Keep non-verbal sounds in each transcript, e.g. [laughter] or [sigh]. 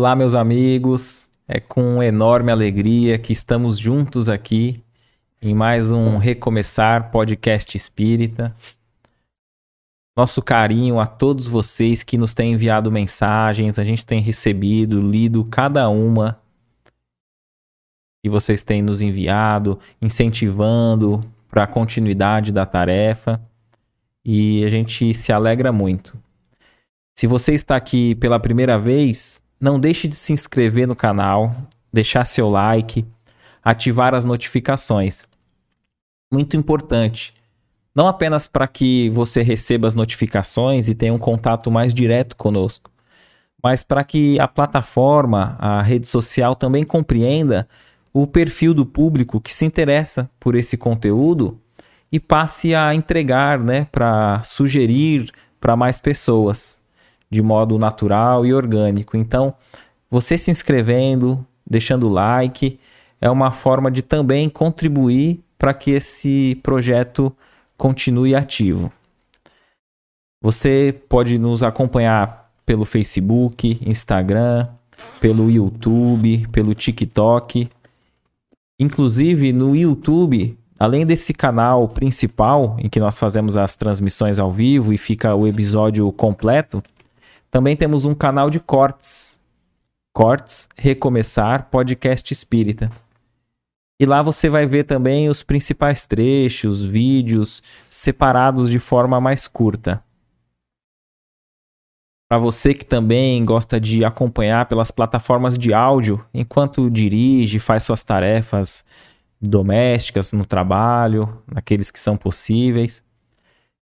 Olá, meus amigos. É com enorme alegria que estamos juntos aqui em mais um Recomeçar Podcast Espírita. Nosso carinho a todos vocês que nos têm enviado mensagens, a gente tem recebido, lido cada uma que vocês têm nos enviado, incentivando para a continuidade da tarefa. E a gente se alegra muito. Se você está aqui pela primeira vez, não deixe de se inscrever no canal, deixar seu like, ativar as notificações. Muito importante. Não apenas para que você receba as notificações e tenha um contato mais direto conosco, mas para que a plataforma, a rede social também compreenda o perfil do público que se interessa por esse conteúdo e passe a entregar, né, para sugerir para mais pessoas de modo natural e orgânico. Então, você se inscrevendo, deixando like, é uma forma de também contribuir para que esse projeto continue ativo. Você pode nos acompanhar pelo Facebook, Instagram, pelo YouTube, pelo TikTok. Inclusive no YouTube, além desse canal principal em que nós fazemos as transmissões ao vivo e fica o episódio completo, também temos um canal de cortes. Cortes Recomeçar Podcast Espírita. E lá você vai ver também os principais trechos, vídeos separados de forma mais curta. Para você que também gosta de acompanhar pelas plataformas de áudio enquanto dirige, faz suas tarefas domésticas no trabalho, naqueles que são possíveis.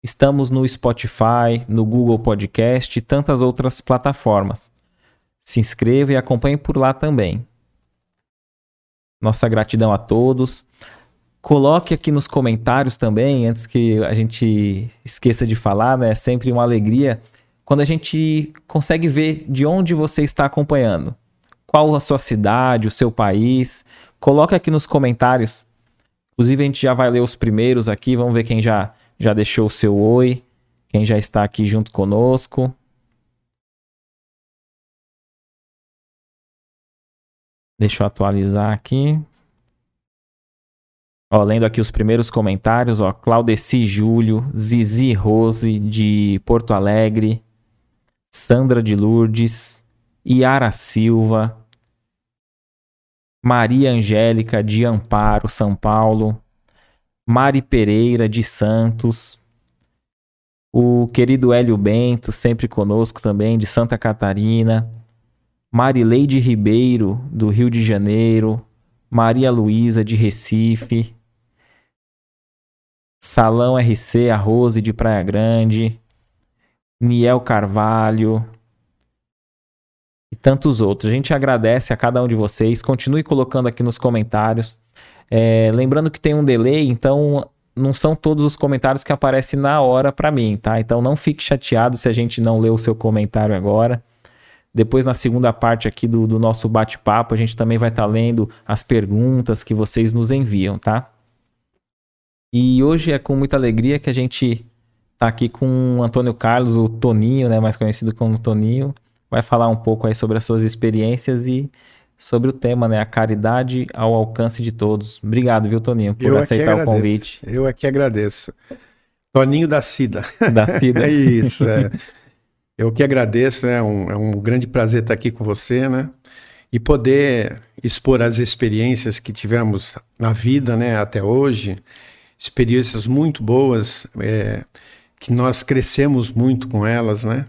Estamos no Spotify, no Google Podcast e tantas outras plataformas. Se inscreva e acompanhe por lá também. Nossa gratidão a todos. Coloque aqui nos comentários também, antes que a gente esqueça de falar, né? É sempre uma alegria quando a gente consegue ver de onde você está acompanhando. Qual a sua cidade, o seu país. Coloque aqui nos comentários. Inclusive, a gente já vai ler os primeiros aqui. Vamos ver quem já já deixou o seu oi, quem já está aqui junto conosco. Deixa eu atualizar aqui. Ó, lendo aqui os primeiros comentários, ó, Claudeci Júlio, Zizi Rose de Porto Alegre, Sandra de Lourdes, Iara Silva, Maria Angélica de Amparo, São Paulo, Mari Pereira de Santos, o querido Hélio Bento, sempre conosco também, de Santa Catarina, Marileide Ribeiro, do Rio de Janeiro, Maria Luísa, de Recife, Salão RC, a Rose, de Praia Grande, Niel Carvalho. E tantos outros. A gente agradece a cada um de vocês. Continue colocando aqui nos comentários é, lembrando que tem um delay, então não são todos os comentários que aparecem na hora para mim, tá? Então não fique chateado se a gente não lê o seu comentário agora. Depois, na segunda parte aqui do, do nosso bate-papo, a gente também vai estar tá lendo as perguntas que vocês nos enviam, tá? E hoje é com muita alegria que a gente tá aqui com o Antônio Carlos, o Toninho, né, mais conhecido como Toninho, vai falar um pouco aí sobre as suas experiências e sobre o tema, né? A caridade ao alcance de todos. Obrigado, viu, Toninho, por Eu aceitar o convite. Eu aqui agradeço. Toninho da Cida. Da Cida. [laughs] é isso, é. Eu que agradeço, é um, é um grande prazer estar aqui com você, né? E poder expor as experiências que tivemos na vida, né, até hoje. Experiências muito boas, é, que nós crescemos muito com elas, né?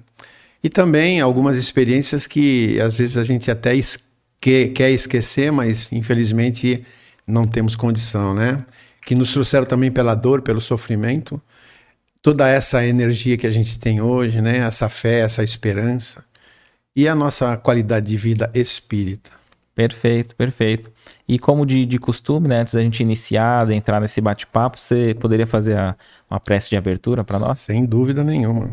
E também algumas experiências que às vezes a gente até esquece que quer esquecer, mas infelizmente não temos condição, né? Que nos trouxeram também pela dor, pelo sofrimento, toda essa energia que a gente tem hoje, né? Essa fé, essa esperança e a nossa qualidade de vida espírita. Perfeito, perfeito. E como de, de costume, né, antes da gente iniciar, de entrar nesse bate-papo, você poderia fazer a, uma prece de abertura para nós? Sem dúvida nenhuma.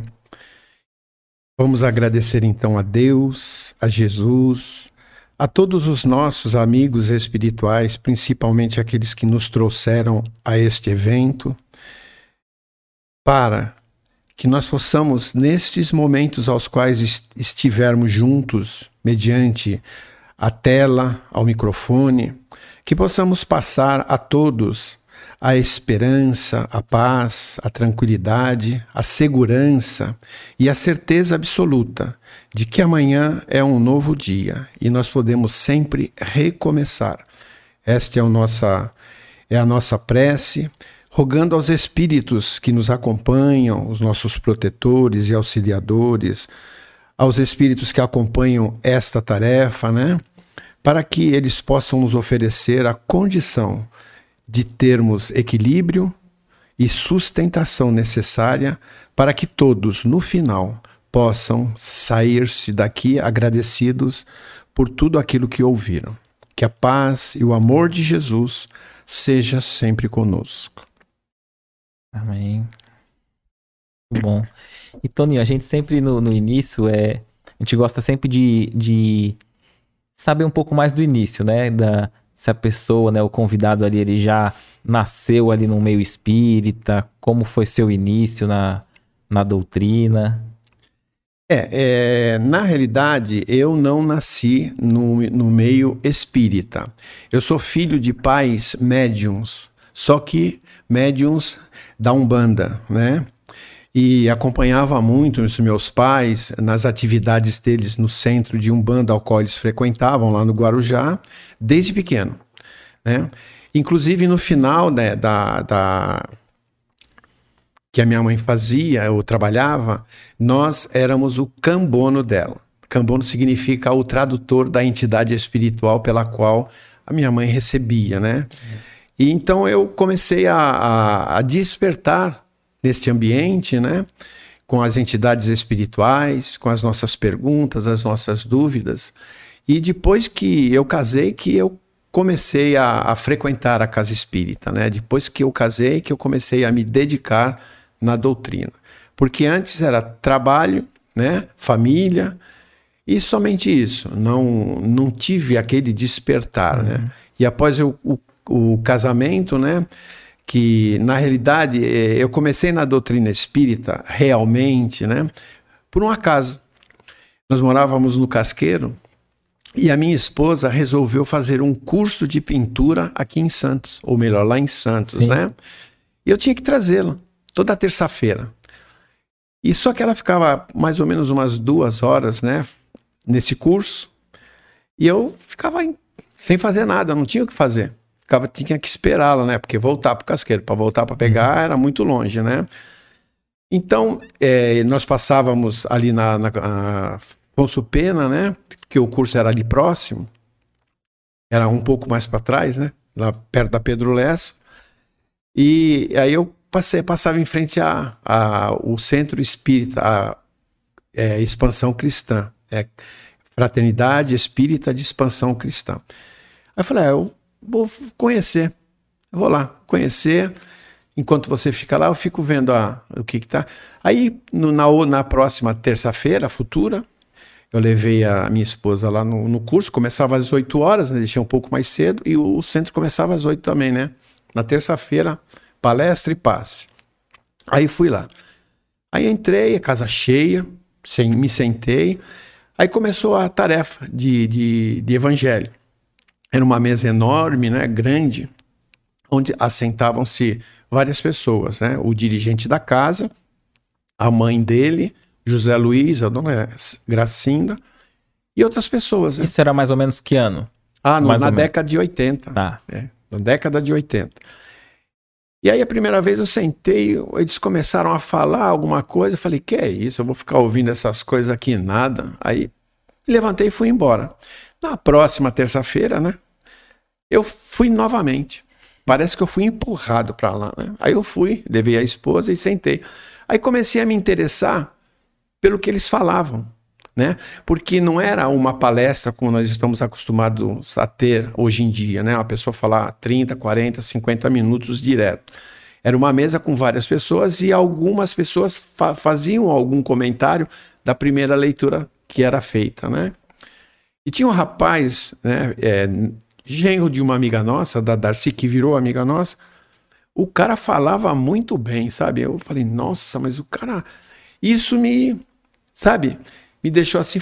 Vamos agradecer então a Deus, a Jesus, a todos os nossos amigos espirituais, principalmente aqueles que nos trouxeram a este evento, para que nós possamos, nestes momentos aos quais estivermos juntos, mediante a tela, ao microfone, que possamos passar a todos a esperança, a paz, a tranquilidade, a segurança e a certeza absoluta de que amanhã é um novo dia e nós podemos sempre recomeçar. Esta é a nossa, é a nossa prece, rogando aos espíritos que nos acompanham, os nossos protetores e auxiliadores, aos espíritos que acompanham esta tarefa, né? Para que eles possam nos oferecer a condição de termos equilíbrio e sustentação necessária para que todos, no final, possam sair-se daqui agradecidos por tudo aquilo que ouviram. Que a paz e o amor de Jesus seja sempre conosco. Amém. Muito bom. E Toninho, a gente sempre no, no início é. A gente gosta sempre de, de saber um pouco mais do início, né? Da, se a pessoa, né, o convidado ali, ele já nasceu ali no meio espírita, como foi seu início na, na doutrina? É, é, na realidade, eu não nasci no, no meio espírita. Eu sou filho de pais médiums, só que médiums da Umbanda, né? E acompanhava muito os meus pais nas atividades deles no centro de Umbanda ao qual eles frequentavam lá no Guarujá, desde pequeno. Né? Inclusive no final né, da, da, que a minha mãe fazia ou trabalhava, nós éramos o cambono dela. Cambono significa o tradutor da entidade espiritual pela qual a minha mãe recebia, né? E então eu comecei a, a, a despertar neste ambiente, né? Com as entidades espirituais, com as nossas perguntas, as nossas dúvidas. E depois que eu casei, que eu comecei a, a, frequentar a casa espírita, né? Depois que eu casei, que eu comecei a me dedicar na doutrina. Porque antes era trabalho, né? Família e somente isso. Não, não tive aquele despertar, né? uhum. né? E após o, o, o casamento, né? Que na realidade eh, eu comecei na doutrina espírita realmente, né? Por um acaso. Nós morávamos no Casqueiro e a minha esposa resolveu fazer um curso de pintura aqui em Santos, ou melhor, lá em Santos, Sim. né? E eu tinha que trazê-la toda terça-feira. E só que ela ficava mais ou menos umas duas horas, né, nesse curso, e eu ficava em, sem fazer nada, não tinha o que fazer. Ficava, tinha que esperá-la, né? Porque voltar para o casqueiro, para voltar para pegar, uhum. era muito longe, né? Então, é, nós passávamos ali na, na, na Pena, né? Que o curso era ali próximo. Era um pouco mais para trás, né? Lá perto da Pedro Lessa. E aí eu passei, passava em frente a, a o Centro Espírita, a é, Expansão Cristã. É, Fraternidade Espírita de Expansão Cristã. Aí eu falei, ah, eu vou conhecer. Vou lá conhecer. Enquanto você fica lá, eu fico vendo a, o que, que tá. Aí, no, na, na próxima terça-feira, futura, eu levei a minha esposa lá no, no curso, começava às 8 horas, né? Deixei um pouco mais cedo, e o, o centro começava às 8 também, né? Na terça-feira, palestra e passe. Aí fui lá. Aí entrei, a casa cheia, sem, me sentei. Aí começou a tarefa de, de, de evangelho. Era uma mesa enorme, né, grande, onde assentavam-se várias pessoas, né? O dirigente da casa, a mãe dele, José Luiz, a dona Gracinda e outras pessoas. Né? Isso era mais ou menos que ano? Ah, no, na década de 80. Tá. É, na década de 80. E aí a primeira vez eu sentei, eles começaram a falar alguma coisa, eu falei, que é isso? Eu vou ficar ouvindo essas coisas aqui nada. Aí levantei e fui embora. Na próxima terça-feira, né? Eu fui novamente. Parece que eu fui empurrado para lá, né? Aí eu fui, levei a esposa e sentei. Aí comecei a me interessar pelo que eles falavam. Né? Porque não era uma palestra como nós estamos acostumados a ter hoje em dia, né? Uma pessoa falar 30, 40, 50 minutos direto. Era uma mesa com várias pessoas e algumas pessoas fa faziam algum comentário da primeira leitura que era feita, né? E tinha um rapaz, né, é, genro de uma amiga nossa, da Darcy, que virou amiga nossa, o cara falava muito bem, sabe? Eu falei, nossa, mas o cara. Isso me Sabe? me deixou assim,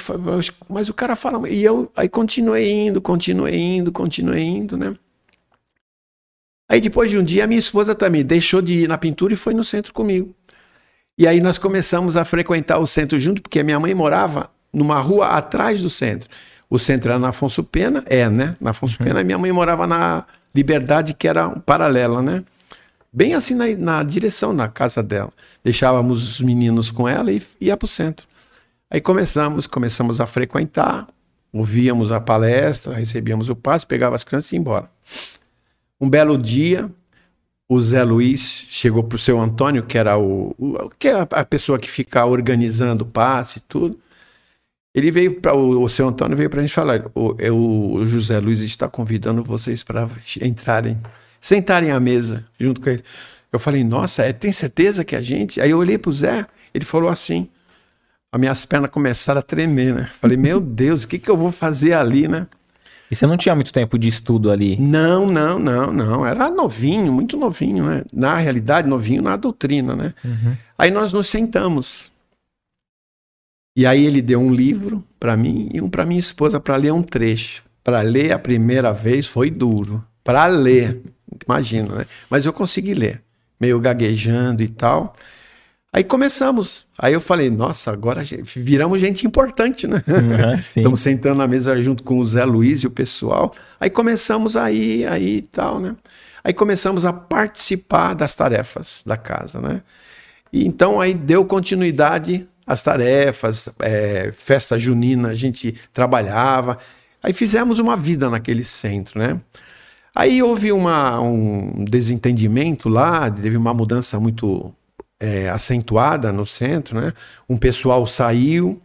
mas o cara fala, e eu aí continuei indo, continuei indo, continuei indo, né? Aí depois de um dia, minha esposa também deixou de ir na pintura e foi no centro comigo. E aí nós começamos a frequentar o centro junto, porque minha mãe morava numa rua atrás do centro. O centro era na Afonso Pena, é, né? Na Afonso uhum. Pena, e minha mãe morava na Liberdade, que era paralela, né? Bem assim na, na direção, na casa dela. Deixávamos os meninos com ela e ia para o centro. Aí começamos, começamos a frequentar, ouvíamos a palestra, recebíamos o passe, pegava as crianças e ia embora. Um belo dia, o Zé Luiz chegou para o seu Antônio, que era o, o, que era a pessoa que fica organizando o passe e tudo. Ele veio para o, o seu Antônio veio para a gente falar: o, é, o José Luiz está convidando vocês para entrarem, sentarem à mesa junto com ele. Eu falei: Nossa, é, tem certeza que a gente? Aí eu olhei para o Zé, ele falou assim: as minhas pernas começaram a tremer, né? Falei, meu [laughs] Deus, o que, que eu vou fazer ali, né? E você não tinha muito tempo de estudo ali? Não, não, não, não. Era novinho, muito novinho, né? Na realidade, novinho na doutrina, né? Uhum. Aí nós nos sentamos. E aí ele deu um livro para mim e um para minha esposa para ler um trecho. Para ler a primeira vez foi duro. Para ler, imagina, né? Mas eu consegui ler, meio gaguejando e tal. Aí começamos. Aí eu falei, nossa, agora viramos gente importante, né? Uhum, [laughs] Estamos sentando na mesa junto com o Zé Luiz e o pessoal. Aí começamos aí, aí e tal, né? Aí começamos a participar das tarefas da casa, né? E então aí deu continuidade às tarefas, é, festa junina, a gente trabalhava. Aí fizemos uma vida naquele centro, né? Aí houve uma, um desentendimento lá, teve uma mudança muito é, acentuada no centro, né? Um pessoal saiu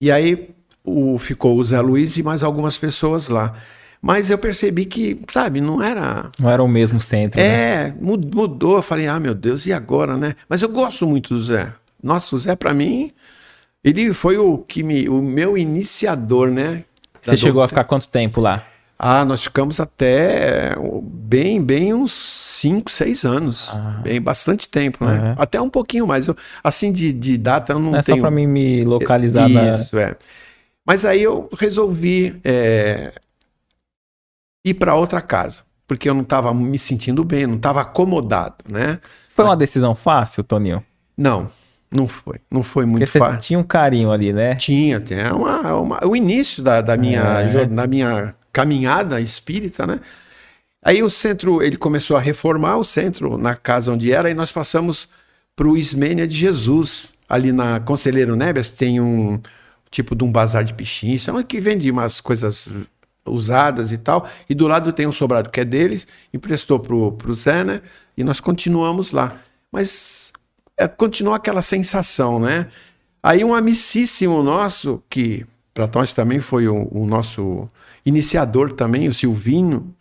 e aí o, ficou o Zé Luiz e mais algumas pessoas lá. Mas eu percebi que, sabe, não era. Não era o mesmo centro. É, né? mudou. Eu falei, ah, meu Deus, e agora, né? Mas eu gosto muito do Zé. Nossa, o Zé, para mim, ele foi o que me, o meu iniciador, né? Você chegou a ficar quanto tempo lá? Ah, nós ficamos até bem, bem uns 5, 6 anos. Ah. Bem, bastante tempo, né? Uhum. Até um pouquinho mais. Eu, assim, de, de data eu não é tenho. É só para mim me localizar. Isso, na... é. Mas aí eu resolvi é, ir para outra casa. Porque eu não estava me sentindo bem, não estava acomodado, né? Foi uma decisão fácil, Toninho? Não, não foi. Não foi muito fácil. Tinha um carinho ali, né? Tinha, tinha. Uma, uma, o início da, da minha, é. da minha caminhada espírita, né? Aí o centro, ele começou a reformar o centro na casa onde era e nós passamos para o Ismênia de Jesus, ali na Conselheiro Neves, tem um tipo de um bazar de pichincha, que vende umas coisas usadas e tal, e do lado tem um sobrado que é deles, emprestou pro, pro Zé, né? E nós continuamos lá. Mas é, continua aquela sensação, né? Aí um amicíssimo nosso, que para nós também foi o, o nosso iniciador também, o Silvinho,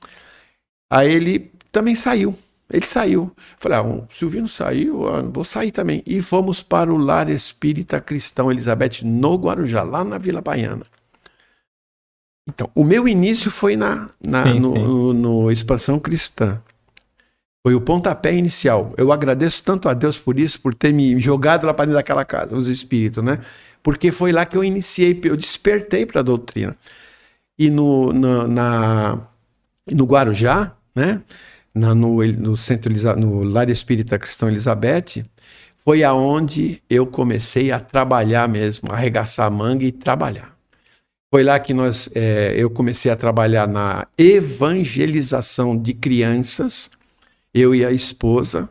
aí ele também saiu. Ele saiu. Falei, ah, o Silvino saiu, vou sair também. E fomos para o Lar Espírita Cristão Elizabeth, no Guarujá, lá na Vila Baiana. Então, o meu início foi na, na sim, no, sim. No, no, Expansão Cristã. Foi o pontapé inicial. Eu agradeço tanto a Deus por isso, por ter me jogado lá para dentro daquela casa, os espíritos, né? Porque foi lá que eu iniciei, eu despertei para a doutrina e no, na, na no Guarujá, né? Na, no, no centro no Lar Espírita Cristão Elizabeth, foi aonde eu comecei a trabalhar mesmo, arregaçar a manga e trabalhar. Foi lá que nós, é, eu comecei a trabalhar na evangelização de crianças, eu e a esposa,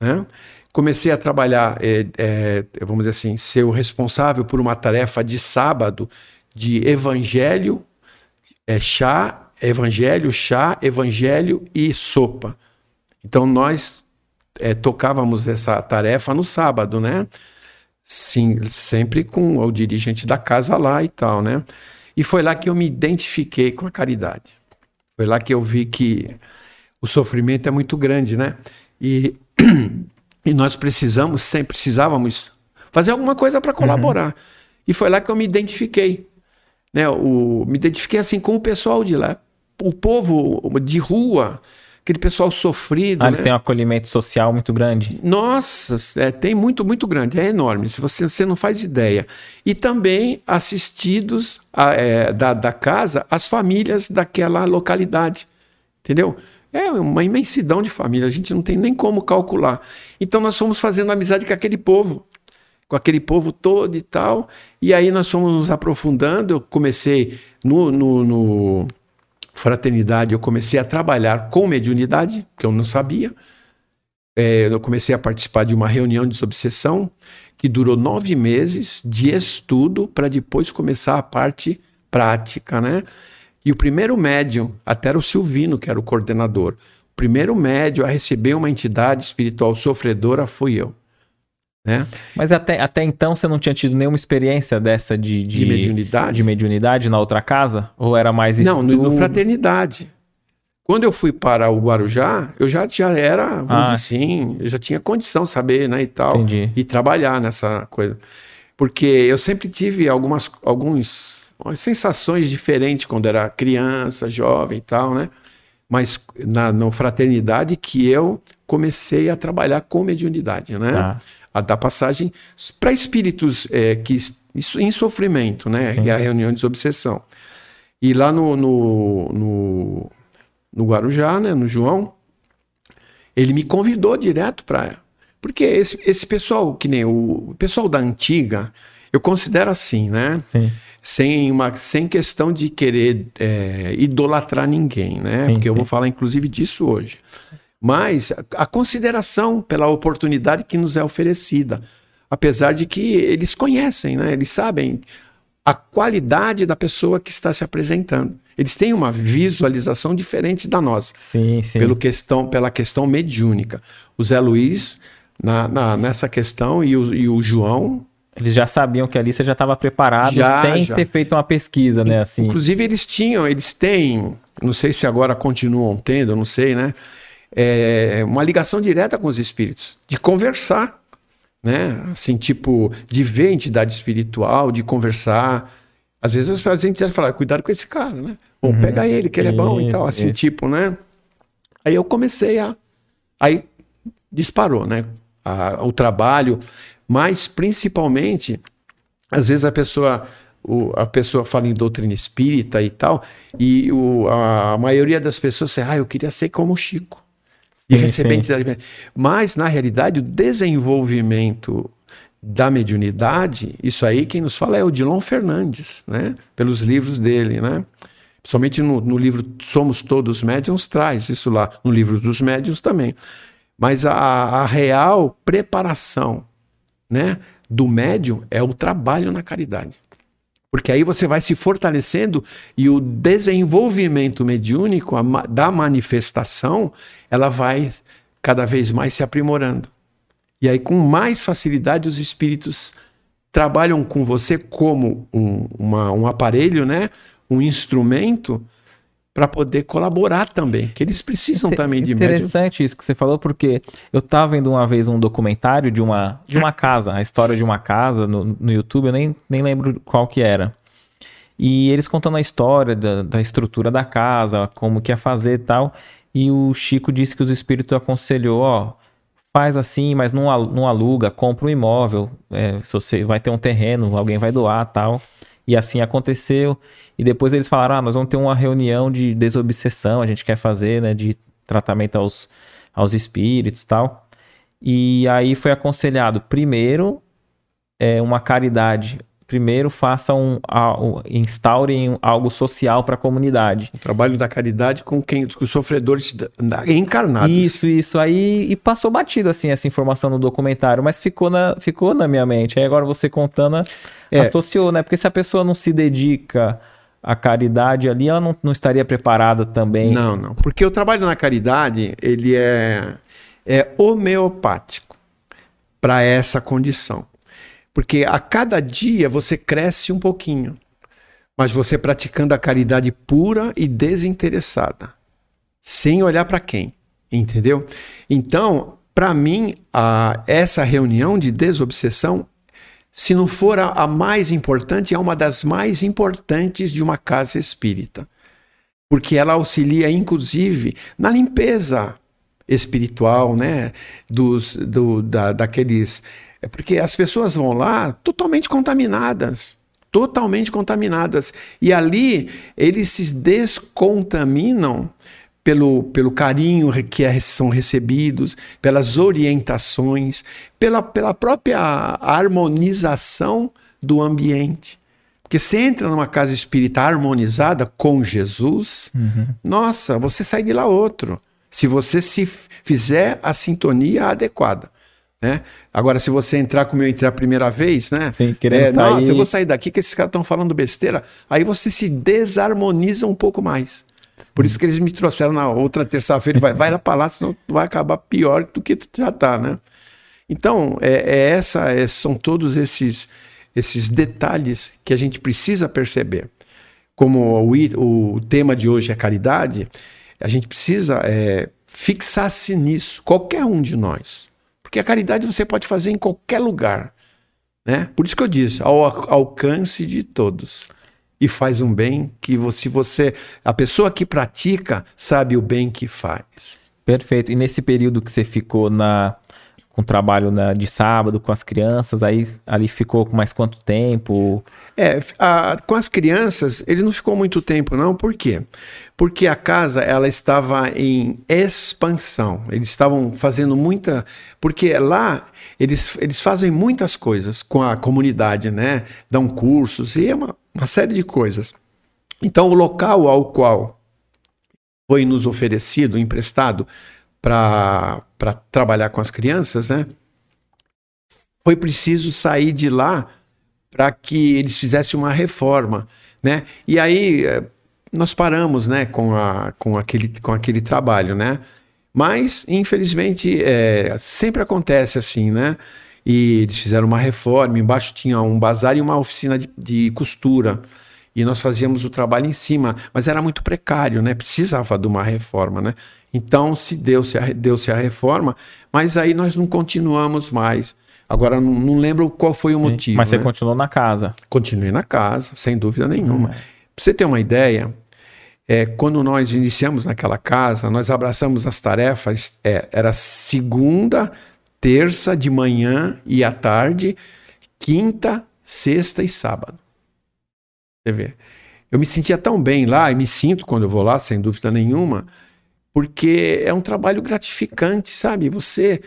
né? Comecei a trabalhar, é, é, vamos dizer assim, ser o responsável por uma tarefa de sábado de evangelho é chá, evangelho, chá, evangelho e sopa. Então nós é, tocávamos essa tarefa no sábado, né? Sim, sempre com o dirigente da casa lá e tal, né? E foi lá que eu me identifiquei com a caridade. Foi lá que eu vi que o sofrimento é muito grande, né? E, [clears throat] e nós precisamos, sempre precisávamos fazer alguma coisa para colaborar. Uhum. E foi lá que eu me identifiquei né, o, me identifiquei assim com o pessoal de lá. O povo de rua, aquele pessoal sofrido. Ah, eles né? têm um acolhimento social muito grande. Nossa, é, tem muito, muito grande, é enorme, se você, você não faz ideia. E também assistidos a, é, da, da casa as famílias daquela localidade, entendeu? É uma imensidão de família, a gente não tem nem como calcular. Então nós fomos fazendo amizade com aquele povo, com aquele povo todo e tal, e aí nós fomos nos aprofundando. Eu comecei no, no, no Fraternidade, eu comecei a trabalhar com mediunidade, que eu não sabia. É, eu comecei a participar de uma reunião de desobsessão que durou nove meses de estudo para depois começar a parte prática, né? E o primeiro médium, até era o Silvino, que era o coordenador, o primeiro médium a receber uma entidade espiritual sofredora fui eu. Né? Mas até, até então você não tinha tido nenhuma experiência dessa de, de, De mediunidade? de mediunidade na outra casa? Ou era mais isso? Não, no, no Fraternidade. Quando eu fui para o Guarujá, eu já, já era, vamos Ah. assim, eu já tinha condição de saber, né, e tal. Entendi. E trabalhar nessa coisa. Porque eu sempre tive algumas alguns, umas sensações diferentes quando era criança, jovem e tal, né? Mas na no Fraternidade que eu comecei a trabalhar com mediunidade, né? Tá. A dar passagem para espíritos é, que isso em sofrimento, né? Sim. E a reunião de desobsessão. E lá no, no, no, no Guarujá, né, no João, ele me convidou direto para. Porque esse, esse pessoal, que nem o, o pessoal da antiga, eu considero assim, né? Sim. Sem, uma, sem questão de querer é, idolatrar ninguém, né? Sim, Porque eu sim. vou falar inclusive disso hoje. Mas a, a consideração pela oportunidade que nos é oferecida. Apesar de que eles conhecem, né? Eles sabem a qualidade da pessoa que está se apresentando. Eles têm uma visualização diferente da nossa, Sim, sim. pelo questão, pela questão mediúnica. O Zé Luiz, na, na- nessa questão, e o, e o João, Eles já sabiam que ali você já estava preparado Já, sem já. ter feito uma pesquisa, né? Assim. Inclusive, eles tinham, eles têm, não sei se agora continuam tendo, eu não sei, né? É, uma ligação direta com os espíritos, de conversar, né? Assim, tipo, de ver a entidade espiritual, de conversar. Às vezes as pacientes dizem, falar, cuidado com esse cara, né? Ou pega ele, que ele é bom e tal, Isso, assim, isso. tipo, né? Aí eu comecei a. Aí disparou, né? A- o trabalho, mas principalmente, às vezes a pessoa. o- a pessoa fala em doutrina espírita e tal, e o- a, a maioria das pessoas diz, ah, eu queria ser como o Chico. E Sim, receber sim. Mas, na realidade, o desenvolvimento da mediunidade, isso aí quem nos fala é o Dilon Fernandes, né? Pelos livros dele, né? Principalmente no, no livro Somos Todos Médiuns, traz isso lá. No livro dos médiuns também. Mas a, a real preparação né, do médium é o trabalho na caridade. Porque aí você vai se fortalecendo e o desenvolvimento mediúnico a da manifestação, ela vai cada vez mais se aprimorando. E aí, com mais facilidade, os espíritos trabalham com você como um, uma- um aparelho, né? um instrumento para poder colaborar também, que eles precisam também de médium. Interessante isso que você falou, porque eu tava vendo uma vez um documentário de uma, de uma casa, a história de uma casa no, no YouTube, eu nem, nem lembro qual que era. E eles contando a história da, da estrutura da casa, como que ia fazer e tal. E o Chico disse que os espíritos aconselhou, ó, faz assim, mas não, não aluga, compra um imóvel, é, se você vai ter um terreno, alguém vai doar tal. E assim aconteceu. E depois eles falaram: ah, nós vamos ter uma reunião de desobsessão, a gente quer fazer, né, de tratamento aos, aos espíritos tal. E aí foi aconselhado: primeiro, é, uma caridade. Primeiro, faça um, um- instaurem algo social para a comunidade. O trabalho da caridade com quem com os sofredores encarnados. Isso, isso aí. E passou batido, assim, essa informação no documentário, mas ficou na, ficou na minha mente. Aí agora você contando, É. associou, né? Porque se a pessoa não se dedica à caridade ali, ela não, não estaria preparada também. Não, não. Porque o trabalho na caridade, ele é, é homeopático para essa condição. Porque a cada dia você cresce um pouquinho. Mas você praticando a caridade pura e desinteressada. Sem olhar para quem. Entendeu? Então, para mim, a- essa reunião de desobsessão, se não for a, a mais importante, é uma das mais importantes de uma casa espírita. porque ela auxilia, inclusive, na limpeza espiritual, né? Dos, do, da, daqueles. É porque as pessoas vão lá totalmente contaminadas. Totalmente contaminadas. E ali eles se descontaminam pelo, pelo carinho que é, são recebidos, pelas orientações, pela, pela própria harmonização do ambiente. Porque você entra numa casa espírita harmonizada com Jesus, uhum. nossa, você sai de lá outro se você se fizer a sintonia adequada. Né? Agora, se você entrar como eu entrei a primeira vez, né? Sim, querendo é, Nossa, eu vou sair daqui que esses caras estão falando besteira. Aí você se desarmoniza um pouco mais. Por isso que eles me trouxeram na outra terça-feira. Vai, vai lá para lá, senão vai acabar pior do que já está, né? Então, é, é essa, é, são todos esses, esses detalhes que a gente precisa perceber. Como o, o tema de hoje é caridade, a gente precisa é, fixar-se nisso, qualquer um de nós. Porque a caridade você pode fazer em qualquer lugar. Né? Por isso que eu disse, ao alcance de todos. E faz um bem que você, você, a pessoa que pratica sabe o bem que faz. Perfeito. E nesse período que você ficou na com trabalho na, de sábado com as crianças, aí ali ficou com mais quanto tempo? É, a, com as crianças ele não ficou muito tempo não, por quê? Porque a casa ela estava em expansão, eles estavam fazendo muita, porque lá eles, eles fazem muitas coisas com a comunidade, né? Dão cursos e é uma, uma série de coisas. Então o local ao qual foi nos oferecido, emprestado, para trabalhar com as crianças, né? Foi preciso sair de lá para que eles fizessem uma reforma, né? E aí eh, nós paramos, né, com, a, com, aquele, com aquele trabalho, né? Mas, infelizmente, é, sempre acontece assim, né? E eles fizeram uma reforma, embaixo tinha um bazar e uma oficina de, de costura e nós fazíamos o trabalho em cima, mas era muito precário, né? Precisava de uma reforma, né? Então se deu-se a, deu a reforma, mas aí nós não continuamos mais. Agora não, não lembro qual foi o Sim, motivo. Mas você né? continuou na casa? Continuei na casa, sem dúvida nenhuma. Hum. Para você ter uma ideia, é, quando nós iniciamos naquela casa, nós abraçamos as tarefas, é, era segunda, terça de manhã e à tarde, quinta, sexta e sábado. Você vê. Eu me sentia tão bem lá, e me sinto quando eu vou lá, sem dúvida nenhuma, porque é um trabalho gratificante, sabe? Você,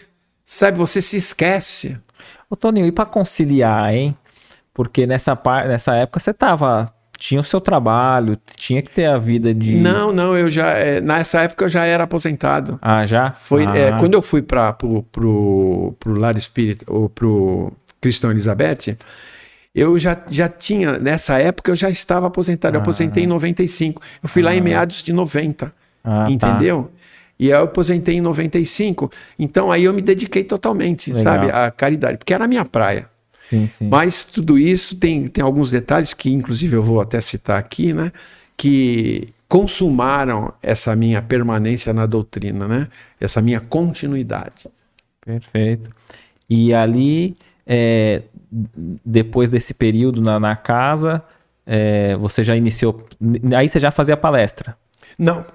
sabe, você se esquece. Ô Toninho, e para conciliar, hein? Porque nessa, nessa época você tava tinha o seu trabalho, tinha que ter a vida de. Não, não, eu já. É, nessa época eu já era aposentado. Ah, já? Foi ah. É, quando eu fui para pro, pro, pro Lar Espírita, ou pro Cristão Elizabeth, eu já, já tinha, nessa época eu já estava aposentado. Eu aposentei em 95. Eu fui ah. lá em meados de 90. Ah, tá. entendeu? Tá. E eu aposentei em 95. Então aí eu me dediquei totalmente, Legal. sabe, à caridade, porque era a minha praia. Sim, sim. Mas tudo isso tem, tem alguns detalhes que, inclusive, eu vou até citar aqui, né? Que consumaram essa minha permanência na doutrina, né? Essa minha continuidade. Perfeito. E ali, é, depois desse período na, na casa, é, você já iniciou. Aí você já fazia palestra? Não.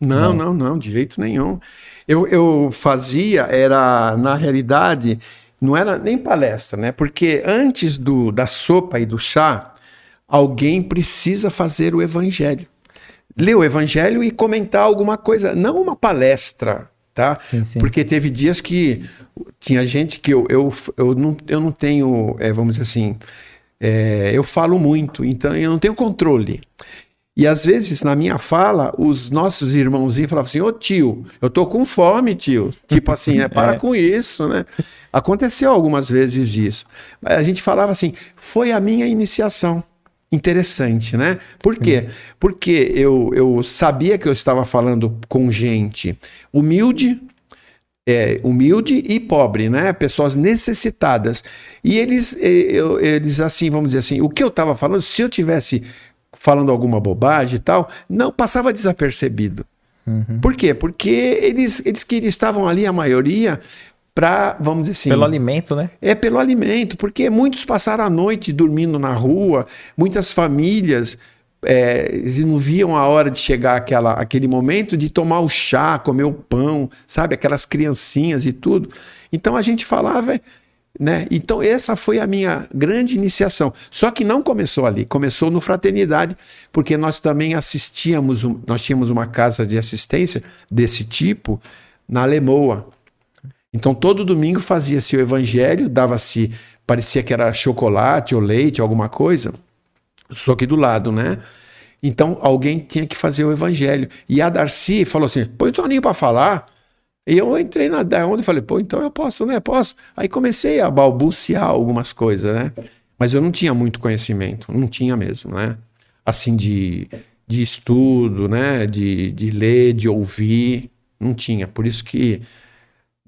Não, não, não, não, de jeito nenhum. Eu, eu fazia, era, na realidade, não era nem palestra, né? Porque antes do, da sopa e do chá, alguém precisa fazer o evangelho. Ler o evangelho e comentar alguma coisa, não uma palestra, tá? Sim, sim. Porque teve dias que tinha gente que eu, eu, eu, não, eu não tenho, é, vamos dizer assim, é, eu falo muito, então eu não tenho controle. E às vezes, na minha fala, os nossos irmãozinhos falavam assim: Ô tio, eu tô com fome, tio. Tipo assim, é, para [laughs] é. com isso, né? Aconteceu algumas vezes isso. A gente falava assim: foi a minha iniciação. Interessante, né? Por quê? Porque eu, eu sabia que eu estava falando com gente humilde, é, humilde e pobre, né? Pessoas necessitadas. E eles, eu, eles assim, vamos dizer assim, o que eu estava falando, se eu tivesse falando alguma bobagem e tal, não passava desapercebido. Uhum. Por quê? Porque eles, eles que estavam ali, a maioria, para, vamos dizer assim. Pelo alimento, né? É pelo alimento, porque muitos passaram a noite dormindo na rua, muitas famílias é, eles não viam a hora de chegar aquela, aquele momento de tomar o chá, comer o pão, sabe? Aquelas criancinhas e tudo. Então a gente falava, né? Então essa foi a minha grande iniciação. Só que não começou ali, começou no Fraternidade, porque nós também assistíamos, nós tínhamos uma casa de assistência desse tipo na Lemoa. Então todo domingo fazia-se o evangelho, dava-se, parecia que era chocolate ou leite, alguma coisa só que do lado, né? Então alguém tinha que fazer o evangelho. E a Darcy falou assim: põe o Toninho para falar. E eu entrei na da onda e falei: pô, então eu posso, né? Posso. Aí comecei a balbuciar algumas coisas, né? Mas eu não tinha muito conhecimento, não tinha mesmo, né? Assim, de, de estudo, né? De, de ler, de ouvir, não tinha. Por isso que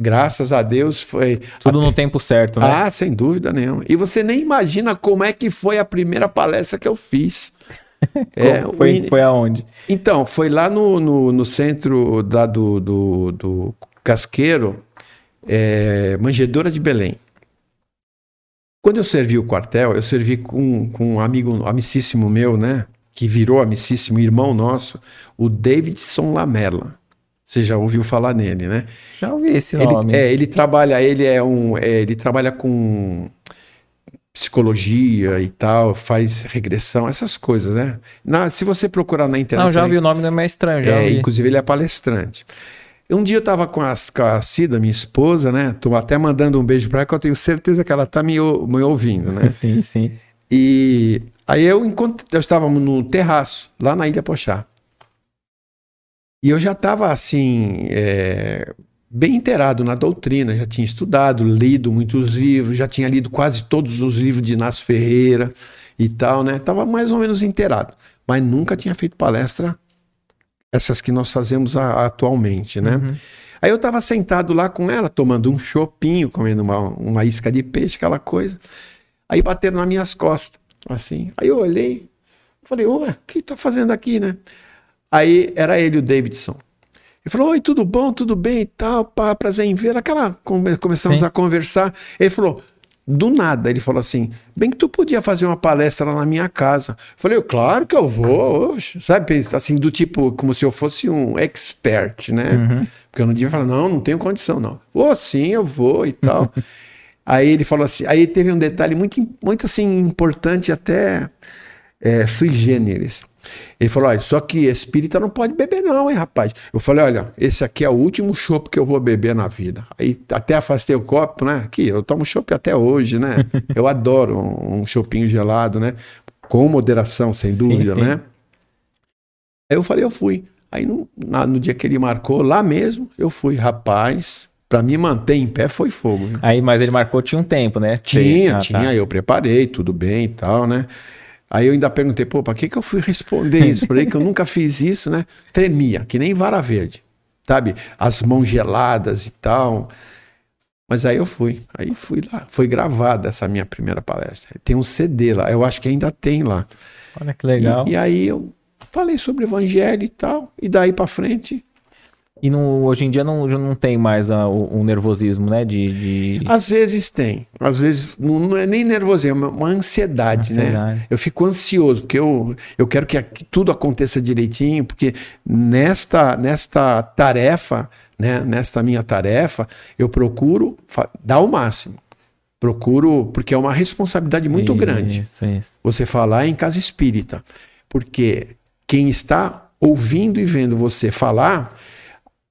Graças a Deus foi. Tudo até... no tempo certo, né? Ah, sem dúvida nenhuma. E você nem imagina como é que foi a primeira palestra que eu fiz. [laughs] é, foi, foi aonde? Então, foi lá no, no, no centro da, do, do, do Casqueiro, é, Manjedora de Belém. Quando eu servi o quartel, eu servi com, com um amigo amicíssimo meu, né? Que virou amicíssimo, irmão nosso, o Davidson Lamela. Você já ouviu falar nele, né? Já ouvi esse ele, nome. É, ele trabalha, ele é um, é, ele trabalha com psicologia e tal, faz regressão, essas coisas, né? Na, se você procurar na internet. Não, já ouvi o nome, não é estranho, já. É, inclusive ele é palestrante. Um dia eu tava com, as, com a Cida, minha esposa, né? Tô até mandando um beijo para ela, que eu tenho certeza que ela tá me, me ouvindo, né? [laughs] sim, sim. E aí eu encontrei, eu estávamos no terraço, lá na Ilha Pochá. E eu já estava assim, é, bem inteirado na doutrina, já tinha estudado, lido muitos livros, já tinha lido quase todos os livros de Inácio Ferreira e tal, né? Estava mais ou menos inteirado, mas nunca tinha feito palestra essas que nós fazemos a, atualmente, né? Uhum. Aí eu estava sentado lá com ela, tomando um chopinho, comendo uma, uma isca de peixe, aquela coisa. Aí bateram nas minhas costas, assim. Aí eu olhei, falei, ué, o que tá fazendo aqui, né? Aí era ele, o Davidson. Ele falou: Oi, tudo bom, tudo bem e tal, pá, prazer em ver. Aquela, começamos Sim. a conversar. Ele falou: do nada, ele falou assim: bem que tu podia fazer uma palestra lá na minha casa. Eu falei, claro que eu vou, sabe? Assim, do tipo, como se eu fosse um expert, né? Uhum. Porque eu não devia falar, não, não tenho condição, não. Ô, oh, sim, eu vou e tal. [laughs] aí ele falou assim, aí teve um detalhe muito, muito assim, importante, até é, sui generis. Ele falou: olha, só que espírita não pode beber, não, hein, rapaz. Eu falei: olha, esse aqui é o último chopp que eu vou beber na vida. Aí até afastei o copo, né? Aqui, eu tomo chopp até hoje, né? [laughs] Eu adoro um, um choppinho gelado, né? Com moderação, sem dúvida, sim, sim. né? Aí eu falei: eu fui. Aí no, na, no dia que ele marcou, lá mesmo, eu fui, rapaz. Pra me manter em pé foi fogo. Aí, mas ele marcou tinha um tempo, né? Tinha, ah, tinha. Tá. Eu preparei, tudo bem e tal, né? Aí eu ainda perguntei, pô, pra que, que eu fui responder isso? Por aí que eu nunca fiz isso, né? Tremia, que nem vara verde, sabe? As mãos geladas e tal. Mas aí eu fui, aí fui lá. Foi gravada essa minha primeira palestra. Tem um CD lá, eu acho que ainda tem lá. Olha que legal. E, e aí eu falei sobre o evangelho e tal, e daí para frente e não, hoje em dia não, não tem mais a, o, o, nervosismo, né? De, de, Às vezes tem. Às vezes não, não é nem nervosismo, é uma ansiedade, né? ansiedade, né? Eu fico ansioso, porque eu, eu quero que tudo aconteça direitinho, porque nesta, nesta tarefa, né? Nesta minha tarefa, eu procuro dar o máximo. Procuro, porque é uma responsabilidade muito isso, grande. Isso. Você falar em casa espírita. Porque quem está ouvindo e vendo você falar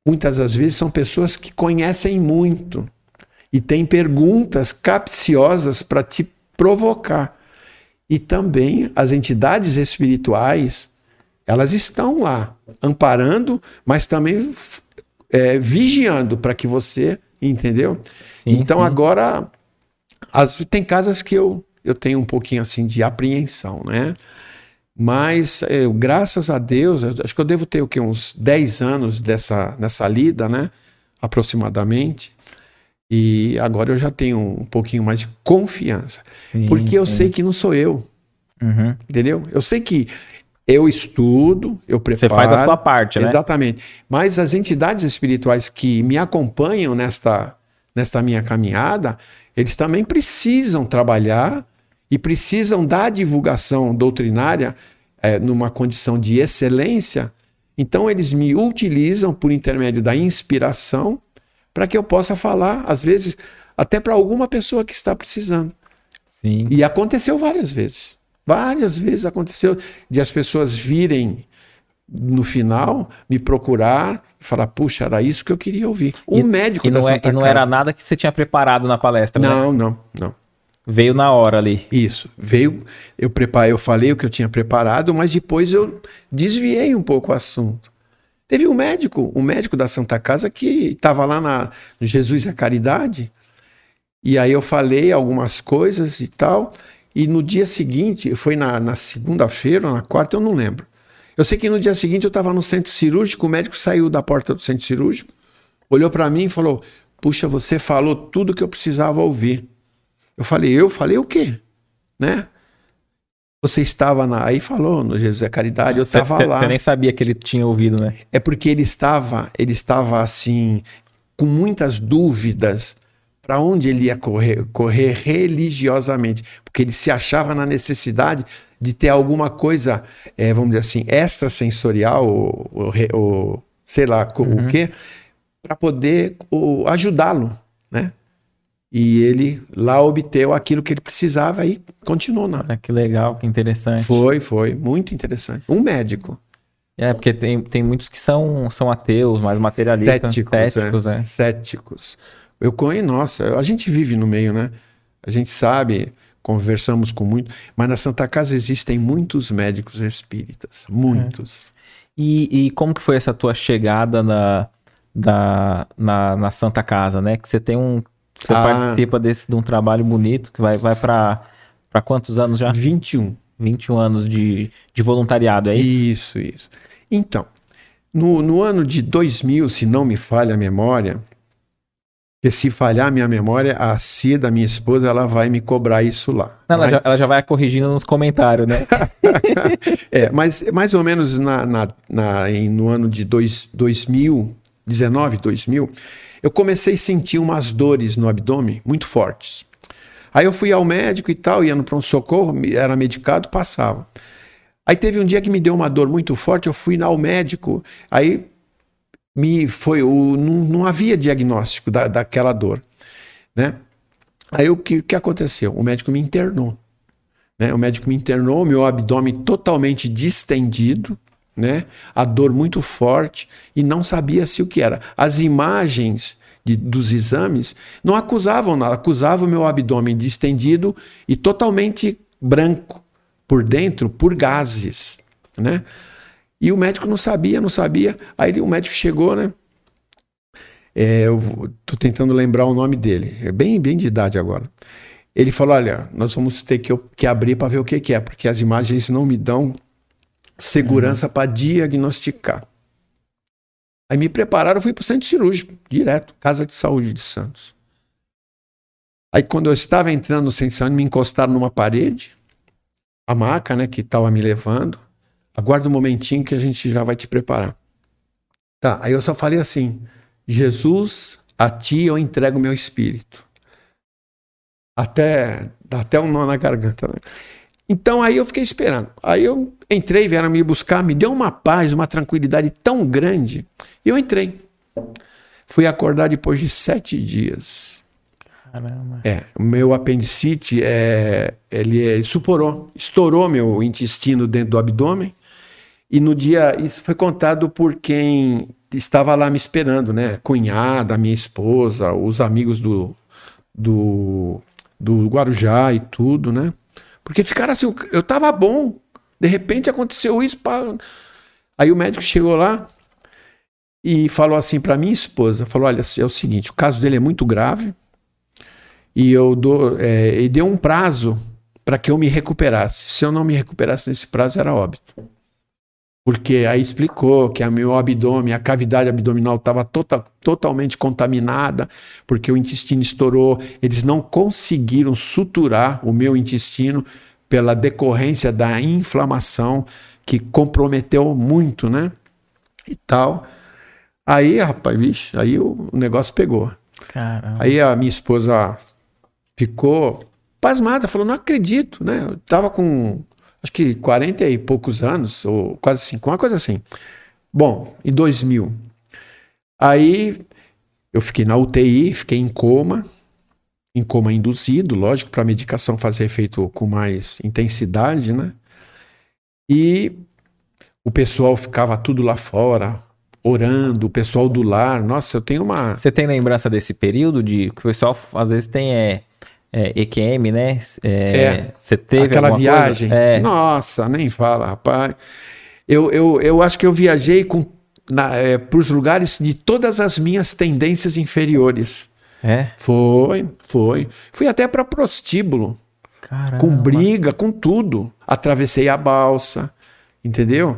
muitas das vezes são pessoas que conhecem muito e têm perguntas capciosas para te provocar. E também as entidades espirituais, elas estão lá, amparando, mas também é, vigiando para que você, entendeu? Sim, então sim. agora, as, tem casas que eu, eu tenho um pouquinho assim de apreensão, né? Mas, eu, graças a Deus, acho que eu devo ter o quê? uns 10 anos dessa, nessa lida, né? Aproximadamente. E agora eu já tenho um pouquinho mais de confiança. Sim, porque eu sim. sei que não sou eu. Uhum. Entendeu? Eu sei que eu estudo, eu preparo. Você faz a sua parte, né? Exatamente. Mas as entidades espirituais que me acompanham nesta, nesta minha caminhada, eles também precisam trabalhar e precisam da divulgação doutrinária é, numa condição de excelência, então eles me utilizam por intermédio da inspiração para que eu possa falar, às vezes, até para alguma pessoa que está precisando. Sim. E aconteceu várias vezes. Várias vezes aconteceu de as pessoas virem no final me procurar e falar, puxa, era isso que eu queria ouvir. Um E- médico E da não, é, Santa e não Casa. era nada que você tinha preparado na palestra, né? Não, não, não. Veio na hora ali. Isso. Veio, eu preparei, eu falei o que eu tinha preparado, mas depois eu desviei um pouco o assunto. Teve um médico, um médico da Santa Casa que estava lá na no Jesus e a Caridade, e aí eu falei algumas coisas e tal, e no dia seguinte, foi na, na segunda-feira ou na quarta, eu não lembro. Eu sei que no dia seguinte eu estava no centro cirúrgico, o médico saiu da porta do centro cirúrgico, olhou para mim e falou: Puxa, você falou tudo que eu precisava ouvir. Eu falei: Eu falei o quê? Né? Você estava na. Aí falou no Jesus é Caridade, eu estava lá. Você nem sabia que ele tinha ouvido, né? É porque ele estava, ele estava assim, com muitas dúvidas para onde ele ia correr, correr religiosamente, porque ele se achava na necessidade de ter alguma coisa, eh, vamos dizer assim, extrasensorial, ou, ou, ou sei lá co- o quê, para poder ajudá-lo, né? E ele lá obteve aquilo que ele precisava e continuou na. Ah, que legal, que interessante. Foi, foi, muito interessante. Um médico. É, porque tem, tem muitos que são, são ateus, mais materialistas, Céticos, céticos, é. é. Céticos. Eu conheço, nossa, a gente vive no meio, né? A gente sabe, conversamos com muito, mas na Santa Casa existem muitos médicos espíritas, muitos. E, e como que foi essa tua chegada na, da, na, na Santa Casa, né? Que você tem um. Você Ah. participa desse, de um trabalho bonito que vai, vai para quantos anos já? 21. 21 anos de, de voluntariado, é isso? Isso, isso. Então, no, no ano de 2000, se não me falha a memória, porque se falhar a minha memória, a Cida, minha esposa, ela vai me cobrar isso lá. Não, ela, já, ela já vai corrigindo nos comentários, né? [laughs] É, mas mais ou menos na, na- na- em- no ano de dois, 2019, 2000, eu comecei a sentir umas dores no abdômen muito fortes. Aí eu fui ao médico e tal, ia no pronto-socorro, era medicado, passava. Aí teve um dia que me deu uma dor muito forte, eu fui ao médico, aí me foi o, não, não havia diagnóstico da, daquela dor, né? Aí o que, que aconteceu? O médico me internou né? O médico me internou, meu abdômen totalmente distendido, né? A dor muito forte e não sabia-se o que era. As imagens de- dos exames não acusavam nada, acusavam meu abdômen distendido e totalmente branco por dentro por gases, né? E o médico não sabia, não sabia. Aí o médico chegou, né? É, eu tô tentando lembrar o nome dele. É bem, bem de idade agora. Ele falou: Olha, nós vamos ter que, que abrir para ver o que, que é, porque as imagens não me dão segurança para diagnosticar. Aí me prepararam, fui para o centro cirúrgico, direto, Casa de Saúde de Santos. Aí quando eu estava entrando no centro de saúde, me encostaram numa parede, a maca, né, que estava me levando. Aguarda um momentinho que a gente já vai te preparar. Tá, aí eu só falei assim: Jesus, a ti eu entrego meu espírito. Até, dá até um nó na garganta, né? Então aí eu fiquei esperando. Aí eu entrei, vieram me buscar, me deu uma paz, uma tranquilidade tão grande. E eu entrei. Fui acordar depois de sete dias. Caramba. É, o meu apendicite, é, ele é, suporou, estourou meu intestino dentro do abdômen. E no dia, isso foi contado por quem estava lá me esperando, né? Cunhada, minha esposa, os amigos do, do, do Guarujá e tudo, né? Porque ficaram assim, eu tava bom, de repente aconteceu isso. Pá. Aí o médico chegou lá e falou assim para minha esposa, falou, olha, é o seguinte, o caso dele é muito grave, e eu dou, é, e deu um prazo para que eu me recuperasse. Se eu não me recuperasse nesse prazo, era óbito. Porque aí explicou que a meu abdômen, a cavidade abdominal estava tota, totalmente contaminada, porque o intestino estourou. Eles não conseguiram suturar o meu intestino pela decorrência da inflamação que comprometeu muito, né? E tal. Aí, rapaz, vixe, aí o negócio pegou. Caramba. Aí a minha esposa ficou pasmada, falou: não acredito, né? Eu tava com acho que 40 e poucos anos, ou quase 50, uma coisa assim. Bom, em 2000. Aí eu fiquei na UTI, fiquei em coma, em coma induzido, lógico, para a medicação fazer efeito com mais intensidade, né? E o pessoal ficava tudo lá fora, orando, o pessoal do lar. Nossa, eu tenho uma. Você tem lembrança desse período de que o pessoal às vezes tem é, é EQM, né? É, É, Você teve Aquela viagem. É. Nossa, nem fala, rapaz. Eu, eu, eu acho que eu viajei com, é, para os lugares de todas as minhas tendências inferiores. É. Foi, foi. Fui até para prostíbulo, Caramba. com briga, com tudo. Atravessei a balsa, entendeu?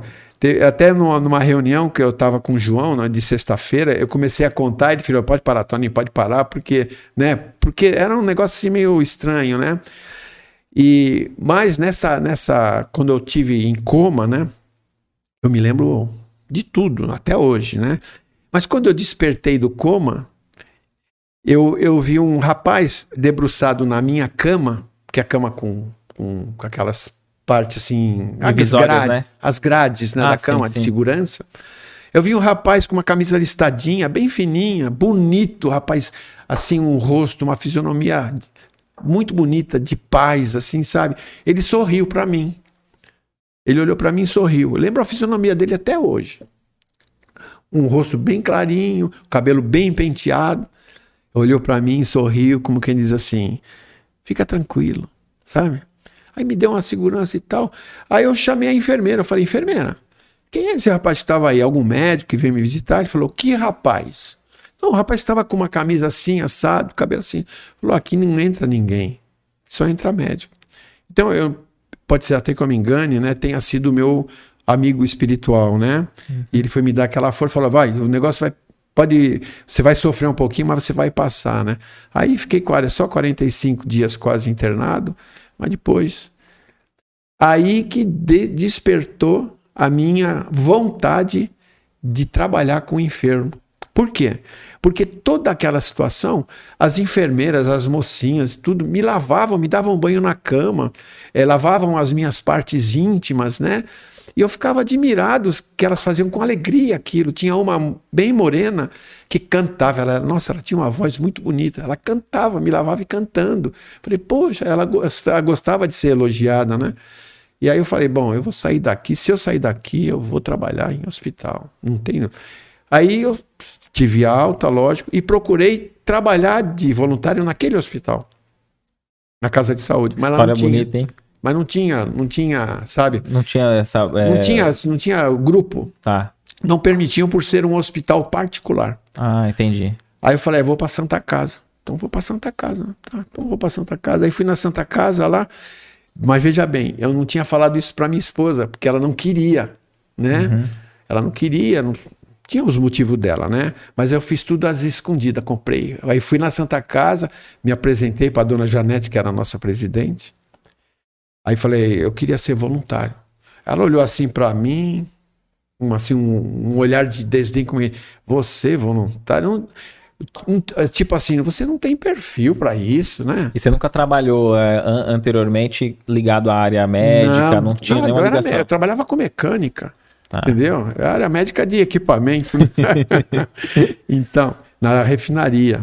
Até numa, numa reunião que eu estava com o João, né, de sexta-feira, eu comecei a contar, ele falou, pode parar, Tony, pode parar, porque, né, porque era um negócio assim meio estranho, né? E, mas nessa, nessa, quando eu tive em coma, né, eu me lembro de tudo, até hoje, né? Mas quando eu despertei do coma, eu, eu vi um rapaz debruçado na minha cama, que é a cama com, com, com aquelas partes assim, as grades, né? as grades né, Ah, da sim, cama de sim. segurança. Eu vi um rapaz com uma camisa listadinha, bem fininha, bonito, rapaz, assim, um rosto, uma fisionomia muito bonita, de paz, assim, sabe? Ele sorriu para mim. Ele olhou para mim e sorriu. Eu lembro a fisionomia dele até hoje. Um rosto bem clarinho, cabelo bem penteado. Olhou para mim e sorriu, como quem diz assim: fica tranquilo, sabe? Aí me deu uma segurança e tal. Aí eu chamei a enfermeira. Eu falei: enfermeira, quem é esse rapaz que estava aí? Algum médico que veio me visitar? Ele falou: que rapaz? Não, o rapaz estava com uma camisa assim, assado, cabelo assim. Falou: aqui não entra ninguém, só entra médico. Então, eu, pode ser até que eu me engane, né? Tenha sido o meu amigo espiritual, né? E ele foi me dar aquela força, falou: vai, o negócio vai. Pode, você vai sofrer um pouquinho, mas você vai passar, né? Aí fiquei só 45 dias quase internado, mas depois. Aí que de- despertou a minha vontade de trabalhar com o enfermo. Por quê? Porque toda aquela situação, as enfermeiras, as mocinhas, tudo, me lavavam, me davam banho na cama, eh, lavavam as minhas partes íntimas, né? E eu ficava admirado que elas faziam com alegria aquilo. Tinha uma bem morena que cantava. Ela, nossa, ela tinha uma voz muito bonita. Ela cantava, me lavava e cantando. Falei, poxa, ela gosta- gostava de ser elogiada, né? E aí eu falei, bom, eu vou sair daqui. Se eu sair daqui, eu vou trabalhar em hospital. Não tenho. Aí eu tive alta, lógico, e procurei trabalhar de voluntário naquele hospital. Na casa de saúde. Mas lá História não tinha. bonita, hein? Mas não tinha, não tinha, sabe? Não tinha essa. é, Não tinha, não tinha grupo. Tá. Não permitiam por ser um hospital particular. Ah, entendi. Aí eu falei, "Ah, vou para Santa Casa. Então vou para Santa Casa. Tá, então vou para Santa Casa. Aí fui na Santa Casa lá. Mas veja bem, eu não tinha falado isso para minha esposa, porque ela não queria, né? Ela não queria, não tinha os motivos dela, né? Mas eu fiz tudo às escondidas, comprei. Aí fui na Santa Casa, me apresentei para a dona Janete, que era a nossa presidente. Aí falei, eu queria ser voluntário. Ela olhou assim para mim, um, assim, um, um olhar de desdém comigo. Você, voluntário? Não- não- é tipo assim, você não tem perfil para isso, né? E você nunca trabalhou é, an- anteriormente ligado à área médica? Não, tinha não, nenhuma eu, era ligação? mé- eu trabalhava com mecânica, Tá. entendeu? Eu era médica de equipamento. né? [laughs] então, na refinaria.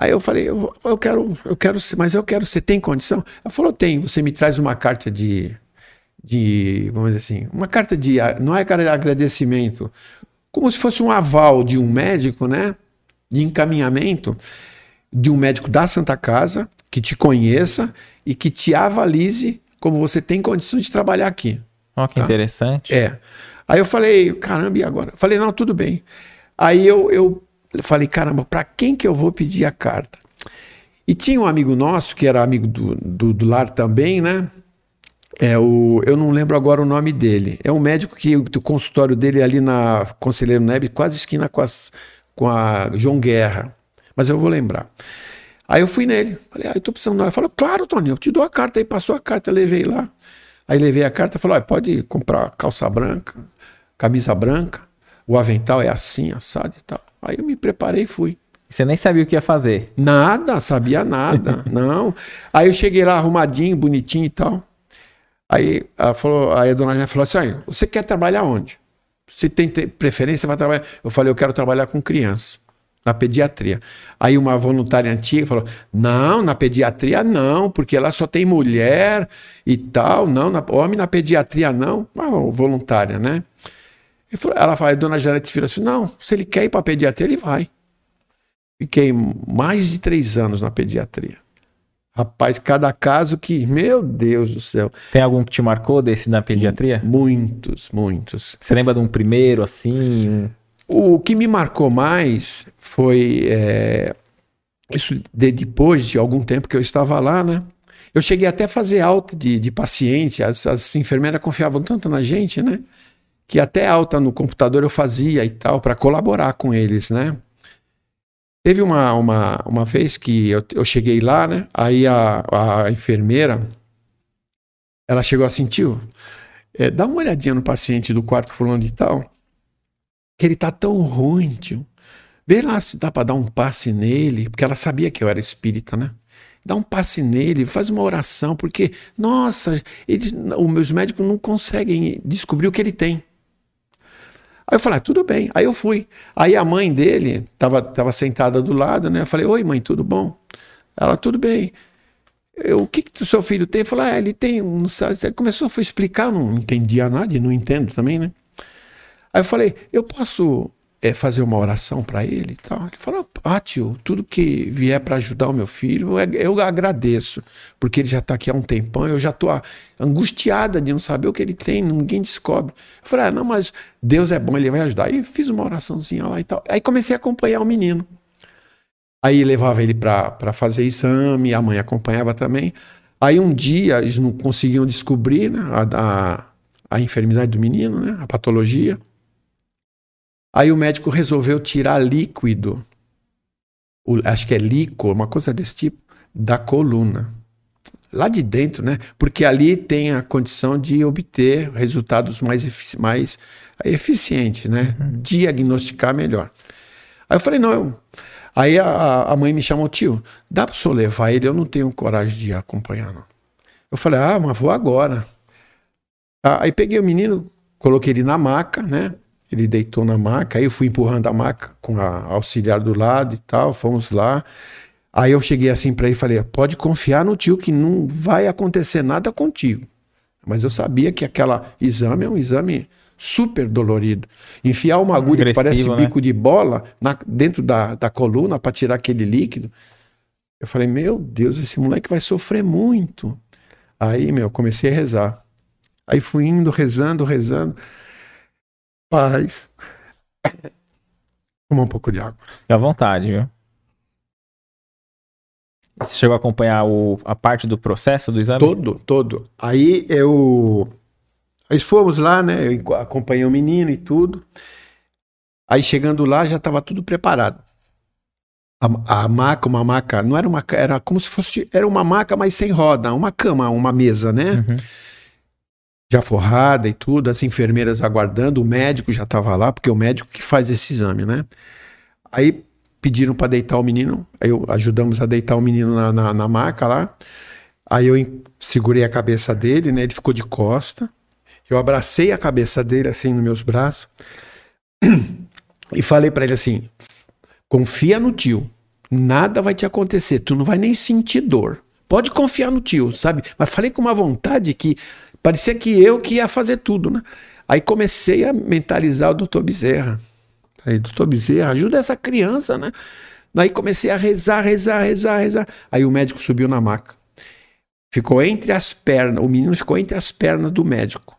Aí eu falei, eu, eu quero, eu quero, mas eu quero, você tem condição? Ela falou, tem, você me traz uma carta de, de, vamos dizer assim, uma carta de, não é cara de agradecimento, como se fosse um aval de um médico, né? De encaminhamento de um médico da Santa Casa que te conheça e que te avalize como você tem condições de trabalhar aqui. Ó, que Tá. interessante. É. Aí eu falei, caramba, e agora? Falei, não, tudo bem. Aí eu, eu falei, caramba, para quem que eu vou pedir a carta? E tinha um amigo nosso, que era amigo do, do, do lar também, né? É o, eu não lembro agora o nome dele. É um médico que o consultório dele é ali na Conselheiro Nebe, quase esquina com, as, com a João Guerra. Mas eu vou lembrar. Aí eu fui nele. Falei, ah, eu tô precisando. Ele falou, claro, Tony, eu te dou a carta. Aí passou a carta, eu levei lá. Aí levei a carta e falou, ah, pode comprar calça branca, camisa branca, o avental é assim, assado e tal. Aí eu me preparei e fui. Você nem sabia o que ia fazer. Nada, sabia nada, [laughs] não. Aí eu cheguei lá arrumadinho, bonitinho e tal. Aí, ela falou, aí a dona Jana falou assim: "Olha, você quer trabalhar onde? Você tem te- preferência para trabalhar? Eu falei: eu quero trabalhar com criança, na pediatria. Aí uma voluntária antiga falou: não, na pediatria não, porque lá só tem mulher e tal, não, na, homem na pediatria não. Uma voluntária, né? E ela falou, a dona Janete virou assim: não, se ele quer ir para pediatria, ele vai. Fiquei mais de três anos na pediatria. Rapaz, cada caso que, meu Deus do céu, Tem algum que te marcou desse na pediatria? muitos, muitos. Você lembra de um primeiro, assim? um- O que me marcou mais foi é, isso de, depois de algum tempo que eu estava lá, né? Eu cheguei até a fazer alta de, de paciente, as, as enfermeiras confiavam tanto na gente, né? Que até alta no computador eu fazia e tal, para colaborar com eles, né? Teve uma, uma, uma vez que eu, eu cheguei lá, né? Aí a, a enfermeira, ela chegou assim, tio, é, dá uma olhadinha no paciente do quarto fulano de tal, que ele tá tão ruim, tio. Vê lá se dá para dar um passe nele, porque ela sabia que eu era espírita, né? Dá um passe nele, faz uma oração, porque, nossa, eles, os meus médicos não conseguem descobrir o que ele tem. Aí eu falei, ah, tudo bem. Aí eu fui. Aí a mãe dele estava tava sentada do lado, né? Eu falei, oi mãe, tudo bom? Ela, tudo bem. Eu, o que, que o seu filho tem? Eu falei, ah, ele tem um. sabe?" Ele começou a explicar, não entendia nada e não entendo também, né? Aí eu falei, eu posso é, fazer uma oração para ele e tal? Ele falou, ah, tio, tudo que vier para ajudar o meu filho, eu, eu agradeço, porque ele já está aqui há um tempão, eu já estou angustiada de não saber o que ele tem, ninguém descobre. Eu falei, ah, não, mas Deus é bom, ele vai ajudar. Aí fiz uma oraçãozinha lá e tal. Aí comecei a acompanhar o menino. Aí levava ele para fazer exame, a mãe acompanhava também. Aí um dia eles não conseguiam descobrir né, a, a, a enfermidade do menino, né, a patologia. Aí o médico resolveu tirar líquido, o- acho que é líquido, uma coisa desse tipo, da coluna. Lá de dentro, né? Porque ali tem a condição de obter resultados mais, efici mais eficientes, né? Diagnosticar melhor. Aí eu falei, não. eu- Aí a, a mãe me chamou, tio, dá para o senhor levar ele? Eu não tenho coragem de acompanhar, não. Eu falei, ah, mas vou agora. Ah, Aí peguei o menino, coloquei ele na maca, né? Ele deitou na maca, aí eu fui empurrando a maca com a auxiliar do lado e tal, fomos lá. Aí eu cheguei assim para ele e falei: pode confiar no tio que não vai acontecer nada contigo. Mas eu sabia que aquele exame é um exame super dolorido. Enfiar uma agulha que parece né? bico de bola na- dentro da, da coluna para tirar aquele líquido. Eu falei: meu Deus, esse moleque vai sofrer muito. Aí, meu, comecei a rezar. Aí fui indo, rezando, rezando. Paz. Toma um pouco de água. Fica à vontade, viu? Você chegou a acompanhar o- a parte do processo do exame? Todo, todo. Aí eu. Aí fomos lá, né? Eu acompanhei o menino e tudo. Aí chegando lá já estava tudo preparado. A, a maca, uma maca, não era uma era como se fosse, era uma maca, mas sem roda, uma cama, uma mesa, né? Uhum. Já forrada e tudo, as enfermeiras aguardando, o médico já estava lá, porque é o médico que faz esse exame, né? Aí pediram para deitar o menino, aí eu ajudamos a deitar o menino na, na, na maca lá. Aí eu segurei a cabeça dele, né? Ele ficou de costa. Eu abracei a cabeça dele assim nos meus braços e falei para ele assim: confia no tio, nada vai te acontecer, tu não vai nem sentir dor. Pode confiar no tio, sabe? Mas falei com uma vontade que parecia que eu que ia fazer tudo, né? Aí comecei a mentalizar o doutor Bezerra. Aí, doutor Bezerra, ajuda essa criança, né? Aí comecei a rezar, rezar, rezar, rezar. Aí o médico subiu na maca. Ficou entre as pernas, o menino ficou entre as pernas do médico.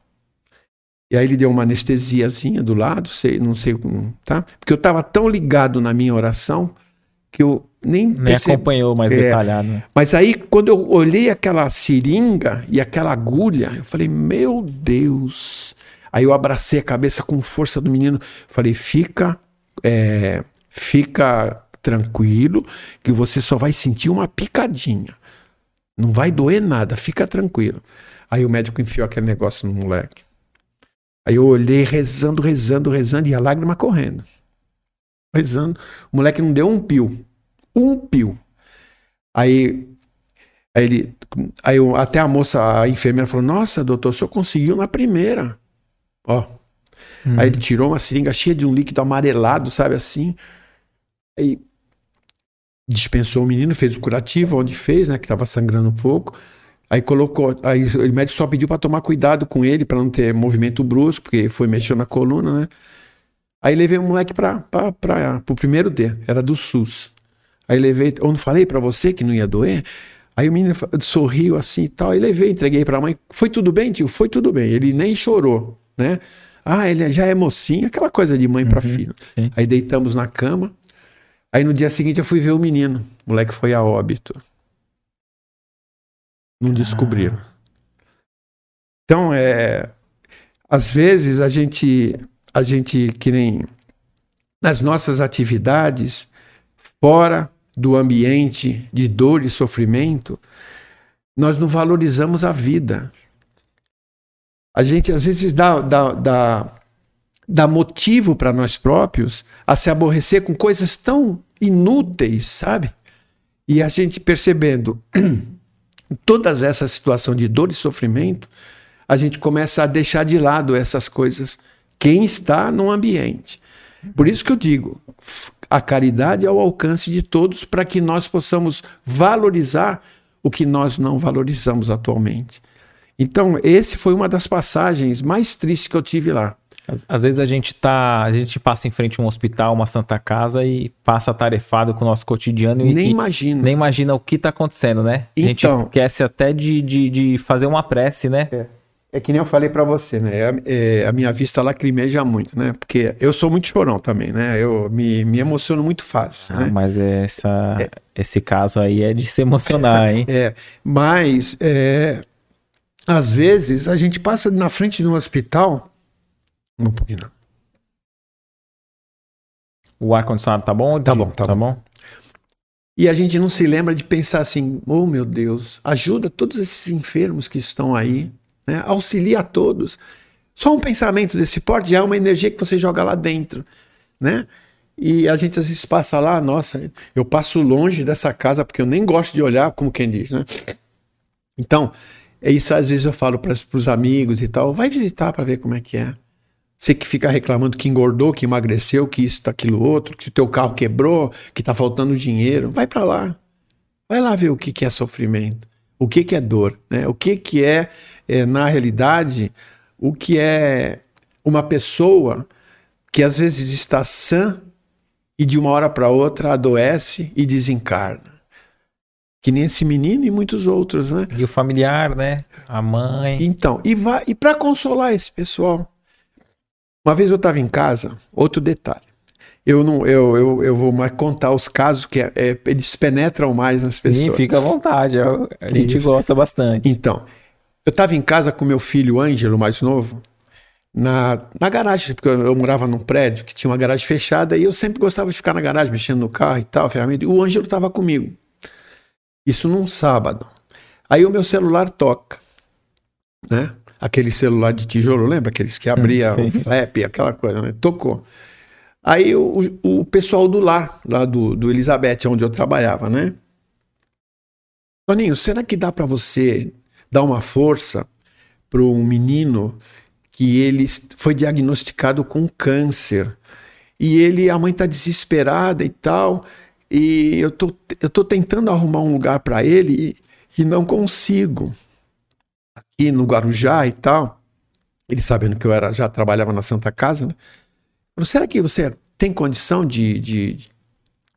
E aí ele deu uma anestesiazinha do lado, sei, não sei como, tá? Porque eu estava tão ligado na minha oração que eu nem Nem percebi. acompanhou mais É. detalhado. né? Mas aí, quando eu olhei aquela seringa e aquela agulha, eu falei, meu Deus. Aí eu abracei a cabeça com força do menino. Falei, fica, é, fica tranquilo, que você só vai sentir uma picadinha. Não vai doer nada, fica tranquilo. Aí o médico enfiou aquele negócio no moleque. Aí eu olhei rezando, rezando, rezando, e a lágrima correndo. Rezando. O moleque não deu um pio. Um pio. Aí Aí ele, aí eu, até a moça, a enfermeira falou: Nossa, doutor, o senhor conseguiu na primeira. Ó. Uhum. Aí ele tirou uma seringa cheia de um líquido amarelado, sabe assim. Aí dispensou o menino, fez o curativo, onde fez, né, que tava sangrando um pouco. Aí colocou, aí o médico só pediu para tomar cuidado com ele, para não ter movimento brusco, porque foi mexendo na coluna, né? Aí levei o moleque para o primeiro D, era do SUS. Aí levei, eu não falei para você que não ia doer? Aí o menino sorriu assim e tal. Aí levei, entreguei para a mãe. Foi tudo bem, tio? Foi tudo bem. Ele nem chorou, né? Ah, ele já é mocinho, aquela coisa de mãe para Uhum, filho. sim. Aí deitamos na cama. Aí no dia seguinte eu fui ver o menino. O moleque foi a óbito. Não descobriram. Então, é. Às vezes a gente, a gente, que nem nas nossas atividades, fora do ambiente de dor e sofrimento, nós não valorizamos a vida. A gente às vezes dá, dá, dá, dá motivo para nós próprios a se aborrecer com coisas tão inúteis, sabe? E a gente percebendo [clears throat] todas essa situação de dor e sofrimento, a gente começa a deixar de lado essas coisas. Quem está no ambiente. Por isso que eu digo, a caridade é ao alcance de todos para que nós possamos valorizar o que nós não valorizamos atualmente. Então, esse foi uma das passagens mais tristes que eu tive lá. Às, às vezes a gente tá, a gente passa em frente a um hospital, uma santa casa e passa atarefado com o nosso cotidiano e Nem e imagino. nem imagina o que tá acontecendo, né? A gente Então. esquece até de, de, de fazer uma prece, né? É que nem eu falei pra você, né? É, é, a minha vista lacrimeja muito, né? Porque eu sou muito chorão também, né? Eu me, me emociono muito fácil, Ah, né? mas essa, esse caso aí é de se emocionar, hein? [laughs] É, mas é, às vezes a gente passa na frente de um hospital. Um pouquinho. não. O ar-condicionado tá bom? Tá bom, tá tá bom. E a gente não se lembra de pensar assim: oh meu Deus, ajuda todos esses enfermos que estão aí, né? auxilia a todos. Só um pensamento desse porte já é uma energia que você joga lá dentro, né? E a gente às vezes passa lá, nossa, eu passo longe dessa casa porque eu nem gosto de olhar, como quem diz, né? Então, é isso às vezes eu falo para os amigos e tal, vai visitar para ver como é que é. Você que fica reclamando que engordou, que emagreceu, que isso, aquilo, outro, que o teu carro quebrou, que tá faltando dinheiro, vai para lá. Vai lá ver o que, que é sofrimento, o que, que é dor, né? o que, que é, é, na realidade, o que é uma pessoa que às vezes está sã e de uma hora para outra adoece e desencarna. Que nem esse menino e muitos outros, né? E o familiar, né? A mãe. Então, e, vai, e para consolar esse pessoal. Uma vez eu estava em casa, outro detalhe. Eu não, eu, eu, eu vou mais contar os casos que é- é, eles penetram mais nas Sim, pessoas. fica à vontade. eu- A gente Isso. gosta bastante. Então, eu estava em casa com meu filho Ângelo, mais novo, na, na garagem, porque eu, eu morava num prédio que tinha uma garagem fechada e eu sempre gostava de ficar na garagem, mexendo no carro e tal, ferramenta. E o Ângelo estava comigo. Isso num sábado. Aí o meu celular toca, né? Aquele celular de tijolo, lembra? Aqueles que abria sim. o flap, aquela coisa, né? Tocou. Aí o, o pessoal do lar, lá do, do Elizabeth, onde eu trabalhava, né? Toninho, será que dá para você dar uma força para um menino que ele foi diagnosticado com câncer e ele a mãe está desesperada e tal e eu tô eu tô tentando arrumar um lugar para ele e, e não consigo aqui no Guarujá e tal ele sabendo que eu era já trabalhava na Santa Casa né? Será que você tem condição de, de, de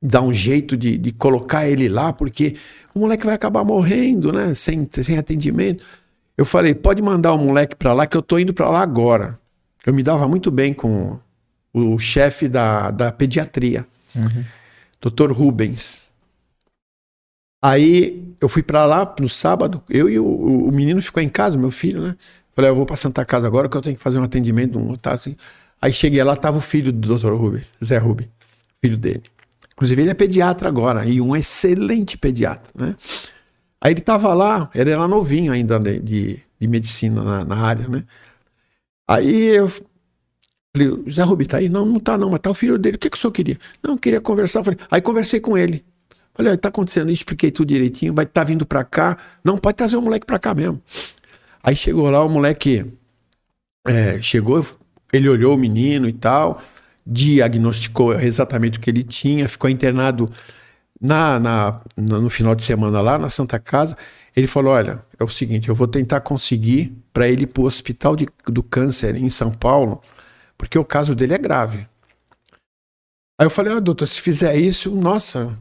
dar um jeito de, de colocar ele lá porque o moleque vai acabar morrendo né sem sem atendimento eu falei, pode mandar o moleque pra lá que eu tô indo pra lá agora. Eu me dava muito bem com o chefe da, da pediatria, Uhum. Dr. Rubens. Aí eu fui pra lá no sábado, eu e o, o menino ficou em casa, meu filho, né? Falei, eu vou pra Santa Casa agora que eu tenho que fazer um atendimento, um tá, assim. Aí cheguei lá, tava o filho do Dr. Rubens, Zé Rubens, filho dele. Inclusive ele é pediatra agora e um excelente pediatra, né? Aí ele tava lá, ele era novinho ainda de, de, de medicina na, na área, né? Aí eu falei, Zé Rubi tá aí? Não, não tá não, mas tá o filho dele. O que, que o senhor queria? Não, queria conversar. Falei, aí conversei com ele. Olha, tá acontecendo expliquei tudo direitinho, vai tá vindo para cá. Não, pode trazer o moleque para cá mesmo. Aí chegou lá, o moleque é, chegou, ele olhou o menino e tal, diagnosticou exatamente o que ele tinha, ficou internado na, na, no final de semana lá na Santa Casa. Ele falou: Olha, é o seguinte, eu vou tentar conseguir para ele ir para o Hospital de, do Câncer em São Paulo, porque o caso dele é grave. Aí eu falei: Ah, doutor, se fizer isso, nossa,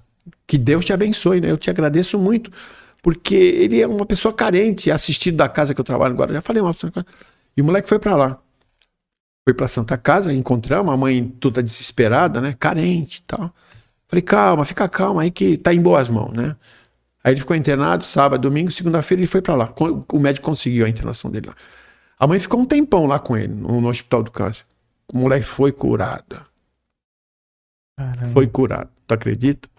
que Deus te abençoe, né? Eu te agradeço muito, porque ele é uma pessoa carente, assistido da casa que eu trabalho agora. Já falei uma pessoa. E o moleque foi para lá. Foi para Santa Casa, encontramos, a mãe toda desesperada, né? Carente e tal. Falei, calma, fica calma aí que tá em boas mãos, né? Aí ele ficou internado sábado, domingo, segunda-feira ele foi para lá. O médico conseguiu a internação dele lá. A mãe ficou um tempão lá com ele, no, no Hospital do Câncer. O moleque foi curado. Caramba. Foi curado, tu acredita?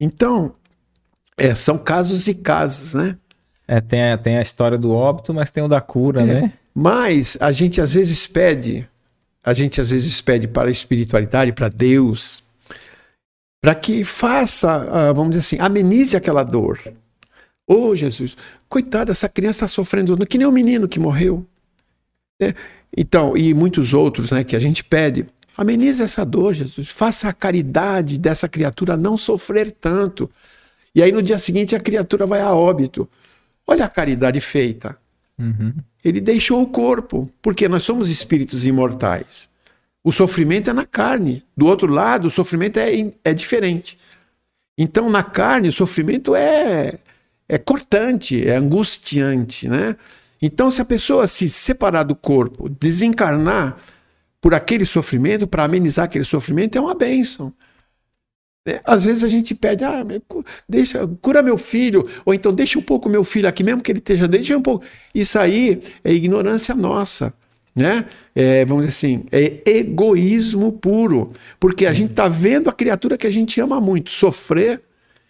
Então, é, são casos e casos, né? É, tem a, tem a história do óbito, mas tem o da cura, é. né? Mas a gente às vezes pede, a gente às vezes pede para a espiritualidade, para Deus, para que faça, uh, vamos dizer assim, amenize aquela dor. Ô oh, Jesus, coitada, essa criança está sofrendo, que nem o menino que morreu. Né? Então, e muitos outros né, que a gente pede, amenize essa dor, Jesus, faça a caridade dessa criatura não sofrer tanto. E aí no dia seguinte a criatura vai a óbito. Olha a caridade feita. Uhum. Ele deixou o corpo, porque nós somos espíritos imortais. O sofrimento é na carne. Do outro lado, o sofrimento é, é diferente. Então, na carne, o sofrimento é, é cortante, é angustiante, né? Então, se a pessoa se separar do corpo, desencarnar por aquele sofrimento, para amenizar aquele sofrimento, é uma bênção. É, às vezes a gente pede, ah, deixa, cura meu filho, ou então deixa um pouco meu filho aqui, mesmo que ele esteja, deixa um pouco. Isso aí é ignorância nossa né? É, vamos dizer assim, é egoísmo puro, porque a gente está vendo a criatura que a gente ama muito sofrer,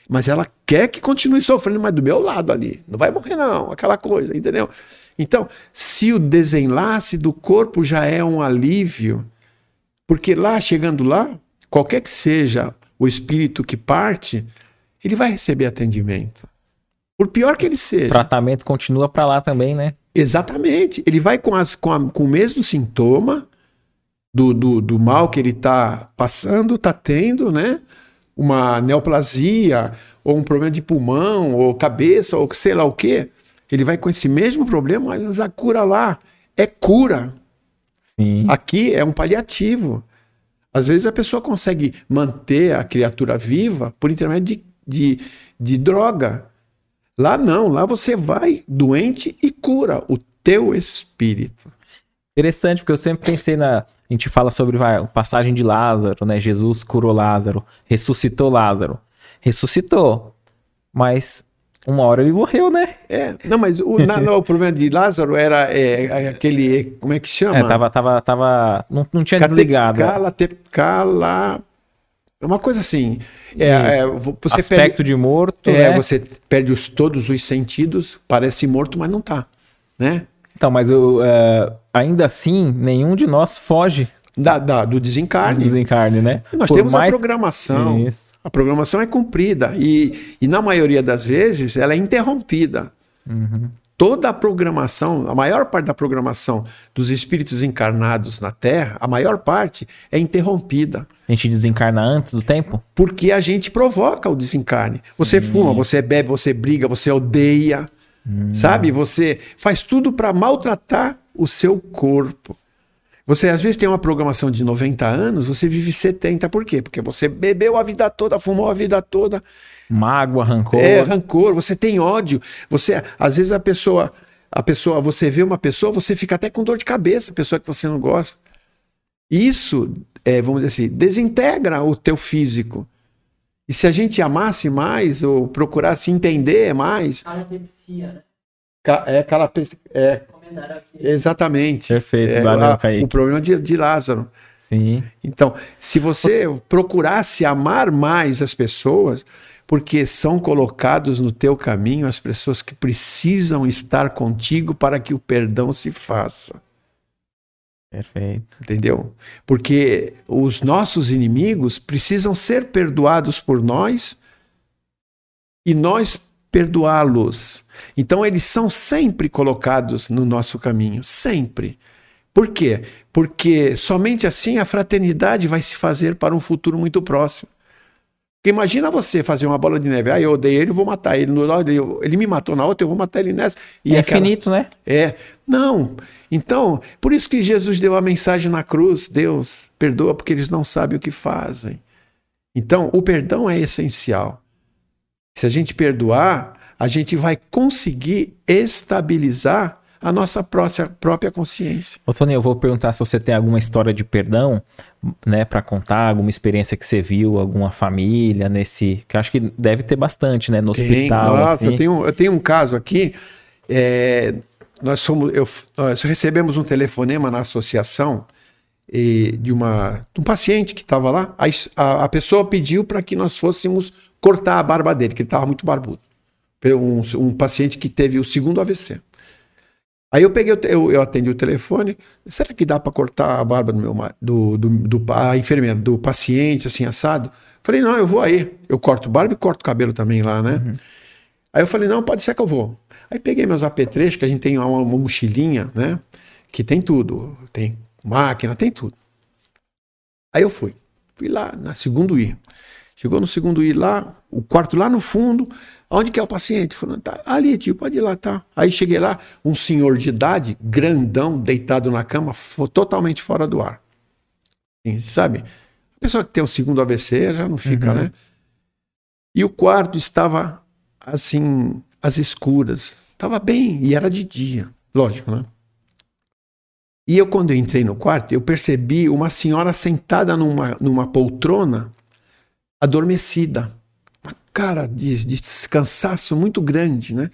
mas ela quer que continue sofrendo, mas do meu lado ali, não vai morrer não, aquela coisa, entendeu? Então, se o desenlace do corpo já é um alívio, porque lá, chegando lá, qualquer que seja o espírito que parte, ele vai receber atendimento. Por pior que ele seja. O tratamento continua para lá também, né? Exatamente. Ele vai com, as, com, a, com o mesmo sintoma do, do, do mal que ele está passando, está tendo, né? Uma neoplasia, ou um problema de pulmão, ou cabeça, ou sei lá o quê. Ele vai com esse mesmo problema, mas a cura lá é cura. Sim. Aqui é um paliativo. Às vezes a pessoa consegue manter a criatura viva por intermédio de, de, de droga. Lá não, lá você vai doente e cura o teu espírito. Interessante, porque eu sempre pensei na. A gente fala sobre a passagem de Lázaro, né? Jesus curou Lázaro, ressuscitou Lázaro. Ressuscitou. Mas uma hora ele morreu, né? É, não, mas o, na, não, o problema de Lázaro era é, é aquele. Como é que chama? É, tava. tava, tava não, não tinha Cate, desligado. Cala, te, cala, é uma coisa assim. É, é, você Aspecto perde, de morto. É, né? você perde os, todos os sentidos, parece morto, mas não tá. Né? Então, mas eu, uh, ainda assim, nenhum de nós foge da, da, do desencarne. Desencarne, né? nós Por temos mais... a programação. Isso. A programação é cumprida. E, e na maioria das vezes ela é interrompida. Uhum toda a programação, a maior parte da programação dos espíritos encarnados na Terra, a maior parte é interrompida. A gente desencarna antes do tempo? Porque a gente provoca o desencarne. Sim. Você fuma, você bebe, você briga, você odeia, hum. sabe? Você faz tudo para maltratar o seu corpo. Você às vezes tem uma programação de 90 anos, você vive 70. Por quê? Porque você bebeu a vida toda, fumou a vida toda Mágoa, rancor. É, rancor, você tem ódio. Você, às vezes a pessoa, a pessoa, você vê uma pessoa, você fica até com dor de cabeça, pessoa que você não gosta. Isso, é, vamos dizer assim, desintegra o teu físico. E se a gente amasse mais ou procurasse entender mais. Calapepsia, né? É, calapepsia. É, exatamente. Perfeito, é, valeu, a, O problema de, de Lázaro. Sim. Então, se você procurasse amar mais as pessoas, porque são colocados no teu caminho as pessoas que precisam estar contigo para que o perdão se faça. Perfeito. Entendeu? Porque os nossos inimigos precisam ser perdoados por nós e nós perdoá-los. Então eles são sempre colocados no nosso caminho, sempre. Por quê? Porque somente assim a fraternidade vai se fazer para um futuro muito próximo. Porque imagina você fazer uma bola de neve. Ah, eu odeio ele, vou matar ele. Ele me matou na outra, eu vou matar ele nessa. E é aquela... finito, né? É. Não. Então, por isso que Jesus deu a mensagem na cruz: Deus, perdoa porque eles não sabem o que fazem. Então, o perdão é essencial. Se a gente perdoar, a gente vai conseguir estabilizar a nossa própria, própria consciência. Ô, Tony, eu vou perguntar se você tem alguma história de perdão, né, para contar, alguma experiência que você viu, alguma família nesse. Que acho que deve ter bastante, né, no tem, hospital. Nossa, assim. eu, tenho, eu tenho um caso aqui. É, nós, somos, eu, nós recebemos um telefonema na associação e, de, uma, de um paciente que estava lá. A, a, a pessoa pediu para que nós fôssemos cortar a barba dele, que ele estava muito barbudo. Um, um paciente que teve o segundo AVC. Aí eu peguei, eu, eu atendi o telefone. Será que dá para cortar a barba do meu do, do, do a enfermeira, do paciente, assim, assado? Falei, não, eu vou aí. Eu corto barba e corto cabelo também lá, né? Uhum. Aí eu falei, não, pode ser que eu vou. Aí peguei meus apetrechos, que a gente tem uma, uma mochilinha, né? Que tem tudo. Tem máquina, tem tudo. Aí eu fui. Fui lá na segundo I. Chegou no segundo I lá, o quarto lá no fundo. Onde que é o paciente? Falando, tá ali, tio, pode ir lá, tá. Aí cheguei lá, um senhor de idade, grandão, deitado na cama, totalmente fora do ar. Assim, sabe? A pessoa que tem o segundo AVC já não fica, uhum. né? E o quarto estava assim, às escuras. Estava bem, e era de dia, lógico, né? E eu, quando eu entrei no quarto, eu percebi uma senhora sentada numa, numa poltrona, adormecida cara de, de cansaço muito grande, né?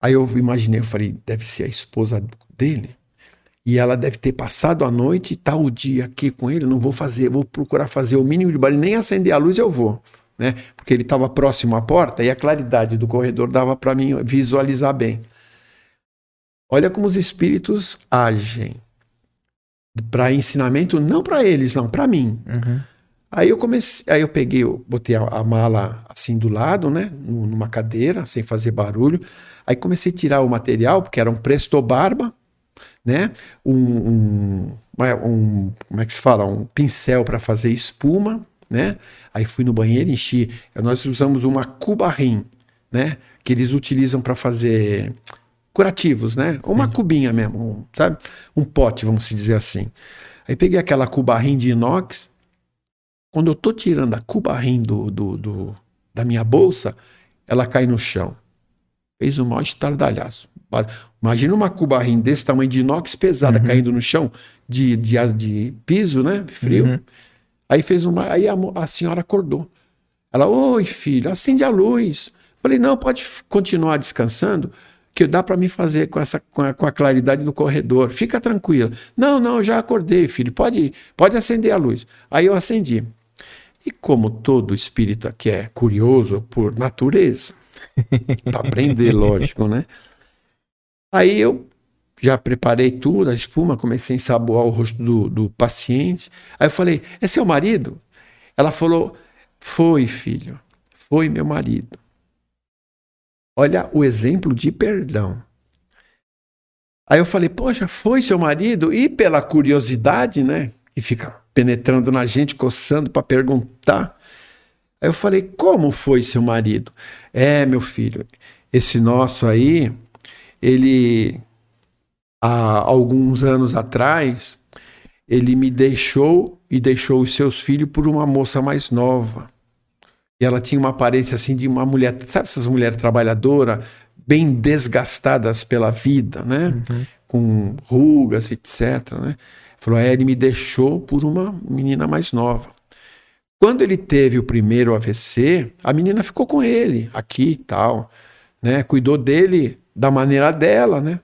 Aí eu imaginei, eu falei, deve ser a esposa dele. E ela deve ter passado a noite e tal o dia aqui com ele. Não vou fazer, vou procurar fazer o mínimo de barulho, nem acender a luz eu vou, né? Porque ele estava próximo à porta e a claridade do corredor dava para mim visualizar bem. Olha como os espíritos agem para ensinamento, não para eles, não, para mim. Uhum. Aí eu comecei, aí eu peguei, eu botei a, a, mala assim do lado, né, numa cadeira, sem fazer barulho. Aí comecei a tirar o material, porque era um presto barba, né, um, um, um como é que se fala, um pincel para fazer espuma, né. Aí fui no banheiro, enchi. Nós usamos uma cubarrim, né, que eles utilizam para fazer curativos, né, Sim. uma cubinha mesmo, um, sabe, um pote, vamos dizer assim. Aí peguei aquela cubarrim de inox quando eu estou tirando a cubarrim do, do, do, da minha bolsa, ela cai no chão. Fez um maior estardalhaço. Imagina uma cubarrim desse tamanho de inox pesada uhum. caindo no chão, de, de, de piso, né? Frio. Uhum. Aí fez uma. Aí a, a senhora acordou. Ela, oi, filho, acende a luz. Falei, não, pode continuar descansando, que dá para me fazer com, essa, com a, com, a, claridade do corredor. Fica tranquila. Não, não, já acordei, filho. Pode, pode acender a luz. Aí eu acendi. E como todo espírita que é curioso por natureza, [laughs] para aprender, lógico, né? Aí eu já preparei tudo, a espuma, comecei a ensaboar o rosto do, do paciente. Aí eu falei: É seu marido? Ela falou: Foi, filho, foi meu marido. Olha o exemplo de perdão. Aí eu falei: Poxa, foi seu marido? E pela curiosidade, né? Que fica penetrando na gente, coçando para perguntar. Aí eu falei: Como foi seu marido? É, meu filho, esse nosso aí, ele, há alguns anos atrás, ele me deixou e deixou os seus filhos por uma moça mais nova. E ela tinha uma aparência assim de uma mulher, sabe essas mulheres trabalhadoras, bem desgastadas pela vida, né? Uhum. Com rugas, etc, né? Falou, é, ele me deixou por uma menina mais nova. Quando ele teve o primeiro AVC, a menina ficou com ele aqui e tal, né? Cuidou dele da maneira dela, né?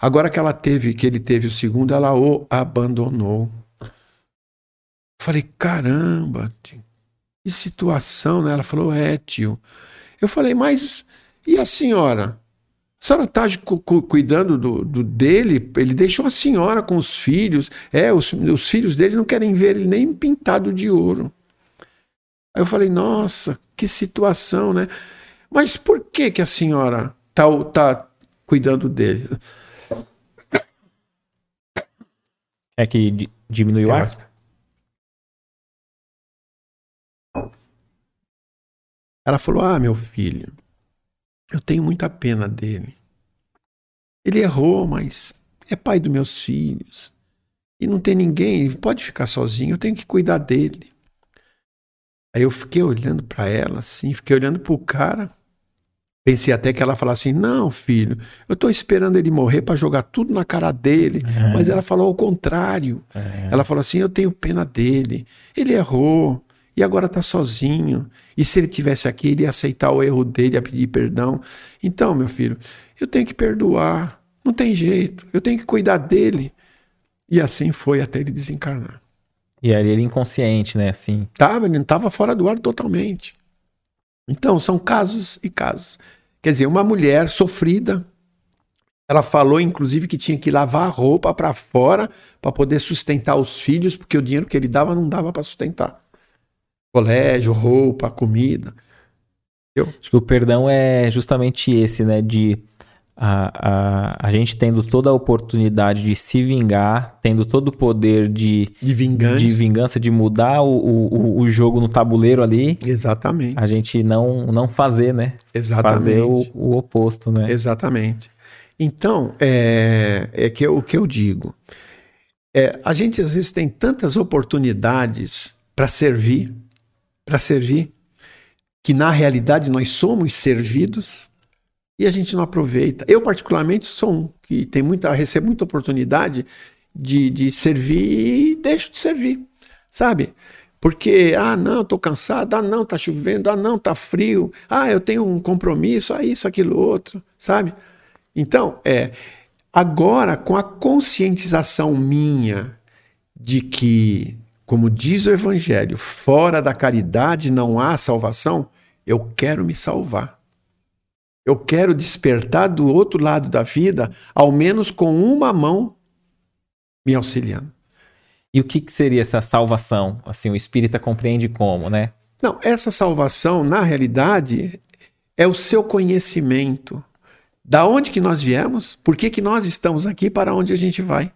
Agora que ela teve, que ele teve o segundo, ela o abandonou. Falei, caramba, que situação, né? Ela falou, é, tio. Eu falei, mas e a senhora? A senhora está cu cuidando do, do, dele, ele deixou a senhora com os filhos. É, os, os filhos dele não querem ver ele nem pintado de ouro. Aí eu falei, nossa, que situação, né? Mas por que que a senhora tá, tá cuidando dele? É que diminui o ar? Ela falou: Ah, meu filho, eu tenho muita pena dele. Ele errou, mas é pai dos meus filhos. E não tem ninguém, ele pode ficar sozinho, eu tenho que cuidar dele. Aí eu fiquei olhando para ela assim, fiquei olhando pro cara. Pensei até que ela falasse assim: Não, filho, eu tô esperando ele morrer para jogar tudo na cara dele. É. Mas ela falou ao contrário. É. Ela falou assim: Eu tenho pena dele. Ele errou e agora está sozinho. E se ele tivesse aqui, ele ia aceitar o erro dele, ia pedir perdão. Então, meu filho, eu tenho que perdoar. Não tem jeito. Eu tenho que cuidar dele. E assim foi até ele desencarnar. E ali ele inconsciente, né? Assim. Tava, ele não estava fora do ar totalmente. Então, são casos e casos. Quer dizer, uma mulher sofrida, ela falou, inclusive, que tinha que lavar a roupa para fora para poder sustentar os filhos, porque o dinheiro que ele dava não dava para sustentar. Colégio, roupa, comida. Acho que o perdão é justamente esse, né? De a, a, a gente tendo toda a oportunidade de se vingar, tendo todo o poder de, de, vingança. de vingança, de mudar o, o, o jogo no tabuleiro ali. Exatamente. A gente não, não fazer, né? Exatamente. Fazer o, o oposto, né? Exatamente. Então, é, é que o que eu digo. É, a gente às vezes tem tantas oportunidades para servir, para servir, que na realidade nós somos servidos e a gente não aproveita. Eu, particularmente, sou um que tem muita, recebo muita oportunidade de, de servir e deixo de servir, sabe? Porque, ah, não, estou cansado, ah, não, está chovendo, ah, não, está frio, ah, eu tenho um compromisso, ah, isso, aquilo, outro, sabe? Então, é, agora, com a conscientização minha de que, como diz o Evangelho, fora da caridade não há salvação, eu quero me salvar. Eu quero despertar do outro lado da vida, ao menos com uma mão me auxiliando. E o que, que seria essa salvação? Assim, o espírita compreende como, né? Não, essa salvação, na realidade, é o seu conhecimento. Da onde que nós viemos, por que, que nós estamos aqui, para onde a gente vai.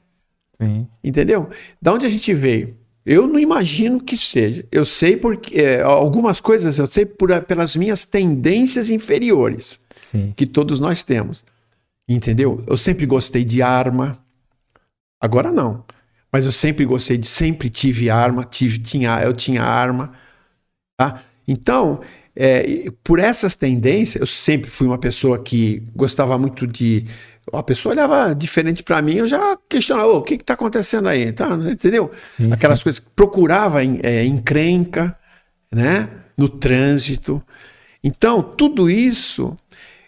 Sim. Entendeu? Da onde a gente veio. Eu não imagino que seja. Eu sei porque é, algumas coisas eu sei por, pelas minhas tendências inferiores Sim. que todos nós temos. Entendeu? Eu sempre gostei de arma. Agora não. Mas eu sempre gostei de sempre tive arma, tive tinha eu tinha arma, tá? Então, é, por essas tendências, eu sempre fui uma pessoa que gostava muito de a pessoa olhava diferente para mim, eu já questionava, o que está acontecendo aí? Tá, entendeu? Sim, Aquelas sim. coisas que procurava em, é, encrenca, né? no trânsito. Então, tudo isso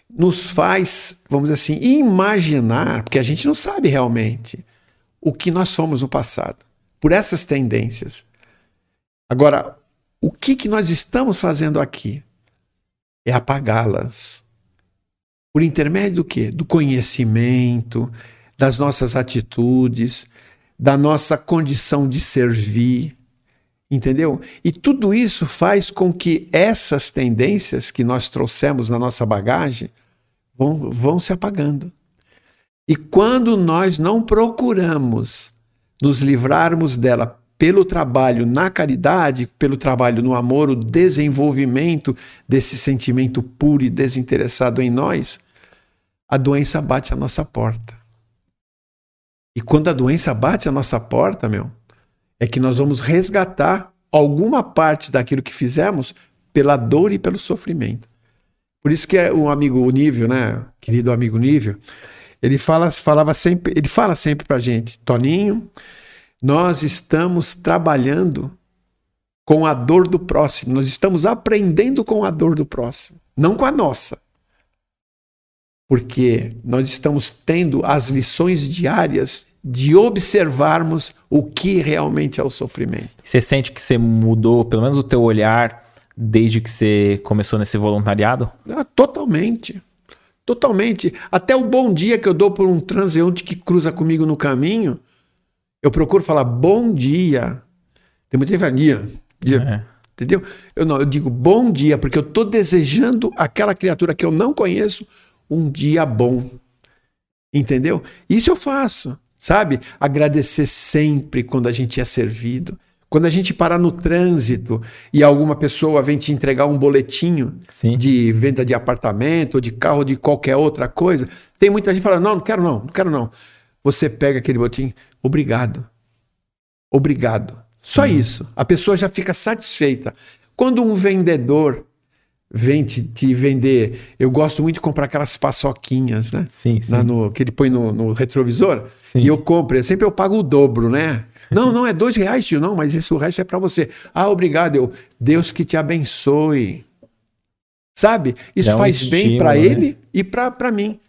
nos faz, vamos dizer assim, imaginar, porque a gente não sabe realmente o que nós somos no passado, por essas tendências. Agora, o que, que nós estamos fazendo aqui? É apagá-las por intermédio do quê? Do conhecimento, das nossas atitudes, da nossa condição de servir, entendeu? E tudo isso faz com que essas tendências que nós trouxemos na nossa bagagem vão, vão se apagando. E quando nós não procuramos nos livrarmos dela pelo trabalho na caridade, pelo trabalho no amor, o desenvolvimento desse sentimento puro e desinteressado em nós, a doença bate a nossa porta. E quando a doença bate a nossa porta, meu, é que nós vamos resgatar alguma parte daquilo que fizemos pela dor e pelo sofrimento. Por isso que é o amigo Nível, né, querido amigo Nível, ele fala, falava sempre, ele fala sempre pra gente, Toninho, nós estamos trabalhando com a dor do próximo, nós estamos aprendendo com a dor do próximo, não com a nossa porque nós estamos tendo as lições diárias de observarmos o que realmente é o sofrimento. Você sente que você mudou, pelo menos o teu olhar, desde que você começou nesse voluntariado? Ah, totalmente. Totalmente. Até o bom dia que eu dou por um transeunte que cruza comigo no caminho, eu procuro falar bom dia. Tem muita dia, dia. É. Entendeu? Eu não, eu digo bom dia, porque eu estou desejando aquela criatura que eu não conheço um dia bom. Entendeu? Isso eu faço, sabe? Agradecer sempre quando a gente é servido. Quando a gente parar no trânsito e alguma pessoa vem te entregar um boletinho Sim. de venda de apartamento, ou de carro, ou de qualquer outra coisa, tem muita gente falando: não, não quero não, não quero não. Você pega aquele boletim, obrigado. Obrigado. Só Sim. isso. A pessoa já fica satisfeita. Quando um vendedor vem te, te vender, eu gosto muito de comprar aquelas paçoquinhas, né? Sim, sim. Na- no- que ele põe no, no retrovisor. Sim. E eu compro. Sempre eu pago o dobro, né? Não, não é dois reais, tio. Não, mas esse o resto é para você. Ah, obrigado. Eu, Deus que te abençoe. Sabe? Isso É um faz bem para né? ele e para mim.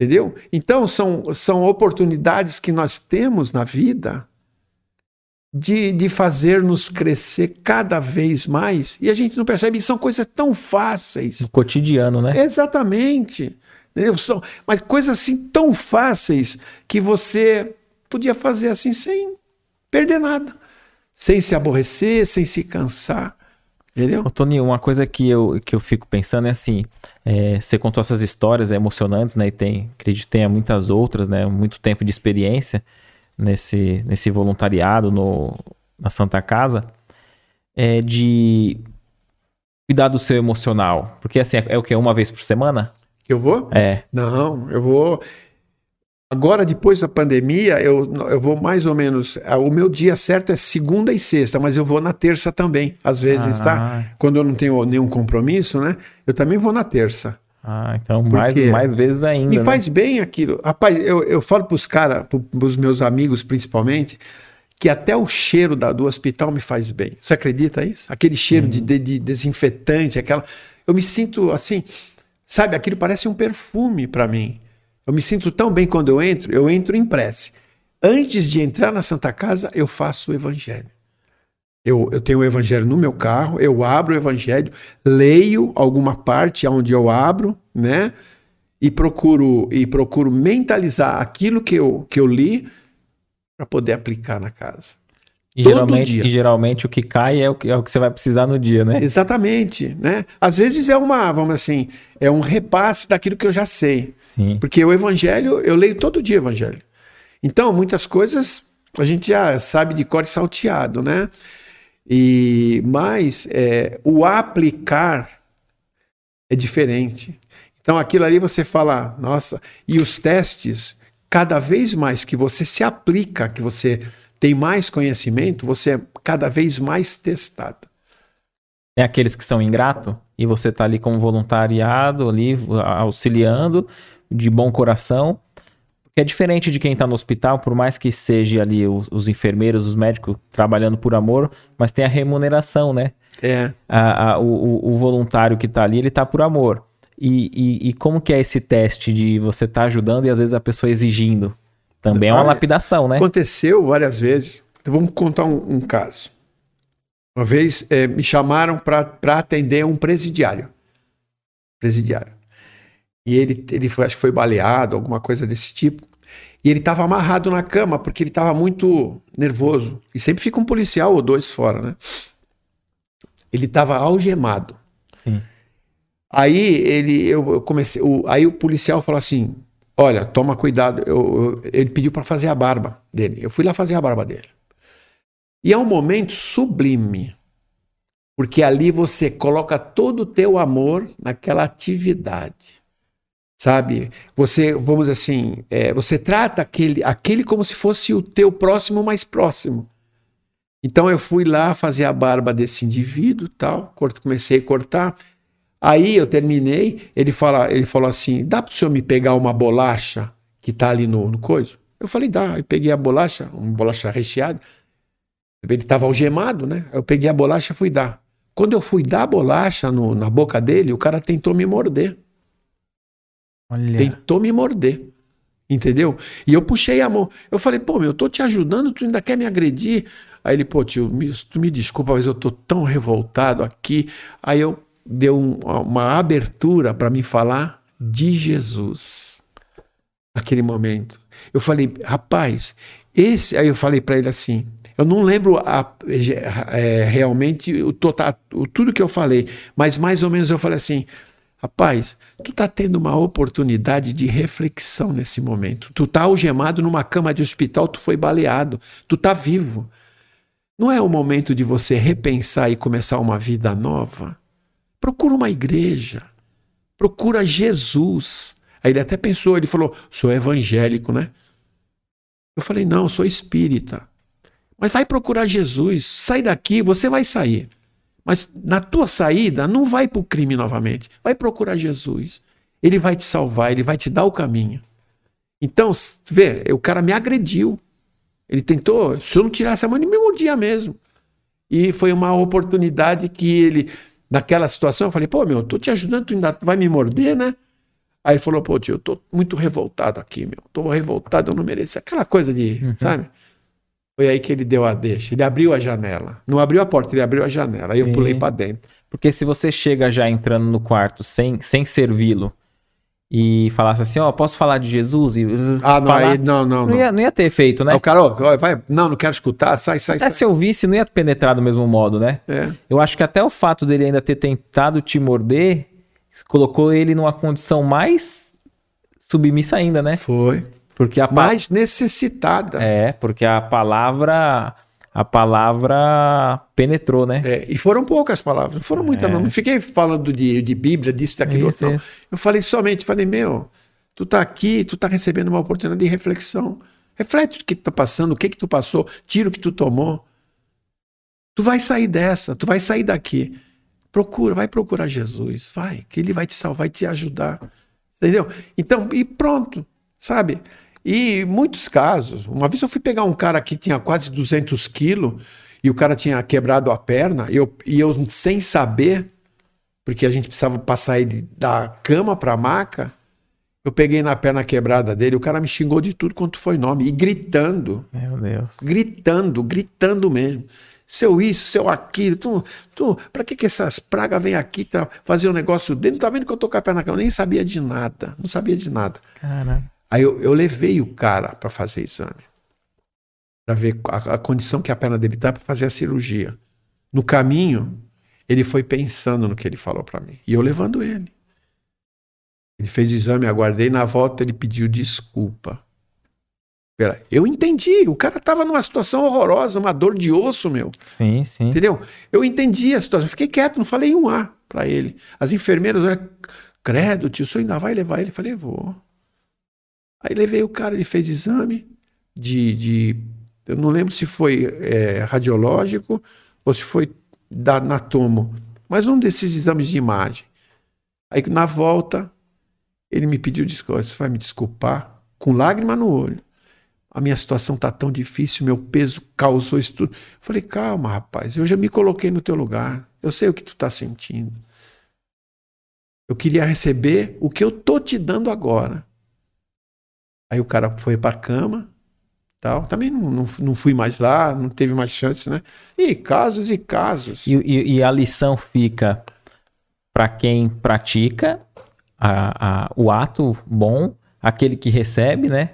Entendeu? Então, são, são oportunidades que nós temos na vida de, de fazer-nos crescer cada vez mais e a gente não percebe. São coisas tão fáceis. No cotidiano, né? Exatamente. Entendeu? Mas coisas assim tão fáceis que você podia fazer assim sem perder nada. Sem se aborrecer, sem se cansar. Entendeu? Ô, Tony, uma coisa que eu, que eu fico pensando é assim, é, você contou essas histórias é, emocionantes, né? E tem, acredito que tenha muitas outras, né? Muito tempo de experiência nesse, nesse voluntariado no, na Santa Casa, é de cuidar do seu emocional. Porque assim, é, é o que? Uma vez por semana? Eu vou? É. Não, eu vou. Agora, depois da pandemia, eu, eu vou mais ou menos. ah, O meu dia certo é segunda e sexta, mas eu vou na terça também, às vezes, tá? Ah, Quando eu não tenho nenhum compromisso, né? Eu também vou na terça. Ah, então mais, mais vezes ainda. Me né? faz bem aquilo. Rapaz, eu, eu falo pros caras, pros meus amigos principalmente, que até o cheiro da- do hospital me faz bem. Você acredita isso? Aquele cheiro de, de- de desinfetante, aquela. Eu me sinto assim, sabe? Aquilo parece um perfume para mim. Eu me sinto tão bem quando eu entro, eu entro em prece. Antes de entrar na Santa Casa, eu faço o evangelho. Eu, eu tenho o evangelho no meu carro, eu abro o evangelho, leio alguma parte onde eu abro, né? E procuro e procuro mentalizar aquilo que eu, que eu li para poder aplicar na casa. E geralmente, e geralmente o que cai é o que, é o que você vai precisar no dia, né? Exatamente, né? Às vezes é uma, vamos assim, é um repasse daquilo que eu já sei. Sim. Porque o evangelho, eu leio todo dia o evangelho. Então, muitas coisas a gente já sabe de cor e salteado, né? E mas é, o aplicar é diferente. Então, aquilo ali você fala, nossa, e os testes, cada vez mais que você se aplica, que você tem mais conhecimento, você é cada vez mais testado. Tem aqueles que são ingratos e você tá ali como voluntariado, ali auxiliando, de bom coração. Porque é diferente de quem tá no hospital, por mais que seja ali os, os enfermeiros, os médicos trabalhando por amor, mas tem a remuneração, né? É. A- a- o, o- voluntário que tá ali, ele tá por amor. E, e- e como que é esse teste de você tá ajudando e às vezes a pessoa exigindo? Também é uma Ah, é. lapidação, né? Aconteceu várias vezes. Então, vamos contar um, um caso. Uma vez eh, me chamaram para atender um presidiário. Presidiário. E ele, ele foi, acho que foi baleado, alguma coisa desse tipo. E ele estava amarrado na cama porque ele estava muito nervoso. E sempre fica um policial ou dois fora, né? Ele estava algemado. Sim. Aí ele, eu, eu comecei, o- aí o policial falou assim: Olha, toma cuidado. Eu- eu- ele pediu para fazer a barba dele. Eu fui lá fazer a barba dele. E é um momento sublime, porque ali você coloca todo o teu amor naquela atividade, sabe? Você, vamos dizer assim, é, você trata aquele, aquele como se fosse o teu próximo mais próximo. Então eu fui lá fazer a barba desse indivíduo, tal, comecei a cortar. Aí eu terminei, ele, fala, ele falou assim: dá para o senhor me pegar uma bolacha que tá ali no, no coiso? Eu falei, dá. Eu peguei a bolacha, uma bolacha recheada. Ele estava algemado, né? Eu peguei a bolacha e fui dar. Quando eu fui dar a bolacha no- na boca dele, o cara tentou me morder. Olha. Tentou me morder. Entendeu? E eu puxei a mão. Eu falei, pô, meu, eu tô te ajudando, tu ainda quer me agredir. Aí ele, pô, tio, me- tu me desculpa, mas eu tô tão revoltado aqui. Aí eu deu um- uma abertura para me falar de Jesus. Naquele momento. Eu falei, rapaz, esse. Aí eu falei para ele assim: Eu não lembro a, é, realmente o, total, tudo que eu falei, mas mais ou menos eu falei assim: rapaz, tu tá tendo uma oportunidade de reflexão nesse momento. Tu tá algemado numa cama de hospital, tu foi baleado, tu tá vivo. Não é o momento de você repensar e começar uma vida nova? Procura uma igreja, procura Jesus. Aí ele até pensou, ele falou: sou evangélico, né? Eu falei: não, sou espírita. Mas vai procurar Jesus, sai daqui, você vai sair. Mas na tua saída, não vai para o crime novamente. Vai procurar Jesus. Ele vai te salvar, ele vai te dar o caminho. Então, vê, o cara me agrediu. Ele tentou, se eu não tirasse a mão, ele me mordia mesmo. E foi uma oportunidade que ele, naquela situação, eu falei, pô, meu, tô te ajudando, tu ainda vai me morder, né? Aí ele falou, pô, tio, eu tô muito revoltado aqui, meu. Tô revoltado, eu não mereço. Aquela coisa de, uhum. sabe? Foi aí que ele deu a deixa. Ele abriu a janela. Não abriu a porta, ele abriu a janela. Aí eu pulei para dentro. Porque se você chega já entrando no quarto sem, sem servi-lo e falasse assim, ó, oh, posso falar de Jesus? E, ah, não, aí, não, não, não. Ia, não ia ter efeito, né? O cara, ó, vai, não, não quero escutar, sai, sai, até sai. se eu visse, não ia penetrar do mesmo modo, né? É. Eu acho que até o fato dele ainda ter tentado te morder colocou ele numa condição mais submissa ainda, né? Foi. Porque a mais necessitada. É, porque a palavra a palavra penetrou, né? É, e foram poucas palavras, não foram muitas, é. não. Não fiquei falando de, de Bíblia, disso, daquilo, isso, não. Isso. Eu falei somente, falei, meu, tu tá aqui, tu tá recebendo uma oportunidade de reflexão. Reflete o que tu tá passando, o que que tu passou, tira o que tu tomou. Tu vai sair dessa, tu vai sair daqui. Procura, vai procurar Jesus, vai, que ele vai te salvar, vai te ajudar. Entendeu? Então, e pronto, sabe? E muitos casos. Uma vez eu fui pegar um cara que tinha quase 200 quilos e o cara tinha quebrado a perna e eu, e eu sem saber, porque a gente precisava passar ele da cama para a maca, eu peguei na perna quebrada dele, o cara me xingou de tudo quanto foi nome, e gritando. Meu Deus. Gritando, gritando mesmo. Seu isso, seu aquilo. Tu, tu, pra que, que essas pragas vêm aqui fazer um negócio dele? Tá vendo que eu tô com a perna? Eu nem sabia de nada. Não sabia de nada. Caramba. Aí eu, eu levei o cara para fazer exame, para ver a, a, condição que a perna dele tá para fazer a cirurgia. No caminho, ele foi pensando no que ele falou para mim e eu levando ele. Ele fez o exame, aguardei na volta, ele pediu desculpa. Eu entendi, o cara tava numa situação horrorosa, uma dor de osso, meu. Sim, sim. Entendeu? Eu entendi a situação, fiquei quieto, não falei um A para ele. As enfermeiras, credo, tio, o senhor ainda vai levar ele? Eu falei, vou. Aí levei o cara, ele fez exame de. de eu não lembro se foi é, radiológico ou se foi da anatomo, mas um desses exames de imagem. Aí na volta, ele me pediu desculpa, você vai me desculpar, com lágrima no olho. A minha situação tá tão difícil, meu peso causou isso tudo. Falei, calma, rapaz, eu já me coloquei no teu lugar. Eu sei o que tu tá sentindo. Eu queria receber o que eu tô te dando agora. Aí o cara foi pra cama, tal. Também não, não, não, fui mais lá, não teve mais chance, né? E casos e casos. E, e, e a lição fica para quem pratica a, a, o ato bom, aquele que recebe, né?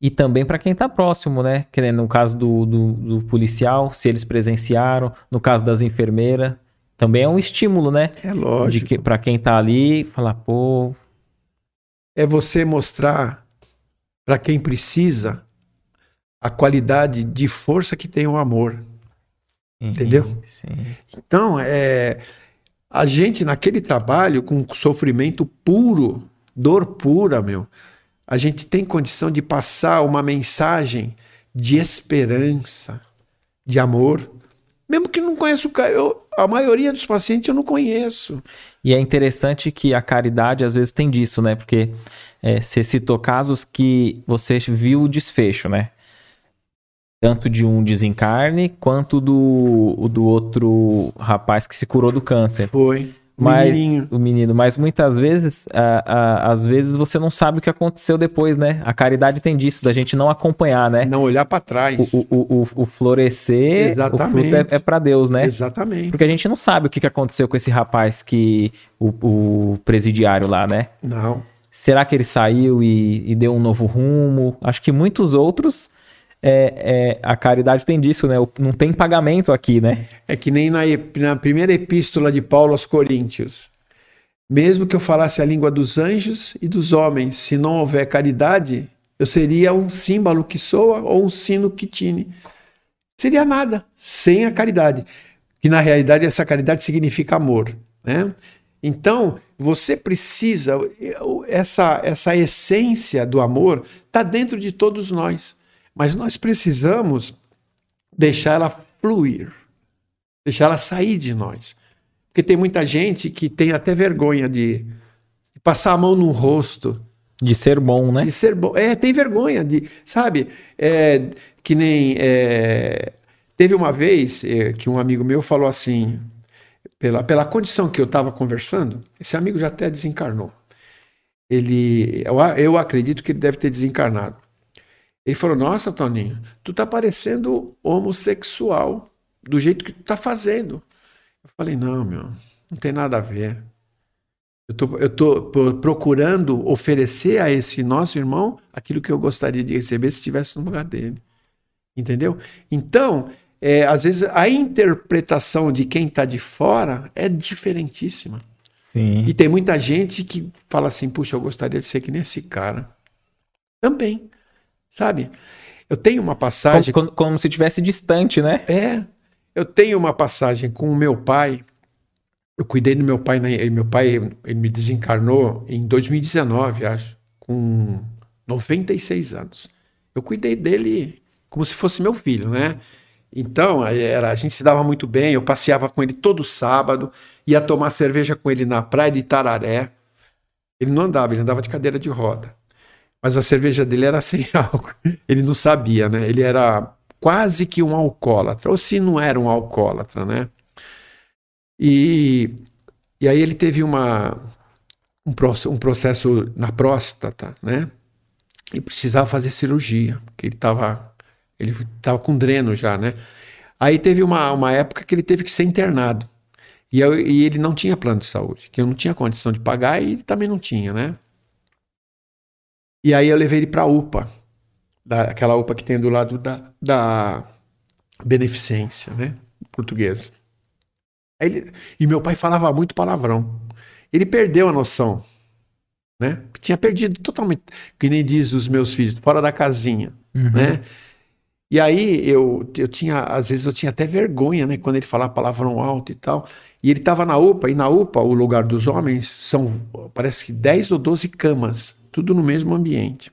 E também para quem está próximo, né? Que no caso do, do, do, policial, se eles presenciaram, no caso das enfermeiras, também é um estímulo, né? É lógico. Que, para quem está ali, falar, pô. É você mostrar para quem precisa a qualidade de força que tem o amor. Entendeu? Sim. Então, é, a gente naquele trabalho com sofrimento puro, dor pura, meu, a gente tem condição de passar uma mensagem de esperança, de amor, mesmo que não conheça o cara. Eu, a maioria dos pacientes eu não conheço. E é interessante que a caridade às vezes tem disso, né? Porque é, você citou casos que você viu o desfecho, né? Tanto de um desencarne quanto do, do outro rapaz que se curou do câncer. Foi. Mas, o menino, mas muitas vezes, a, a, às vezes você não sabe o que aconteceu depois, né? A caridade tem disso, da gente não acompanhar, né? Não olhar para trás. O, o, o, o, florescer, Exatamente. o fruto é, é para Deus, né? Exatamente. Porque a gente não sabe o que aconteceu com esse rapaz que o, o presidiário lá, né? Não. Será que ele saiu e, e deu um novo rumo? Acho que muitos outros é, é, a caridade tem disso, né? Não tem pagamento aqui, né? É que nem na, na primeira epístola de Paulo aos Coríntios. Mesmo que eu falasse a língua dos anjos e dos homens, se não houver caridade, eu seria um símbolo que soa ou um sino que tine. Seria nada sem a caridade. Que na realidade essa caridade significa amor. Né? Então, você precisa, essa, essa essência do amor está dentro de todos nós. Mas nós precisamos deixar ela fluir, deixar ela sair de nós. Porque tem muita gente que tem até vergonha de, passar a mão no rosto. De ser bom, né? De ser bom. É, tem vergonha de, sabe? É, que nem. É, teve uma vez é, que um amigo meu falou assim, pela, pela condição que eu estava conversando, esse amigo já até desencarnou. Ele, eu, eu acredito que ele deve ter desencarnado. Ele falou: Nossa, Toninho, tu tá parecendo homossexual do jeito que tu tá fazendo. Eu falei: Não, meu, não tem nada a ver. Eu tô, eu tô procurando oferecer a esse nosso irmão aquilo que eu gostaria de receber se estivesse no lugar dele. Entendeu? Então, é, às vezes a interpretação de quem está de fora é diferentíssima. Sim. E tem muita gente que fala assim: puxa, eu gostaria de ser que nem esse cara. Também. Sabe? Eu tenho uma passagem. Como, como, como se estivesse distante, né? É. Eu tenho uma passagem com o meu pai. Eu cuidei do meu pai. Meu pai ele me desencarnou em 2019, acho, com 96 anos. Eu cuidei dele como se fosse meu filho, né? Então, era, a gente se dava muito bem, eu passeava com ele todo sábado, ia tomar cerveja com ele na praia de Itararé. Ele não andava, ele andava de cadeira de roda. Mas a cerveja dele era [laughs] sem álcool. Ele não sabia, né? Ele era quase que um alcoólatra, ou se não era um alcoólatra, né? E, e aí ele teve uma, um, um processo na próstata, né? E precisava fazer cirurgia, porque ele estava ele tava com dreno já, né? Aí teve uma, uma época que ele teve que ser internado. E, eu, e ele não tinha plano de saúde, que eu não tinha condição de pagar e ele também não tinha, né? E aí eu levei ele para a UPA, da, aquela UPA que tem do lado da, da beneficência, né? Portuguesa. Ele, e meu pai falava muito palavrão. Ele perdeu a noção, né? Tinha perdido totalmente, que nem diz os meus filhos, fora da casinha, uhum. né? E aí eu, eu tinha, às vezes eu tinha até vergonha, né, quando ele falava palavrão alto e tal. E ele estava na UPA, e na UPA, o lugar dos homens, são, parece que 10 ou 12 camas tudo no mesmo ambiente.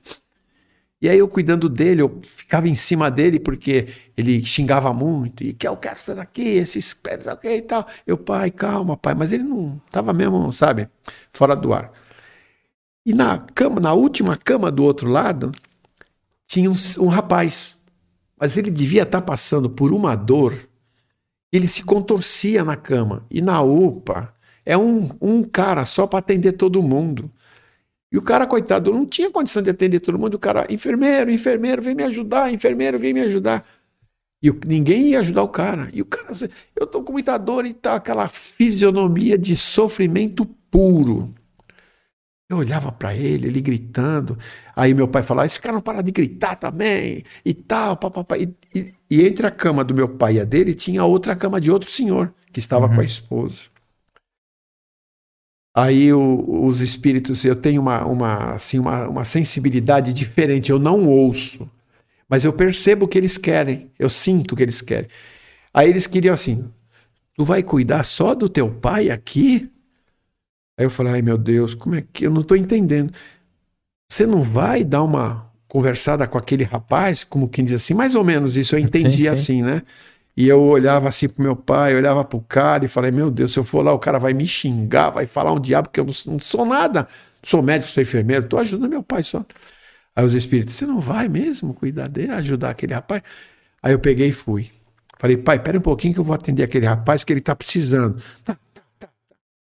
E aí eu cuidando dele, eu ficava em cima dele porque ele xingava muito e que eu quero sair daqui, esses pés, ok e tal. Eu, pai, calma, pai, mas ele não estava mesmo, sabe, fora do ar. E na cama, na última cama do outro lado, tinha um, um rapaz, mas ele devia estar tá passando por uma dor. Ele se contorcia na cama e na UPA é um, um cara só para atender todo mundo. E o cara, coitado, não tinha condição de atender todo mundo. O cara, enfermeiro, enfermeiro, vem me ajudar, enfermeiro, vem me ajudar. E o, ninguém ia ajudar o cara. E o cara, eu tô com muita dor e tá aquela fisionomia de sofrimento puro. Eu olhava para ele, ele gritando. Aí meu pai falava: esse cara não para de gritar também, e tal, papapá. E, e, e entre a cama do meu pai e a dele tinha outra cama de outro senhor, que estava uhum. com a esposa. Aí o, os espíritos, eu tenho uma, uma, assim, uma, uma sensibilidade diferente, eu não ouço, mas eu percebo o que eles querem, eu sinto o que eles querem. Aí eles queriam assim: tu vai cuidar só do teu pai aqui? Aí eu falei: ai meu Deus, como é que eu não estou entendendo? Você não vai dar uma conversada com aquele rapaz, como quem diz assim, mais ou menos isso eu [laughs] entendi sim, sim. assim, né? E eu olhava assim pro meu pai, olhava pro cara e falei: Meu Deus, se eu for lá, o cara vai me xingar, vai falar um diabo, que eu não, não sou nada. Sou médico, sou enfermeiro, tô ajudando meu pai só. Aí os espíritos: Você não vai mesmo cuidar dele, ajudar aquele rapaz? Aí eu peguei e fui. Falei: Pai, pera um pouquinho que eu vou atender aquele rapaz que ele tá precisando. Tá.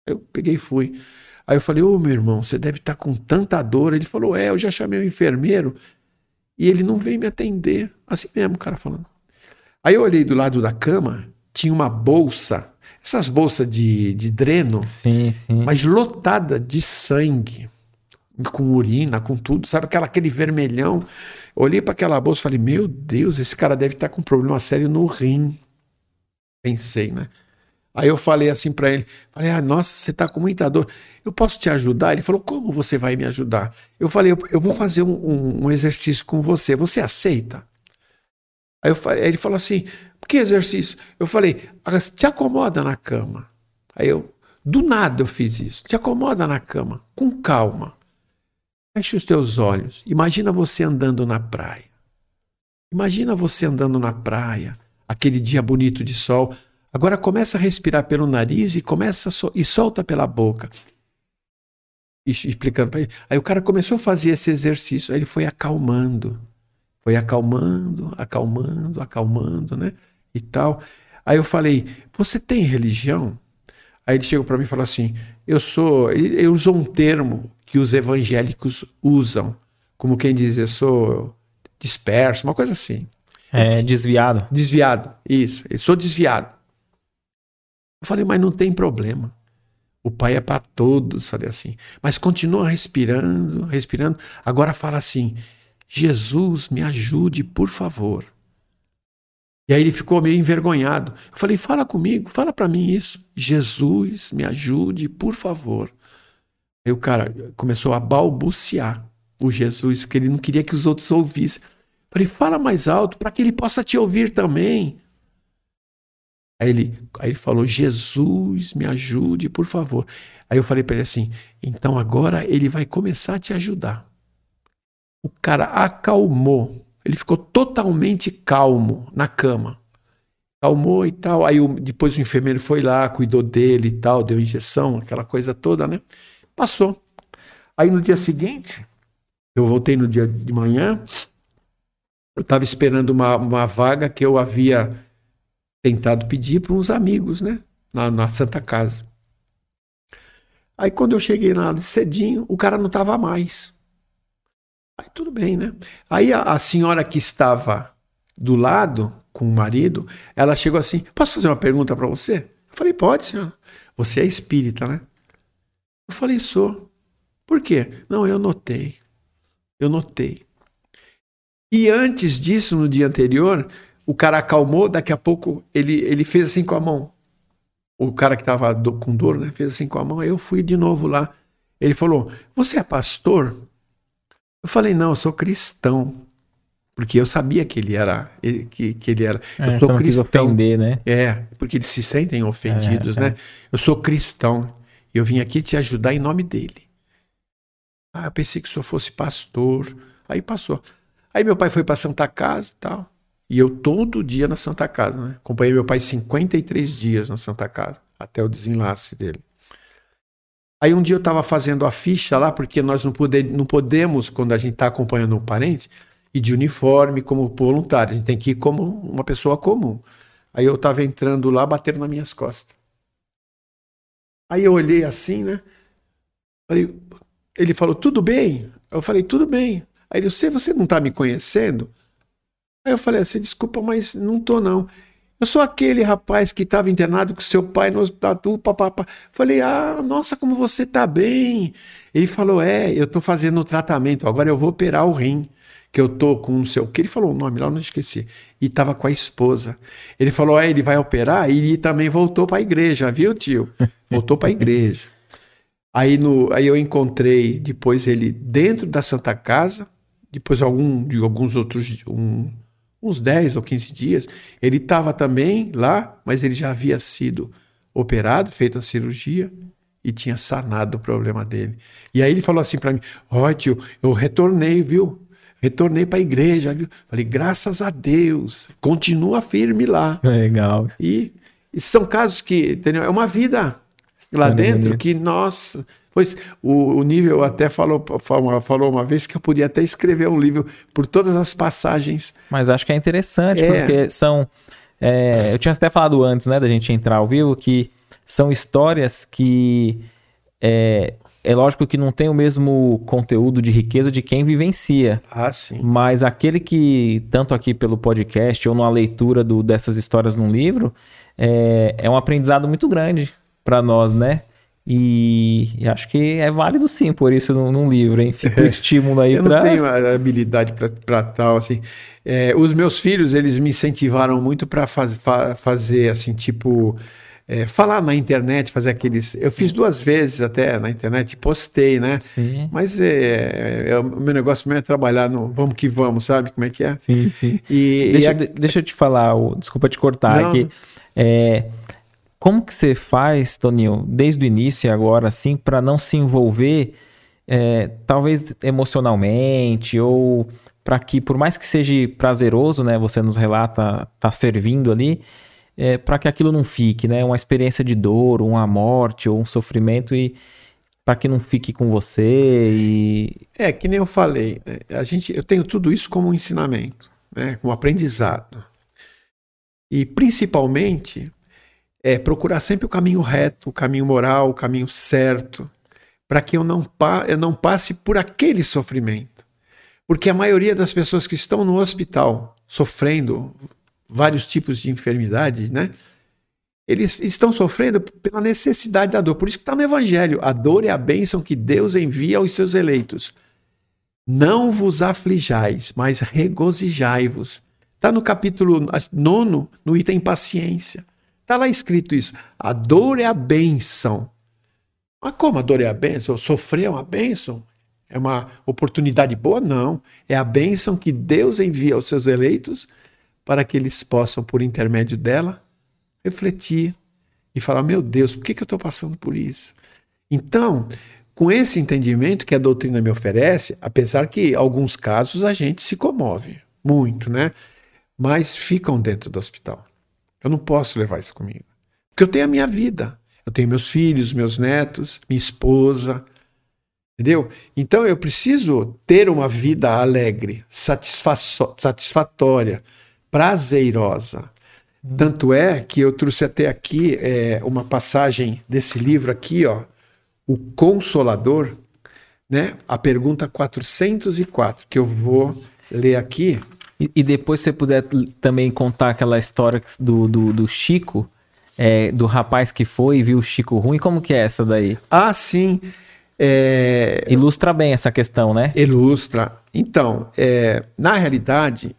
Eu peguei e fui. Aí eu falei: Ô meu irmão, você deve estar tá com tanta dor. Ele falou: É, eu já chamei o enfermeiro e ele não veio me atender. Assim mesmo, o cara falando. Aí eu olhei do lado da cama, tinha uma bolsa, essas bolsas de, de dreno, sim, sim. mas lotada de sangue. com urina, com tudo, sabe? Aquela, aquele vermelhão. Olhei para aquela bolsa e falei: Meu Deus, esse cara deve estar tá com um problema sério no rim. Pensei, né? Aí eu falei assim para ele, falei, ah, nossa, você está com muita dor, eu posso te ajudar? Ele falou, como você vai me ajudar? Eu falei, eu, eu vou fazer um, um, um, exercício com você, você aceita? Aí, eu aí ele falou assim, que exercício? Eu falei, ah, te acomoda na cama. Aí eu, do nada eu fiz isso, te acomoda na cama, com calma. Feche os teus olhos, imagina você andando na praia. Imagina você andando na praia, aquele dia bonito de sol, Agora começa a respirar pelo nariz e começa so e solta pela boca. E, explicando para ele. Aí o cara começou a fazer esse exercício, aí ele foi acalmando. Foi acalmando, acalmando, acalmando, né? E tal. Aí eu falei: "Você tem religião?" Aí ele chegou para mim e falou assim: "Eu sou, ele, ele usou um termo que os evangélicos usam, como quem diz, eu sou disperso, uma coisa assim. É, desviado. Desviado, isso. Eu sou desviado. Eu falei, mas não tem problema. O Pai é para todos, falei assim. Mas continua respirando, respirando. Agora fala assim: Jesus, me ajude, por favor. E aí ele ficou meio envergonhado. Eu falei: fala comigo, fala para mim isso. Jesus, me ajude, por favor. Aí o cara começou a balbuciar o Jesus, que ele não queria que os outros ouvissem. Falei: fala mais alto para que ele possa te ouvir também. Aí ele, aí ele falou: Jesus, me ajude, por favor. Aí eu falei para ele assim: então agora ele vai começar a te ajudar. O cara acalmou, ele ficou totalmente calmo na cama. Calmou e tal. Aí o, depois o enfermeiro foi lá, cuidou dele e tal, deu injeção, aquela coisa toda, né? Passou. Aí no dia seguinte, eu voltei no dia de manhã, eu estava esperando uma, uma vaga que eu havia tentado pedir para uns amigos, né? Na, na, Santa Casa. Aí quando eu cheguei lá cedinho, o cara não estava mais. Aí tudo bem, né? Aí a, a, senhora que estava do lado com o marido, ela chegou assim: Posso fazer uma pergunta para você? Eu falei: Pode, senhora. Você é espírita, né? Eu falei: Sou. Por quê? Não, eu notei. Eu notei. E antes disso, no dia anterior, o cara acalmou, daqui a pouco ele, ele fez assim com a mão. O cara que estava com dor, né? Fez assim com a mão. Aí eu fui de novo lá. Ele falou: Você é pastor? Eu falei: Não, eu sou cristão. Porque eu sabia que ele era. Que, que ele era. É, eu sou cristão. ofender, né? É, porque eles se sentem ofendidos, é, né? É. Eu sou cristão. E eu vim aqui te ajudar em nome dele. Ah, eu pensei que o senhor fosse pastor. Aí passou. Aí meu pai foi para Santa Casa e tal. E eu todo dia na Santa Casa, né? Acompanhei meu pai 53 dias na Santa Casa, até o desenlace dele. Aí um dia eu estava fazendo a ficha lá, porque nós não, poder, não podemos, quando a gente está acompanhando um parente, ir de uniforme como voluntário. A gente tem que ir como uma pessoa comum. Aí eu estava entrando lá, batendo nas minhas costas. Aí eu olhei assim, né? Falei, ele falou, tudo bem? Eu falei, tudo bem. Aí ele, você, você não está me conhecendo? Aí eu falei assim, desculpa, mas não tô não. Eu sou aquele rapaz que estava internado com seu pai no hospital, papapá. Falei, ah, nossa, como você tá bem. Ele falou, é, eu tô fazendo o tratamento, agora eu vou operar o rim, que eu tô com não sei o que. Ele falou o nome lá, eu não esqueci. E tava com a esposa. Ele falou, é, ele vai operar e também voltou para a igreja, viu, tio? [laughs] Voltou para a igreja. Aí, no, aí eu encontrei depois ele dentro da Santa Casa, depois algum de alguns outros um, uns 10 ou 15 dias. Ele estava também lá, mas ele já havia sido operado, feito a cirurgia e tinha sanado o problema dele. E aí ele falou assim para mim: Ó, oh, tio, eu retornei, viu? Retornei para a igreja, viu? Falei, graças a Deus, continua firme lá. [laughs] Legal. E, e são casos que, entendeu? É uma vida lá dentro que nós Pois o, o nível até falou, falou uma vez que eu podia até escrever um livro por todas as passagens. Mas acho que é interessante, é. porque são. É, eu tinha até falado antes, né, da gente entrar ao vivo, que são histórias que. É, é lógico que não tem o mesmo conteúdo de riqueza de quem vivencia. Ah, sim. Mas aquele que, tanto aqui pelo podcast ou numa leitura do, dessas histórias num livro, é, é um aprendizado muito grande para nós, né? E, e acho que é válido sim por isso num, num livro, hein? Fica o [laughs] estímulo aí Eu pra... não tenho habilidade para tal, assim. É, os meus filhos, eles me incentivaram muito para faz, fa- fazer, assim, tipo, é, falar na internet, fazer aqueles. Eu fiz duas vezes até na internet, postei, né? Sim, Mas é, é, o meu negócio mesmo é trabalhar no vamos que vamos, sabe como é que é? sim, sim. E, Deixa, e a- de- deixa eu te falar, o- desculpa te cortar Não. aqui. É, como que você faz, Toninho, desde o início e agora, assim, para não se envolver, é, talvez emocionalmente, ou para que, por mais que seja prazeroso, né, você nos relata, tá servindo ali, é, para que aquilo não fique, né, uma experiência de dor, uma morte ou um sofrimento e para que não fique com você e É, que nem eu falei, né? a gente, eu tenho tudo isso como um ensinamento, né? como aprendizado. E principalmente é procurar sempre o caminho reto, o caminho moral, o caminho certo, para que eu não, pa- eu não passe por aquele sofrimento. Porque a maioria das pessoas que estão no hospital sofrendo vários tipos de enfermidades, né? Eles estão sofrendo pela necessidade da dor. Por isso que está no Evangelho. A dor é a bênção que Deus envia aos seus eleitos. Não vos aflijais, mas regozijai-vos. Está no capítulo 9, no item paciência. Está lá escrito isso. A dor é a bênção. Mas como a dor é a bênção? Sofrer é uma bênção? É uma oportunidade boa? Não. É a bênção que Deus envia aos seus eleitos para que eles possam, por intermédio dela, refletir e falar: meu Deus, por que, que eu estou passando por isso? Então, com esse entendimento que a doutrina me oferece, apesar que em alguns casos a gente se comove muito, né? Mas ficam dentro do hospital. Eu não posso levar isso comigo. Porque eu tenho a minha vida. Eu tenho meus filhos, meus netos, minha esposa. Entendeu? Então eu preciso ter uma vida alegre, satisfatória, prazerosa. Tanto é que eu trouxe até aqui é, uma passagem desse livro aqui, ó, O Consolador, né? A pergunta 404, que eu vou ler aqui. E, e depois, você puder também contar aquela história do, do, do Chico, é, do rapaz que foi e viu o Chico ruim, como que é essa daí? Ah, sim, é, Ilustra bem essa questão, né? ilustra. Então, é, na realidade,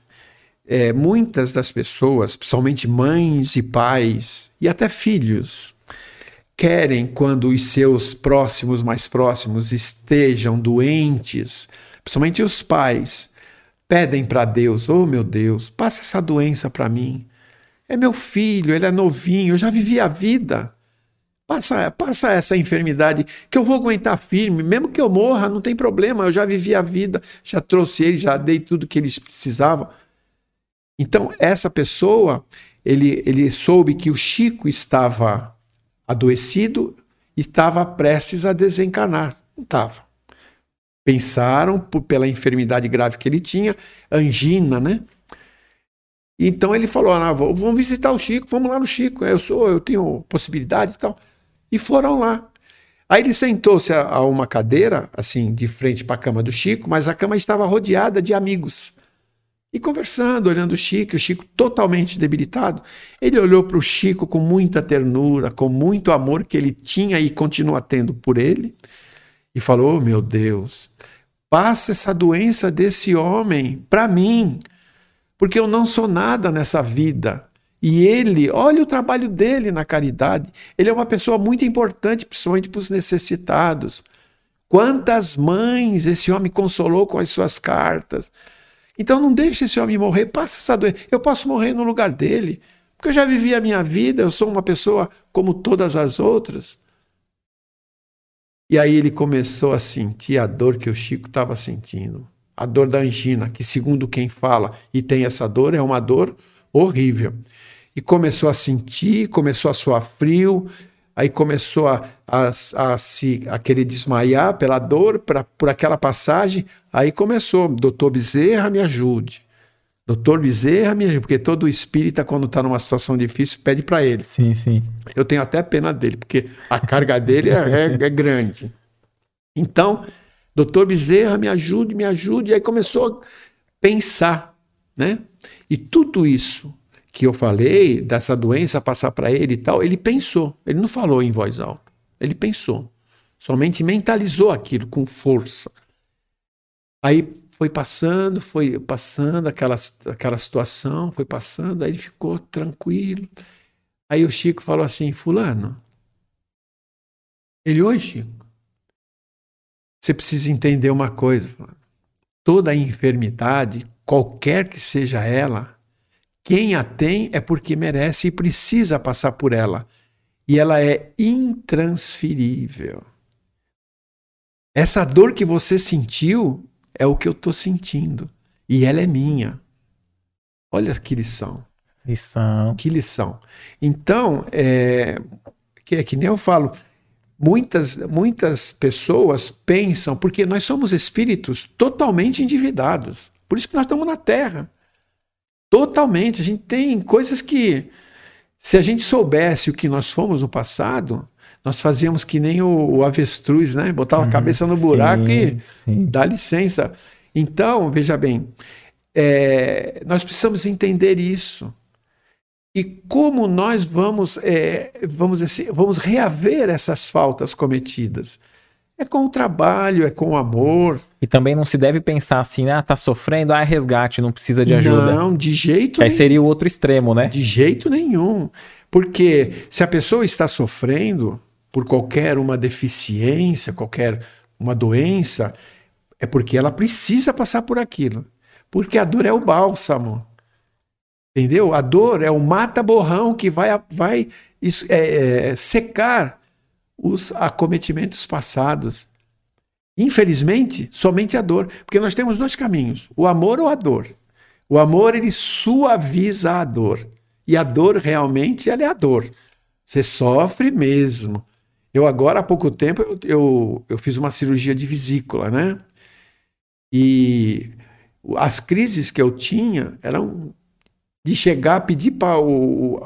é, muitas das pessoas, principalmente mães e pais e até filhos, querem quando os seus próximos, mais próximos, estejam doentes, principalmente os pais, pedem para Deus: Oh meu Deus, passa essa doença para mim. É meu filho, ele é novinho, eu já vivi a vida. Passa, passa essa enfermidade que eu vou aguentar firme, mesmo que eu morra, não tem problema, eu já vivi a vida, já trouxe eles, já dei tudo que eles precisavam. Então, essa pessoa, ele, ele soube que o Chico estava adoecido, estava prestes a desencarnar. Não estava. Pensaram por, pela enfermidade grave que ele tinha, angina, né? Então ele falou: ah, vamos visitar o Chico, vamos lá no Chico. Eu sou, eu tenho possibilidade e tal. E foram lá. Aí ele sentou-se a, a uma cadeira, assim, de frente para a cama do Chico, mas a cama estava rodeada de amigos. E conversando, olhando o Chico, o Chico totalmente debilitado, ele olhou para o Chico com muita ternura, com muito amor que ele tinha e continua tendo por ele, e falou: oh, meu Deus, passa essa doença desse homem para mim, porque eu não sou nada nessa vida. E ele, olha o trabalho dele na caridade. Ele é uma pessoa muito importante, principalmente para os necessitados. Quantas mães esse homem consolou com as suas cartas. Então não deixe esse homem morrer, passa essa doença. Eu posso morrer no lugar dele, porque eu já vivi a minha vida, eu sou uma pessoa como todas as outras. E aí ele começou a sentir a dor que o Chico estava sentindo. A dor da angina, que segundo quem fala e tem essa dor, é uma dor horrível. E começou a sentir, começou a suar frio, aí começou a, a, a, se, a querer desmaiar pela dor, pra, por aquela passagem. Aí começou, doutor Bezerra, me ajude. Doutor Bezerra, me ajude. Porque todo espírita, quando está numa situação difícil, pede para ele. Sim, sim. Eu tenho até pena dele, porque a carga dele é, é, é grande. Então, doutor Bezerra, me ajude, me ajude. E aí começou a pensar, né? E tudo isso que eu falei, dessa doença passar para ele e tal, ele pensou. Ele não falou em voz alta. Ele pensou. Somente mentalizou aquilo com força. Aí foi passando, foi passando aquela, aquela situação, foi passando, aí ele ficou tranquilo. Aí o Chico falou assim: Fulano, ele hoje, Chico, você precisa entender uma coisa. Toda enfermidade, qualquer que seja ela, quem a tem é porque merece e precisa passar por ela. E ela é intransferível. Essa dor que você sentiu é o que eu estou sentindo. E ela é minha. Olha que lição. Lição. Que lição. Então, é que, é que nem eu falo, muitas, muitas pessoas pensam, porque nós somos espíritos totalmente endividados. Por isso que nós estamos na Terra. Totalmente. A gente tem coisas que, se a gente soubesse o que nós fomos no passado, nós fazíamos que nem o, o avestruz, né? Botava uhum, a cabeça no buraco sim, e sim. dá licença. Então, veja bem, é, nós precisamos entender isso. E como nós vamos, é, vamos, assim, vamos reaver essas faltas cometidas? É com o trabalho, é com o amor. E também não se deve pensar assim, ah, tá sofrendo, ah, é resgate, não precisa de ajuda. Não, de jeito nenhum. Aí seria o outro extremo, né? De jeito nenhum. Porque se a pessoa está sofrendo por qualquer uma deficiência, qualquer uma doença, é porque ela precisa passar por aquilo. Porque a dor é o bálsamo. Entendeu? A dor é o mata-borrão que vai, vai é, é, secar os acometimentos passados. Infelizmente, somente a dor. Porque nós temos dois caminhos: o amor ou a dor. O amor, ele suaviza a dor. E a dor, realmente, ela é a dor. Você sofre mesmo. Eu agora, há pouco tempo, eu, eu, eu fiz uma cirurgia de vesícula, né? E as crises que eu tinha eram de chegar, pedir para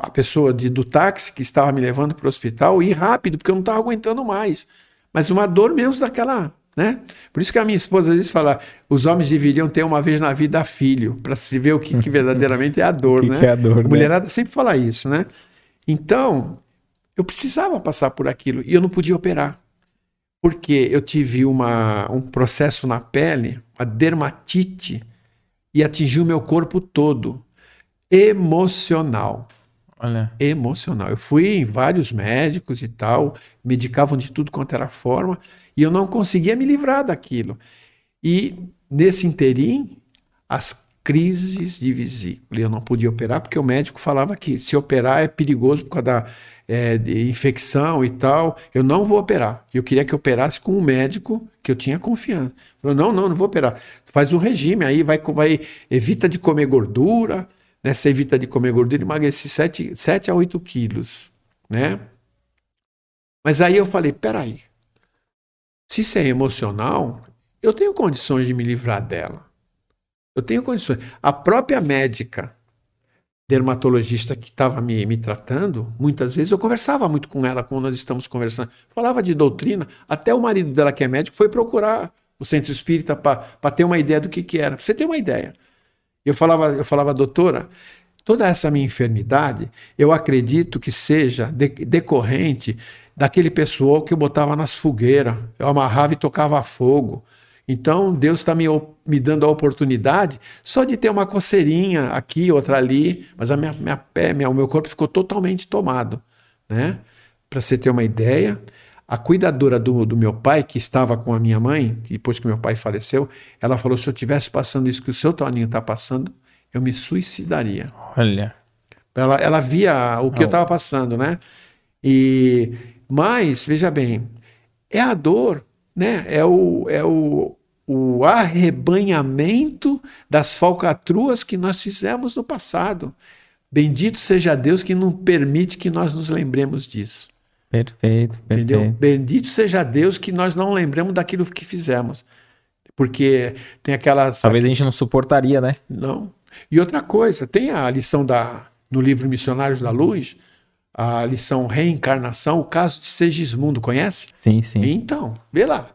a pessoa de, do táxi que estava me levando para o hospital ir rápido, porque eu não estava aguentando mais. Mas uma dor mesmo daquela. Né? Por isso que a minha esposa às vezes fala: os homens deveriam ter uma vez na vida filho, para se ver o que, que [laughs] verdadeiramente é a dor. que né? Que é a dor, a mulherada né? sempre fala isso. Né? Então, eu precisava passar por aquilo e eu não podia operar. Porque eu tive uma, um processo na pele, uma dermatite, e atingiu meu corpo todo emocional. Olha. Emocional. Eu fui em vários médicos e tal, medicavam de tudo quanto era forma, e eu não conseguia me livrar daquilo. E nesse interim, as crises de vesícula. Eu não podia operar porque o médico falava que se operar é perigoso por causa da é, infecção e tal. Eu não vou operar. Eu queria que operasse com um médico que eu tinha confiança. Falou, não, não, não vou operar. Faz um regime aí, vai, vai evita de comer gordura, né? Você evita de comer gordura, emagrece 7, 7 a 8 quilos, né? Mas aí eu falei, peraí, se isso é emocional, eu tenho condições de me livrar dela. Eu tenho condições. A própria médica dermatologista que estava me, me tratando, muitas vezes eu conversava muito com ela quando nós estamos conversando. Falava de doutrina, até o marido dela, que é médico, foi procurar o centro espírita para ter uma ideia do que, que era. Pra você ter uma ideia. Eu falava, eu falava, doutora, toda essa minha enfermidade, eu acredito que seja de, decorrente daquele pessoal que eu botava nas fogueiras, eu amarrava e tocava fogo. Então, Deus está me, me dando a oportunidade só de ter uma coceirinha aqui, outra ali, mas a minha, minha pé, minha, o meu corpo ficou totalmente tomado. Né? Para você ter uma ideia, a cuidadora do, do meu pai, que estava com a minha mãe, depois que meu pai faleceu, ela falou: se eu tivesse passando isso que o seu Toninho está passando, eu me suicidaria. Olha. Ela, ela via o que oh. eu estava passando, né? E, mas, veja bem, é a dor, né? É o, é o, o arrebanhamento das falcatruas que nós fizemos no passado. Bendito seja Deus que não permite que nós nos lembremos disso. Perfeito, perfeito. Entendeu? Bendito seja Deus que nós não lembramos daquilo que fizemos. Porque tem aquelas. Talvez a gente não suportaria, né? Não. E outra coisa, tem a lição da, no livro Missionários da Luz, a lição Reencarnação, o caso de Segismundo, conhece? Sim, sim. Então, vê lá.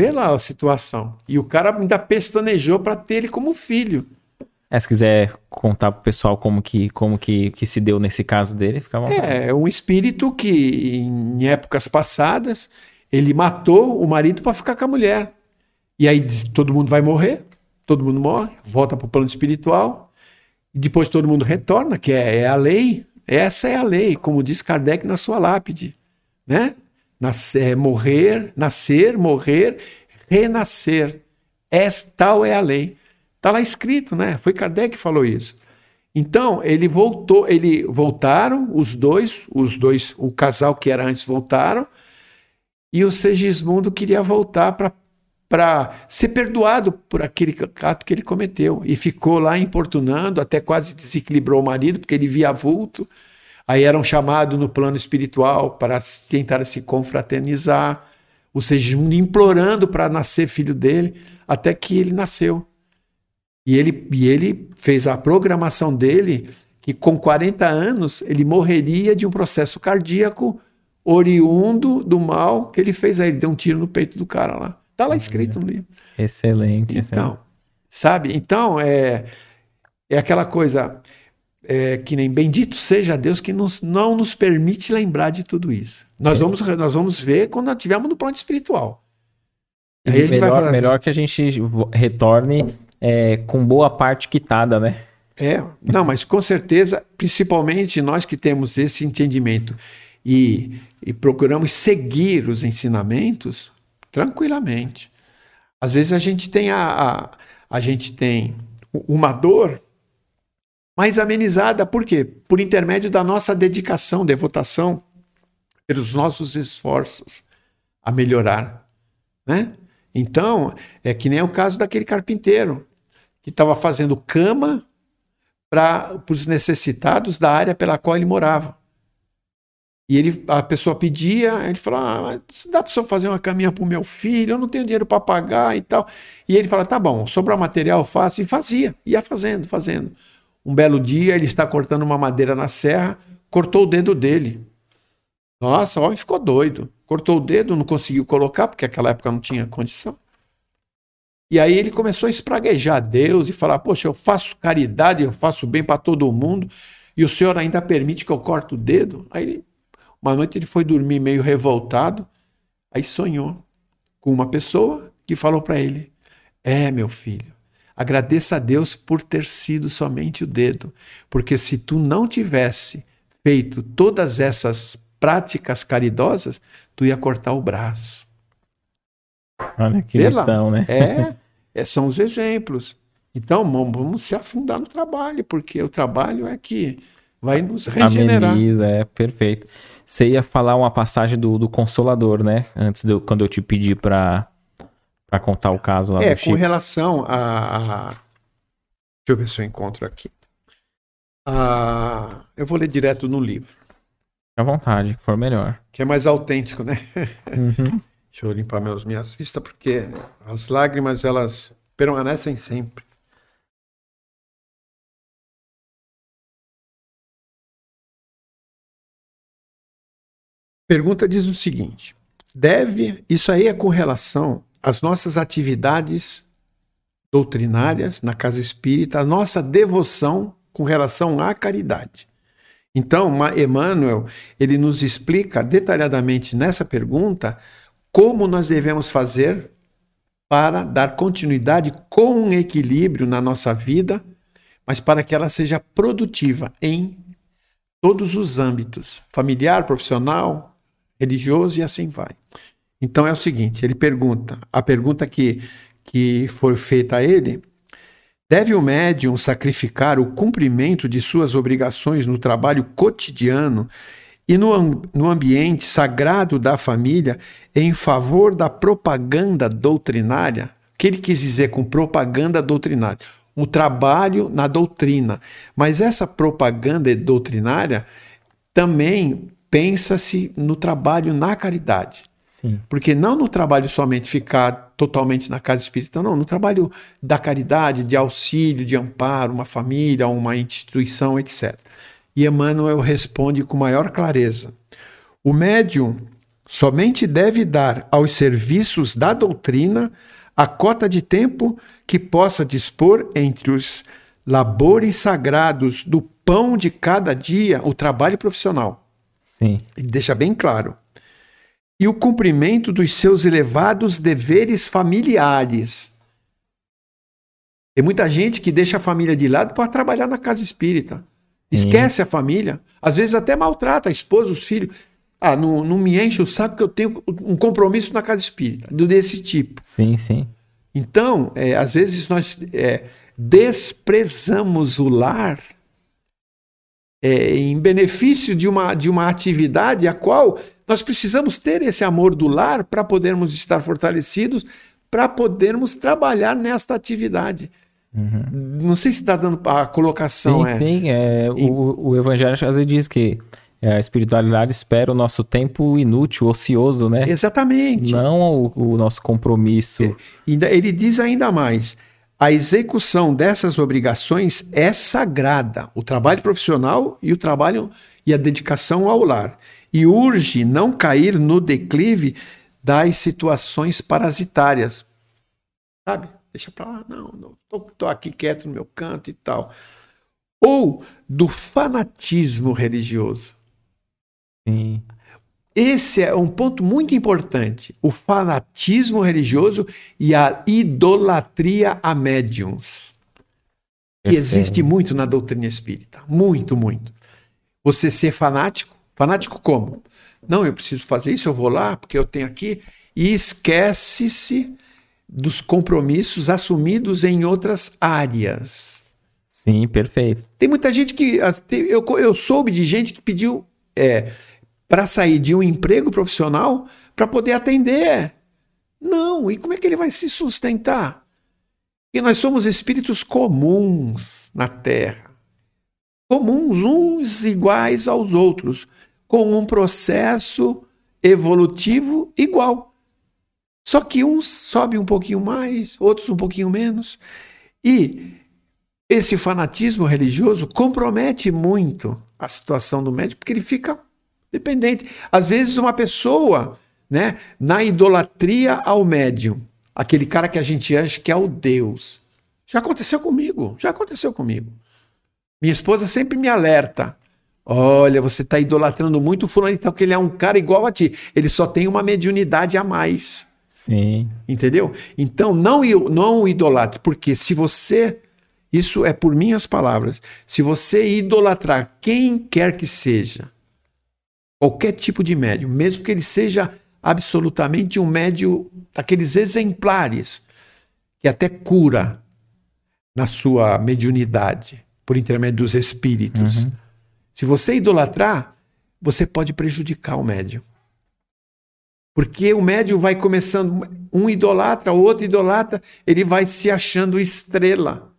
Vê lá a situação. E o cara ainda pestanejou para ter ele como filho. É, se quiser contar pro pessoal como que, como que, que se deu nesse caso dele, fica à vontade. É, um espírito que em épocas passadas ele matou o marido para ficar com a mulher. E aí todo mundo vai morrer, todo mundo morre, volta para o plano espiritual, e depois todo mundo retorna, que é, é, a lei. Essa é a lei, como diz Kardec na sua lápide. Né? Nascer, morrer, nascer, morrer, renascer. Tal é a lei. Está lá escrito, né? Foi Kardec que falou isso. Então, ele voltou, ele voltaram, os dois, os dois, o casal que era antes voltaram, e o Segismundo queria voltar para ser perdoado por aquele ato que ele cometeu. E ficou lá importunando, até quase desequilibrou o marido, porque ele via vulto. Aí eram chamados no plano espiritual para tentar se confraternizar. O Segismundo implorando para nascer filho dele, até que ele nasceu. E ele, e ele fez a programação dele que com 40 anos ele morreria de um processo cardíaco oriundo do mal que ele fez aí. Ele deu um tiro no peito do cara lá. Está lá escrito no livro. Excelente. Então, excelente. sabe? Então, é, é aquela coisa é, que nem bendito seja Deus que nos, não nos permite lembrar de tudo isso. Nós, é. vamos, nós vamos ver quando nós estivermos no plano espiritual. Aí melhor, assim, melhor que a gente retorne é, com boa parte quitada, né? É, não, mas com certeza, principalmente nós que temos esse entendimento e, e procuramos seguir os ensinamentos tranquilamente. Às vezes a gente tem a, a, a gente tem uma dor mais amenizada, por quê? Por intermédio da nossa dedicação, devotação, pelos nossos esforços a melhorar, né? Então, é que nem o caso daquele carpinteiro que estava fazendo cama para os necessitados da área pela qual ele morava. E ele, a pessoa pedia, ele falou: ah, dá para fazer uma caminha para o meu filho, eu não tenho dinheiro para pagar e tal. E ele fala: tá bom, sobrar material, faço. E fazia, ia fazendo, fazendo. Um belo dia, ele está cortando uma madeira na serra, cortou o dedo dele. Nossa, o homem ficou doido. Cortou o dedo, não conseguiu colocar, porque naquela época não tinha condição. E aí ele começou a espraguejar Deus e falar: Poxa, eu faço caridade, eu faço bem para todo mundo, e o Senhor ainda permite que eu corte o dedo? Aí uma noite ele foi dormir meio revoltado, aí sonhou com uma pessoa que falou para ele: É, meu filho, agradeça a Deus por ter sido somente o dedo, porque se tu não tivesse feito todas essas práticas caridosas, tu ia cortar o braço. Olha que lição, né? É, [laughs] é, são os exemplos. Então, vamos se afundar no trabalho, porque o trabalho é que vai nos regenerar. Ameniza, é perfeito. Você ia falar uma passagem do, do Consolador, né? Antes de quando eu te pedi para para contar o caso lá é, do Chico. com relação a, a, Deixa eu ver se eu encontro aqui. Ah, eu vou ler direto no livro. Fique à vontade, for melhor. Que é mais autêntico, né? Uhum. [laughs] Deixa eu limpar meus, minhas vistas, porque as lágrimas, elas permanecem sempre. Pergunta diz o seguinte: deve, isso aí é com relação às nossas atividades doutrinárias na casa espírita, a nossa devoção com relação à caridade. Então, Emmanuel, ele nos explica detalhadamente nessa pergunta como nós devemos fazer para dar continuidade com equilíbrio na nossa vida, mas para que ela seja produtiva em todos os âmbitos familiar, profissional, religioso e assim vai. Então é o seguinte: ele pergunta, a pergunta que, que foi feita a ele. Deve o médium sacrificar o cumprimento de suas obrigações no trabalho cotidiano e no, no ambiente sagrado da família em favor da propaganda doutrinária. O que ele quis dizer com propaganda doutrinária? O trabalho na doutrina. Mas essa propaganda doutrinária também pensa-se no trabalho na caridade. Sim. Porque não no trabalho somente ficar totalmente na casa espírita, não, no trabalho da caridade, de auxílio, de amparo, uma família, uma instituição, etc. E Emmanuel responde com maior clareza: o médium somente deve dar aos serviços da doutrina a cota de tempo que possa dispor entre os labores sagrados do pão de cada dia, o trabalho profissional. Sim. Ele deixa bem claro. E o cumprimento dos seus elevados deveres familiares. Tem muita gente que deixa a família de lado para trabalhar na casa espírita. Esquece a família. Às vezes até maltrata a esposa, os filhos. Ah, não, não me enche o saco que eu tenho um compromisso na casa espírita, desse tipo. Sim, sim. Então, é, às vezes nós é, desprezamos o lar é, em benefício de uma, de uma atividade a qual nós precisamos ter esse amor do lar para podermos estar fortalecidos, para podermos trabalhar nesta atividade. Uhum. Não sei se está dando a colocação. Sim, é. sim. É, e... o, o Evangelho às vezes diz que a espiritualidade espera o nosso tempo inútil, ocioso, né? Exatamente. Não o, o nosso compromisso. É, ele diz ainda mais: a execução dessas obrigações é sagrada, o trabalho profissional e o trabalho e a dedicação ao lar, e urge não cair no declive das situações parasitárias. Sabe? Deixa para lá, não, não tô, tô aqui quieto no meu canto e tal. Ou do fanatismo religioso. Sim. Esse é um ponto muito importante: o fanatismo religioso e a idolatria a médiums. Que existe muito na doutrina espírita. Muito, muito. Você ser fanático. Fanático como? Não, eu preciso fazer isso, eu vou lá, porque eu tenho aqui. E esquece-se dos compromissos assumidos em outras áreas. Sim, perfeito. Tem muita gente que. Eu, eu soube de gente que pediu. É, para sair de um emprego profissional para poder atender. Não, e como é que ele vai se sustentar? E nós somos espíritos comuns na Terra. Comuns, uns iguais aos outros, com um processo evolutivo igual. Só que uns sobem um pouquinho mais, outros um pouquinho menos. E esse fanatismo religioso compromete muito a situação do médico, porque ele fica Dependente. Às vezes, uma pessoa, né, na idolatria ao médium, aquele cara que a gente acha que é o Deus. Já aconteceu comigo, já aconteceu comigo. Minha esposa sempre me alerta. Olha, você está idolatrando muito o fulano, então que ele é um cara igual a ti. Ele só tem uma mediunidade a mais. Sim. Entendeu? Então, não, não idolatre, porque se você. Isso é por minhas palavras. Se você idolatrar quem quer que seja, qualquer tipo de médium, mesmo que ele seja absolutamente um médium daqueles exemplares, que até cura na sua mediunidade, por intermédio dos espíritos. Uhum. Se você idolatrar, você pode prejudicar o médium. Porque o médium vai começando, um idolatra, o outro idolatra, ele vai se achando estrela.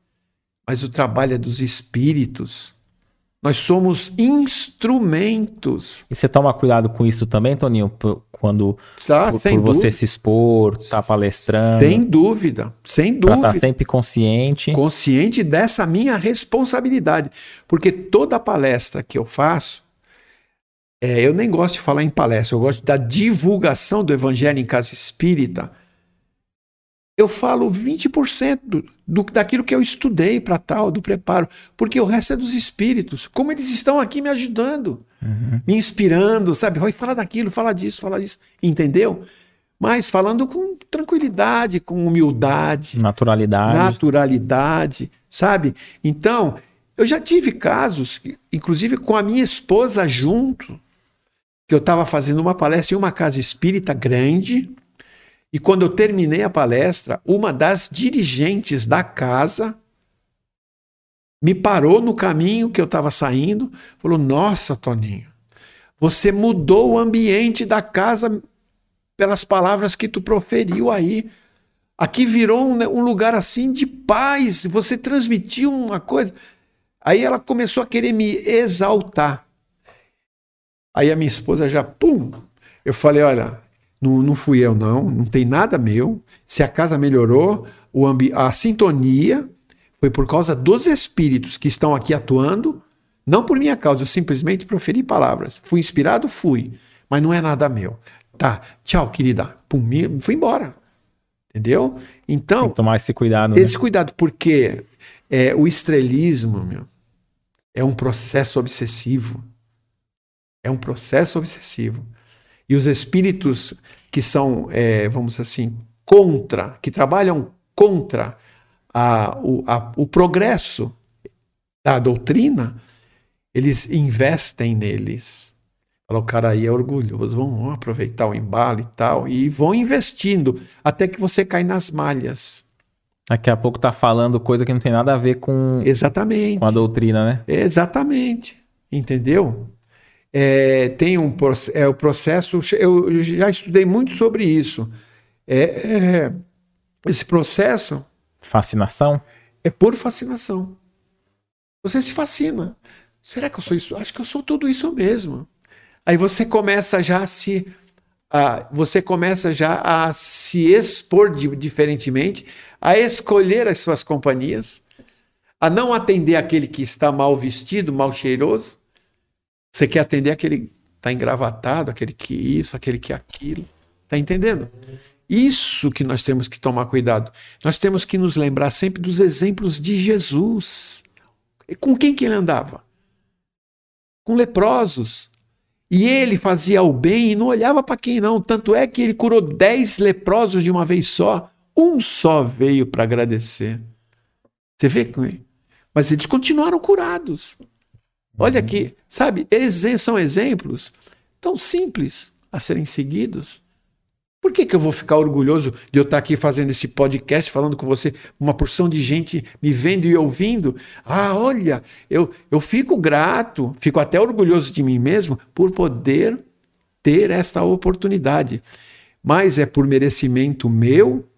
Mas o trabalho é dos espíritos. Nós somos instrumentos. E você toma cuidado com isso também, Toninho? Quando tá, por, por você se expor, tá palestrando. Sem dúvida, sem dúvida. Para estar sempre consciente. Consciente dessa minha responsabilidade. Porque toda palestra que eu faço, é, eu nem gosto de falar em palestra, eu gosto da divulgação do evangelho em casa espírita eu falo 20% do, do, daquilo que eu estudei para tal, do preparo, porque o resto é dos espíritos. Como eles estão aqui me ajudando, uhum. me inspirando, sabe? Vai falar daquilo, fala disso, fala disso, entendeu? Mas falando com tranquilidade, com humildade, naturalidade, naturalidade, sabe? Então, eu já tive casos, inclusive com a minha esposa junto, que eu estava fazendo uma palestra em uma casa espírita grande, e quando eu terminei a palestra, uma das dirigentes da casa me parou no caminho que eu estava saindo, falou: Nossa, Toninho, você mudou o ambiente da casa pelas palavras que tu proferiu aí. Aqui virou um, um lugar assim de paz, você transmitiu uma coisa. Aí ela começou a querer me exaltar. Aí a minha esposa já, pum! Eu falei: Olha, não, não fui eu, não. Não tem nada meu. Se a casa melhorou, o ambi a sintonia foi por causa dos espíritos que estão aqui atuando, não por minha causa. Eu simplesmente proferi palavras. Fui inspirado? Fui. Mas não é nada meu. Tá, tchau, querida. Pum, fui embora. Entendeu? Então. Tem que tomar esse cuidado. Esse né? cuidado, porque É, o estrelismo, meu, é um processo obsessivo. É um processo obsessivo. E os espíritos que são, é, vamos assim, contra, que trabalham contra a, o, a, o progresso da doutrina, eles investem neles. O cara aí é orgulhoso, vão aproveitar o embalo e tal, e vão investindo até que você cai nas malhas. Daqui a pouco tá falando coisa que não tem nada a ver com, Exatamente. com a doutrina, né? Exatamente. Entendeu? É, tem um é, o processo, eu já estudei muito sobre isso. É, é, esse processo. Fascinação? É por fascinação. Você se fascina. Será que eu sou isso? Acho que eu sou tudo isso mesmo. Aí você começa já a se. A, você começa já a se expor de, diferentemente, a escolher as suas companhias, a não atender aquele que está mal vestido, mal cheiroso. Você quer atender aquele que está engravatado, aquele que isso, aquele que aquilo. Está entendendo? Isso que nós temos que tomar cuidado. Nós temos que nos lembrar sempre dos exemplos de Jesus. Com quem que ele andava? Com leprosos. E ele fazia o bem e não olhava para quem não. Tanto é que ele curou dez leprosos de uma vez só. Um só veio para agradecer. Você vê com ele? Mas eles continuaram curados. Olha aqui, sabe? São exemplos tão simples a serem seguidos. Por que, que eu vou ficar orgulhoso de eu estar aqui fazendo esse podcast, falando com você, uma porção de gente me vendo e ouvindo? Ah, olha, eu, eu fico grato, fico até orgulhoso de mim mesmo por poder ter esta oportunidade. Mas é por merecimento meu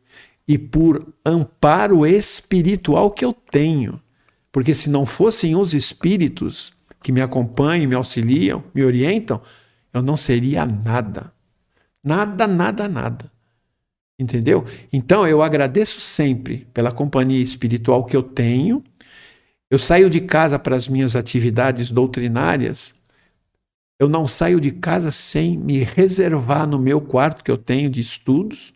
e por amparo espiritual que eu tenho. Porque se não fossem os espíritos que me acompanham, me auxiliam, me orientam, eu não seria nada. Nada, nada, nada. Entendeu? Então eu agradeço sempre pela companhia espiritual que eu tenho. Eu saio de casa para as minhas atividades doutrinárias. Eu não saio de casa sem me reservar no meu quarto que eu tenho de estudos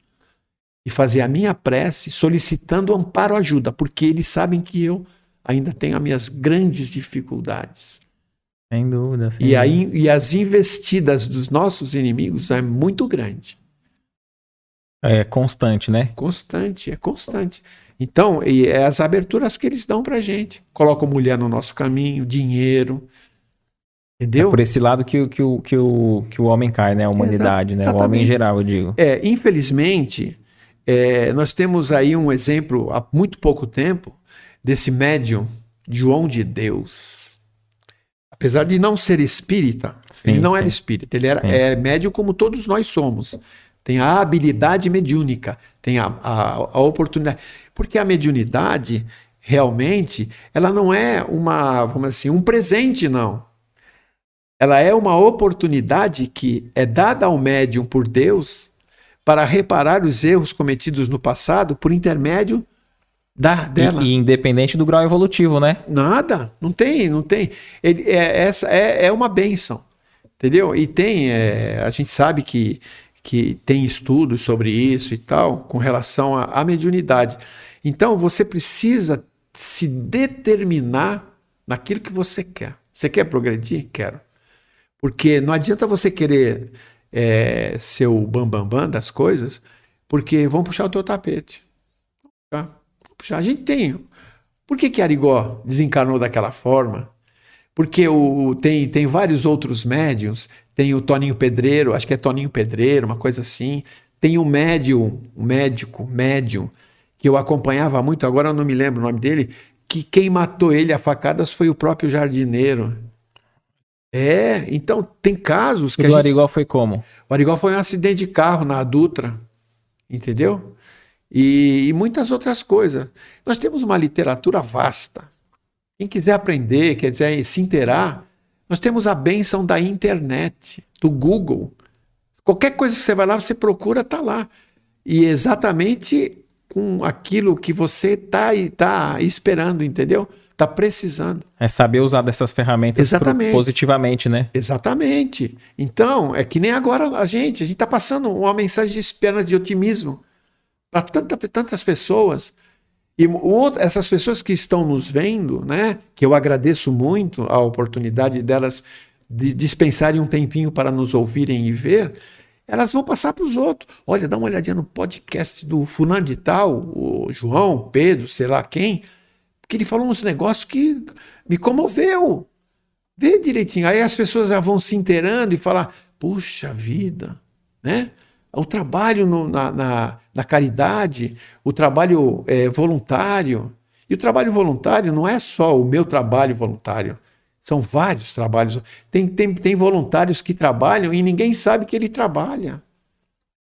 e fazer a minha prece solicitando amparo ajuda, porque eles sabem que eu ainda tenho as minhas grandes dificuldades. Sem dúvida. Sem e, aí, e as investidas dos nossos inimigos é muito grande. É constante, né? Constante, é constante. Então, e é as aberturas que eles dão pra gente. Colocam mulher no nosso caminho, dinheiro. Entendeu? É por esse lado que, que, o, que, o, que o homem cai, né? A humanidade, né? O homem em geral, eu digo. É, infelizmente, é, nós temos aí um exemplo há muito pouco tempo desse médium, João de Deus. Apesar de não ser espírita, sim, ele não sim. era espírita, ele era é, médium como todos nós somos. Tem a habilidade mediúnica, tem a, a, a oportunidade. Porque a mediunidade, realmente, ela não é uma, vamos assim, um presente, não. Ela é uma oportunidade que é dada ao médium por Deus para reparar os erros cometidos no passado por intermédio da, dela. E, e, independente do grau evolutivo, né? Nada, não tem, não tem. Ele, é, essa é, é uma benção, entendeu? E tem, é, a gente sabe que, que tem estudos sobre isso e tal, com relação à, à mediunidade. Então você precisa se determinar naquilo que você quer. Você quer progredir? Quero. Porque não adianta você querer é, ser o bambambam bam, bam das coisas, porque vão puxar o teu tapete. Puxa, a gente tem. Por que, que Arigó desencarnou daquela forma? Porque o, tem, tem vários outros médiums. Tem o Toninho Pedreiro, acho que é Toninho Pedreiro, uma coisa assim. Tem um médium, um médico, médium, que eu acompanhava muito, agora eu não me lembro o nome dele, que quem matou ele a facadas foi o próprio jardineiro. É, então tem casos que. E o gente... Arigó foi como? O Arigó foi um acidente de carro na Dutra, entendeu? E, e muitas outras coisas. Nós temos uma literatura vasta. Quem quiser aprender, quer dizer, se inteirar, nós temos a benção da internet, do Google. Qualquer coisa que você vai lá, você procura, está lá. E exatamente com aquilo que você está tá esperando, entendeu? Está precisando. É saber usar dessas ferramentas positivamente, né? Exatamente. Então, é que nem agora a gente, a gente está passando uma mensagem de esperança, de otimismo para tanta, tantas pessoas. E o, essas pessoas que estão nos vendo, né, que eu agradeço muito a oportunidade delas de dispensarem um tempinho para nos ouvirem e ver, elas vão passar para os outros. Olha, dá uma olhadinha no podcast do fulano de tal, o João, Pedro, sei lá quem, que ele falou uns negócios que me comoveu. Vê direitinho. Aí as pessoas já vão se inteirando e falar, puxa vida, né? O trabalho no, na, na, na, caridade, o trabalho é, voluntário. E o trabalho voluntário não é só o meu trabalho voluntário. São vários trabalhos. Tem, tem, tem voluntários que trabalham e ninguém sabe que ele trabalha.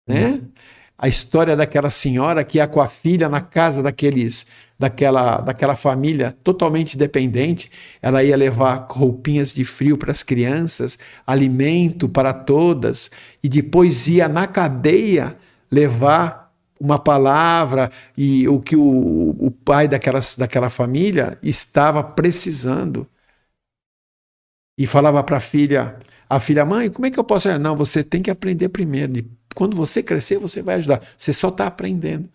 Né? Uhum. A história daquela senhora que ia com a filha na casa daqueles, daquela, daquela família totalmente dependente. Ela ia levar roupinhas de frio para as crianças, alimento para todas, e depois ia na cadeia levar uma palavra e o que o, o pai daquela, daquela família estava precisando e falava para a filha, a filha, mãe, como é que eu posso? Não, você tem que aprender primeiro. Quando você crescer, você vai ajudar. Você só está aprendendo.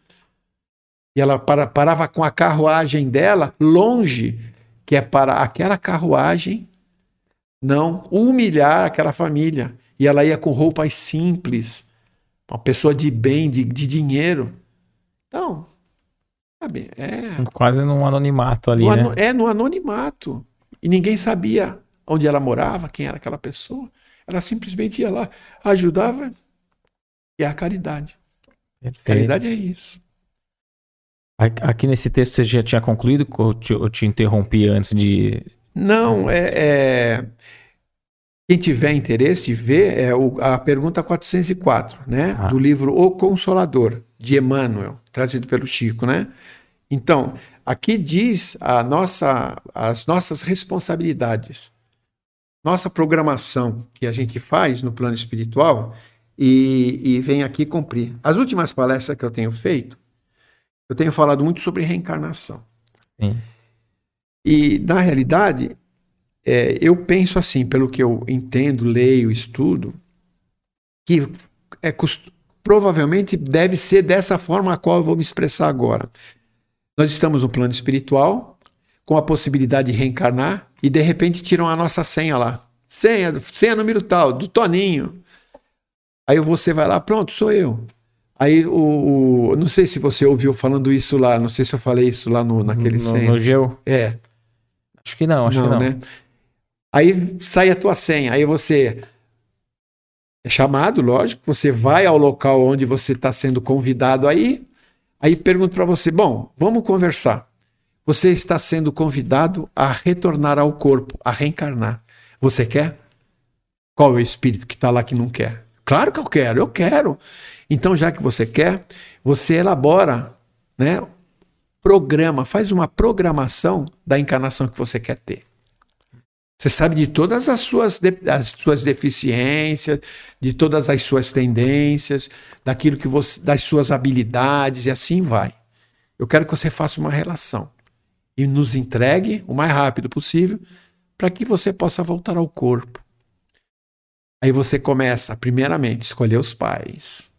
E ela para, parava com a carruagem dela longe, que é para aquela carruagem não humilhar aquela família. E ela ia com roupas simples, uma pessoa de bem, de, de dinheiro. Então, sabe, é. Quase num anonimato ali, no, né? É, no anonimato. E ninguém sabia onde ela morava, quem era aquela pessoa. Ela simplesmente ia lá, ajudava. É a caridade. Perfeito. Caridade é isso. Aqui nesse texto você já tinha concluído ou te, eu te interrompi antes de. Não, é, é... Quem tiver interesse de ver é o, a pergunta 404, né? Ah. Do livro O Consolador, de Emmanuel, trazido pelo Chico, né? Então, aqui diz a nossa, as nossas responsabilidades nossa programação que a gente faz no plano espiritual e, e vem aqui cumprir. As últimas palestras que eu tenho feito, eu tenho falado muito sobre reencarnação. Sim. E, na realidade, é, eu penso assim, pelo que eu entendo, leio, estudo, que é, provavelmente deve ser dessa forma a qual eu vou me expressar agora. Nós estamos no plano espiritual, com a possibilidade de reencarnar, e de repente tiram a nossa senha lá. Senha, senha número tal, do Toninho. Aí você vai lá, pronto, sou eu. Aí o, o, não sei se você ouviu falando isso lá, não sei se eu falei isso lá no, naquele no, senha. No Geo? É. Acho que não, acho não, que não. Né? Aí sai a tua senha, aí você é chamado, lógico, você vai ao local onde você está sendo convidado aí, aí pergunto para você, bom, vamos conversar. Você está sendo convidado a retornar ao corpo, a reencarnar. Você quer? Qual é o espírito que está lá que não quer? Claro que eu quero, eu quero. Então, já que você quer, você elabora, né? Programa, faz uma programação da encarnação que você quer ter. Você sabe de todas as suas, as suas deficiências, de todas as suas tendências, daquilo que você, das suas habilidades e assim vai. Eu quero que você faça uma relação e nos entregue o mais rápido possível para que você possa voltar ao corpo. Aí você começa, primeiramente, escolher os pais,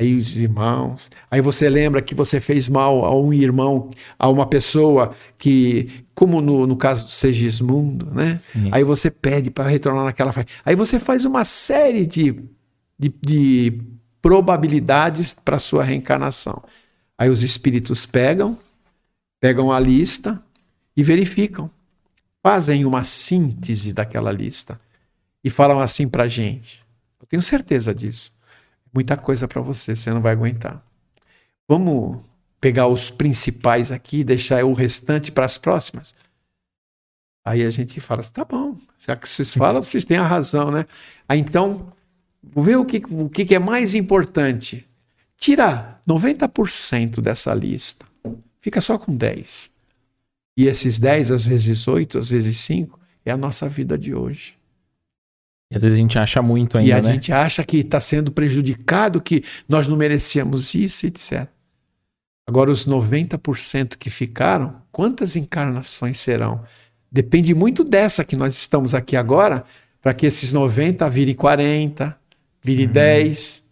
aí os irmãos. Aí você lembra que você fez mal a um irmão, a uma pessoa que, como no, no caso do Segismundo, né? Sim. Aí você pede para retornar naquela fase. Aí você faz uma série de, de, de probabilidades para sua reencarnação. Aí os espíritos pegam pegam a lista e verificam. Fazem uma síntese daquela lista e falam assim para a gente. Eu tenho certeza disso. Muita coisa para você, você não vai aguentar. Vamos pegar os principais aqui e deixar o restante para as próximas? Aí a gente fala assim, tá bom, já que vocês [laughs] falam, vocês têm a razão, né? Aí então, vê o que, o que é mais importante. Tira 90% dessa lista Fica só com 10. E esses 10, às vezes 8, às vezes 5, é a nossa vida de hoje. E às vezes a gente acha muito ainda, E a né? gente acha que está sendo prejudicado, que nós não merecíamos isso, etc. Agora, os 90% que ficaram, quantas encarnações serão? Depende muito dessa que nós estamos aqui agora, para que esses 90 virem 40, virem uhum. 10.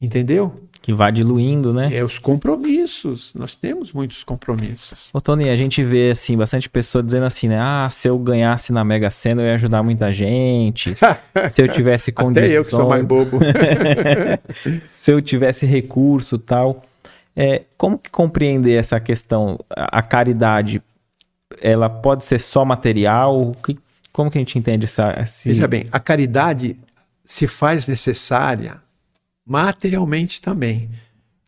Entendeu? Que vai diluindo, né? É os compromissos. Nós temos muitos compromissos. Ô, Tony, a gente vê, assim, bastante pessoa dizendo assim, né? Ah, se eu ganhasse na Mega Sena, eu ia ajudar muita gente. [laughs] se eu tivesse condições... Até eu que sou mais bobo. [laughs] se eu tivesse recurso tal. É, como que compreender essa questão? A caridade, ela pode ser só material? Que, como que a gente entende essa... Esse... Veja bem, a caridade se faz necessária materialmente também.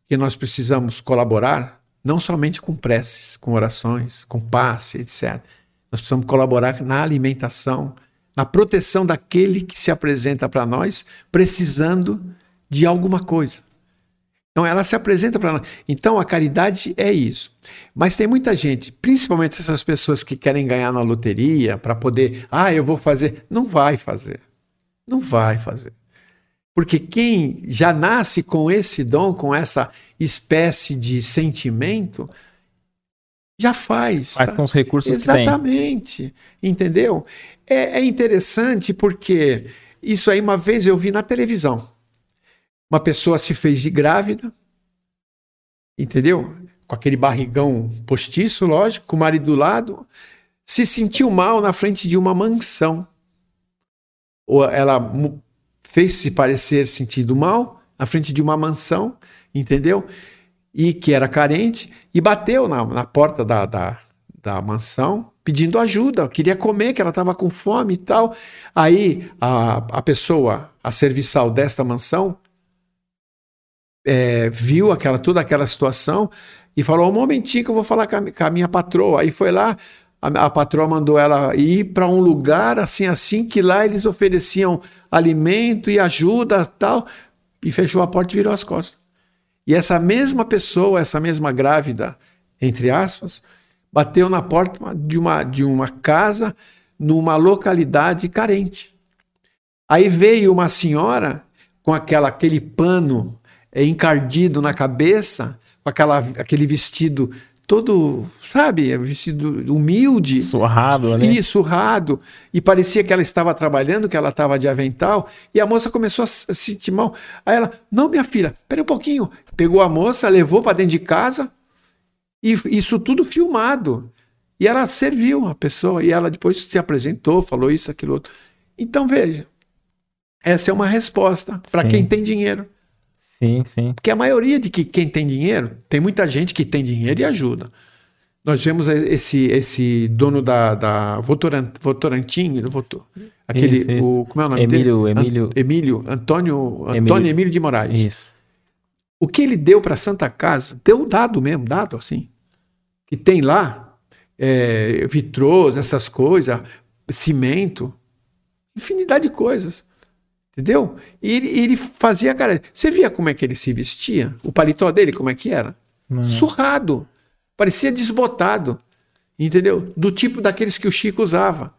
Porque nós precisamos colaborar não somente com preces, com orações, com passe, etc. Nós precisamos colaborar na alimentação, na proteção daquele que se apresenta para nós precisando de alguma coisa. Então ela se apresenta para nós. Então a caridade é isso. Mas tem muita gente, principalmente essas pessoas que querem ganhar na loteria para poder, ah, eu vou fazer, não vai fazer. Não vai fazer. Porque quem já nasce com esse dom, com essa espécie de sentimento, já faz. Faz com os recursos Exatamente. que tem. Entendeu? É, é interessante porque isso aí uma vez eu vi na televisão. Uma pessoa se fez de grávida, entendeu? Com aquele barrigão postiço, lógico, com o marido do lado, se sentiu mal na frente de uma mansão. Ou ela fez-se parecer sentido mal na frente de uma mansão, entendeu? E que era carente, e bateu na, na porta da, da, da mansão pedindo ajuda, queria comer, que ela estava com fome e tal. Aí a, a pessoa, a serviçal desta mansão, é, viu aquela toda aquela situação e falou: um momentinho que eu vou falar com a, com a minha patroa. Aí foi lá, a, a patroa mandou ela ir para um lugar assim, assim, que lá eles ofereciam alimento e ajuda tal, e fechou a porta e virou as costas. E essa mesma pessoa, essa mesma grávida, entre aspas, bateu na porta de uma, de uma casa numa localidade carente. Aí veio uma senhora com aquela, aquele pano encardido na cabeça, com aquela, aquele vestido todo, sabe, vestido humilde. Surrado, né? E surrado. E parecia que ela estava trabalhando, que ela estava de avental. E a moça começou a se sentir mal. Aí ela, não, minha filha, pera um pouquinho. Pegou a moça, levou para dentro de casa. E isso tudo filmado. E ela serviu a pessoa. E ela depois se apresentou, falou isso, aquilo outro. Então, veja. Essa é uma resposta para quem tem dinheiro. Sim, sim. Porque a maioria de que quem tem dinheiro, tem muita gente que tem dinheiro e ajuda. Nós vemos esse, esse dono da, da Votorant, Votorantim, Votor, aquele, isso, isso. O, como é o nome Emílio, dele? Emílio, Emílio, Antônio, Antônio Emílio, Emílio de Moraes. Isso. O que ele deu para Santa Casa, deu dado mesmo, dado assim, que tem lá, é, vitrôs, essas coisas, cimento, infinidade de coisas. Entendeu? E ele, ele, fazia, cara. Você via como é que ele se vestia? O paletó dele, como é que era? Surrado. Parecia desbotado. Entendeu? Do tipo daqueles que o Chico usava.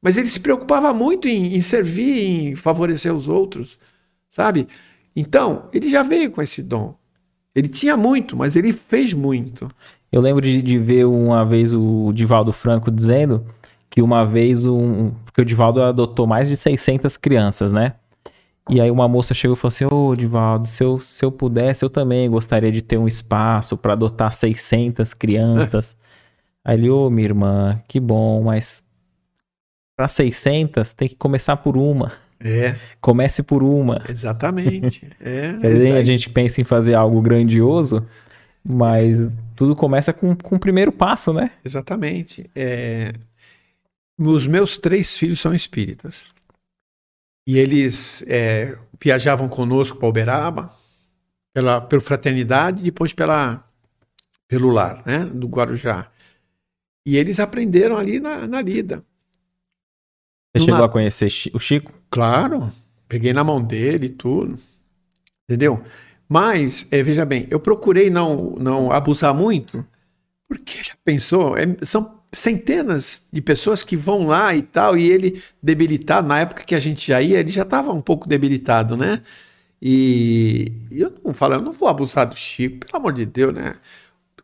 Mas ele se preocupava muito em, em servir, em favorecer os outros. Sabe? Então, ele já veio com esse dom. Ele tinha muito, mas ele fez muito. Eu lembro de, de ver uma vez o Divaldo Franco dizendo que uma vez um. Porque o Divaldo adotou mais de 600 crianças, né? E aí uma moça chegou e falou assim, ô Divaldo, se eu, se eu pudesse, eu também gostaria de ter um espaço para adotar 600 crianças. [laughs] aí ele, ô minha irmã, que bom, mas para 600 tem que começar por uma. É. [laughs] Comece por uma. Exatamente. [laughs] É, dizer, a gente pensa em fazer algo grandioso, mas tudo começa com, com o primeiro passo, né? Exatamente. É... Os meus três filhos são espíritas. E eles é, viajavam conosco para Uberaba, pela, pela fraternidade, e depois pela, pelo lar, né, do Guarujá. E eles aprenderam ali na, na lida. Você chegou na... a conhecer o Chico? Claro, peguei na mão dele e tudo. Entendeu? Mas, é, veja bem, eu procurei não, não abusar muito, porque já pensou, é, são centenas de pessoas que vão lá e tal, e ele debilitado, na época que a gente já ia, ele já estava um pouco debilitado, né? E eu não falo, eu não vou abusar do Chico, pelo amor de Deus, né?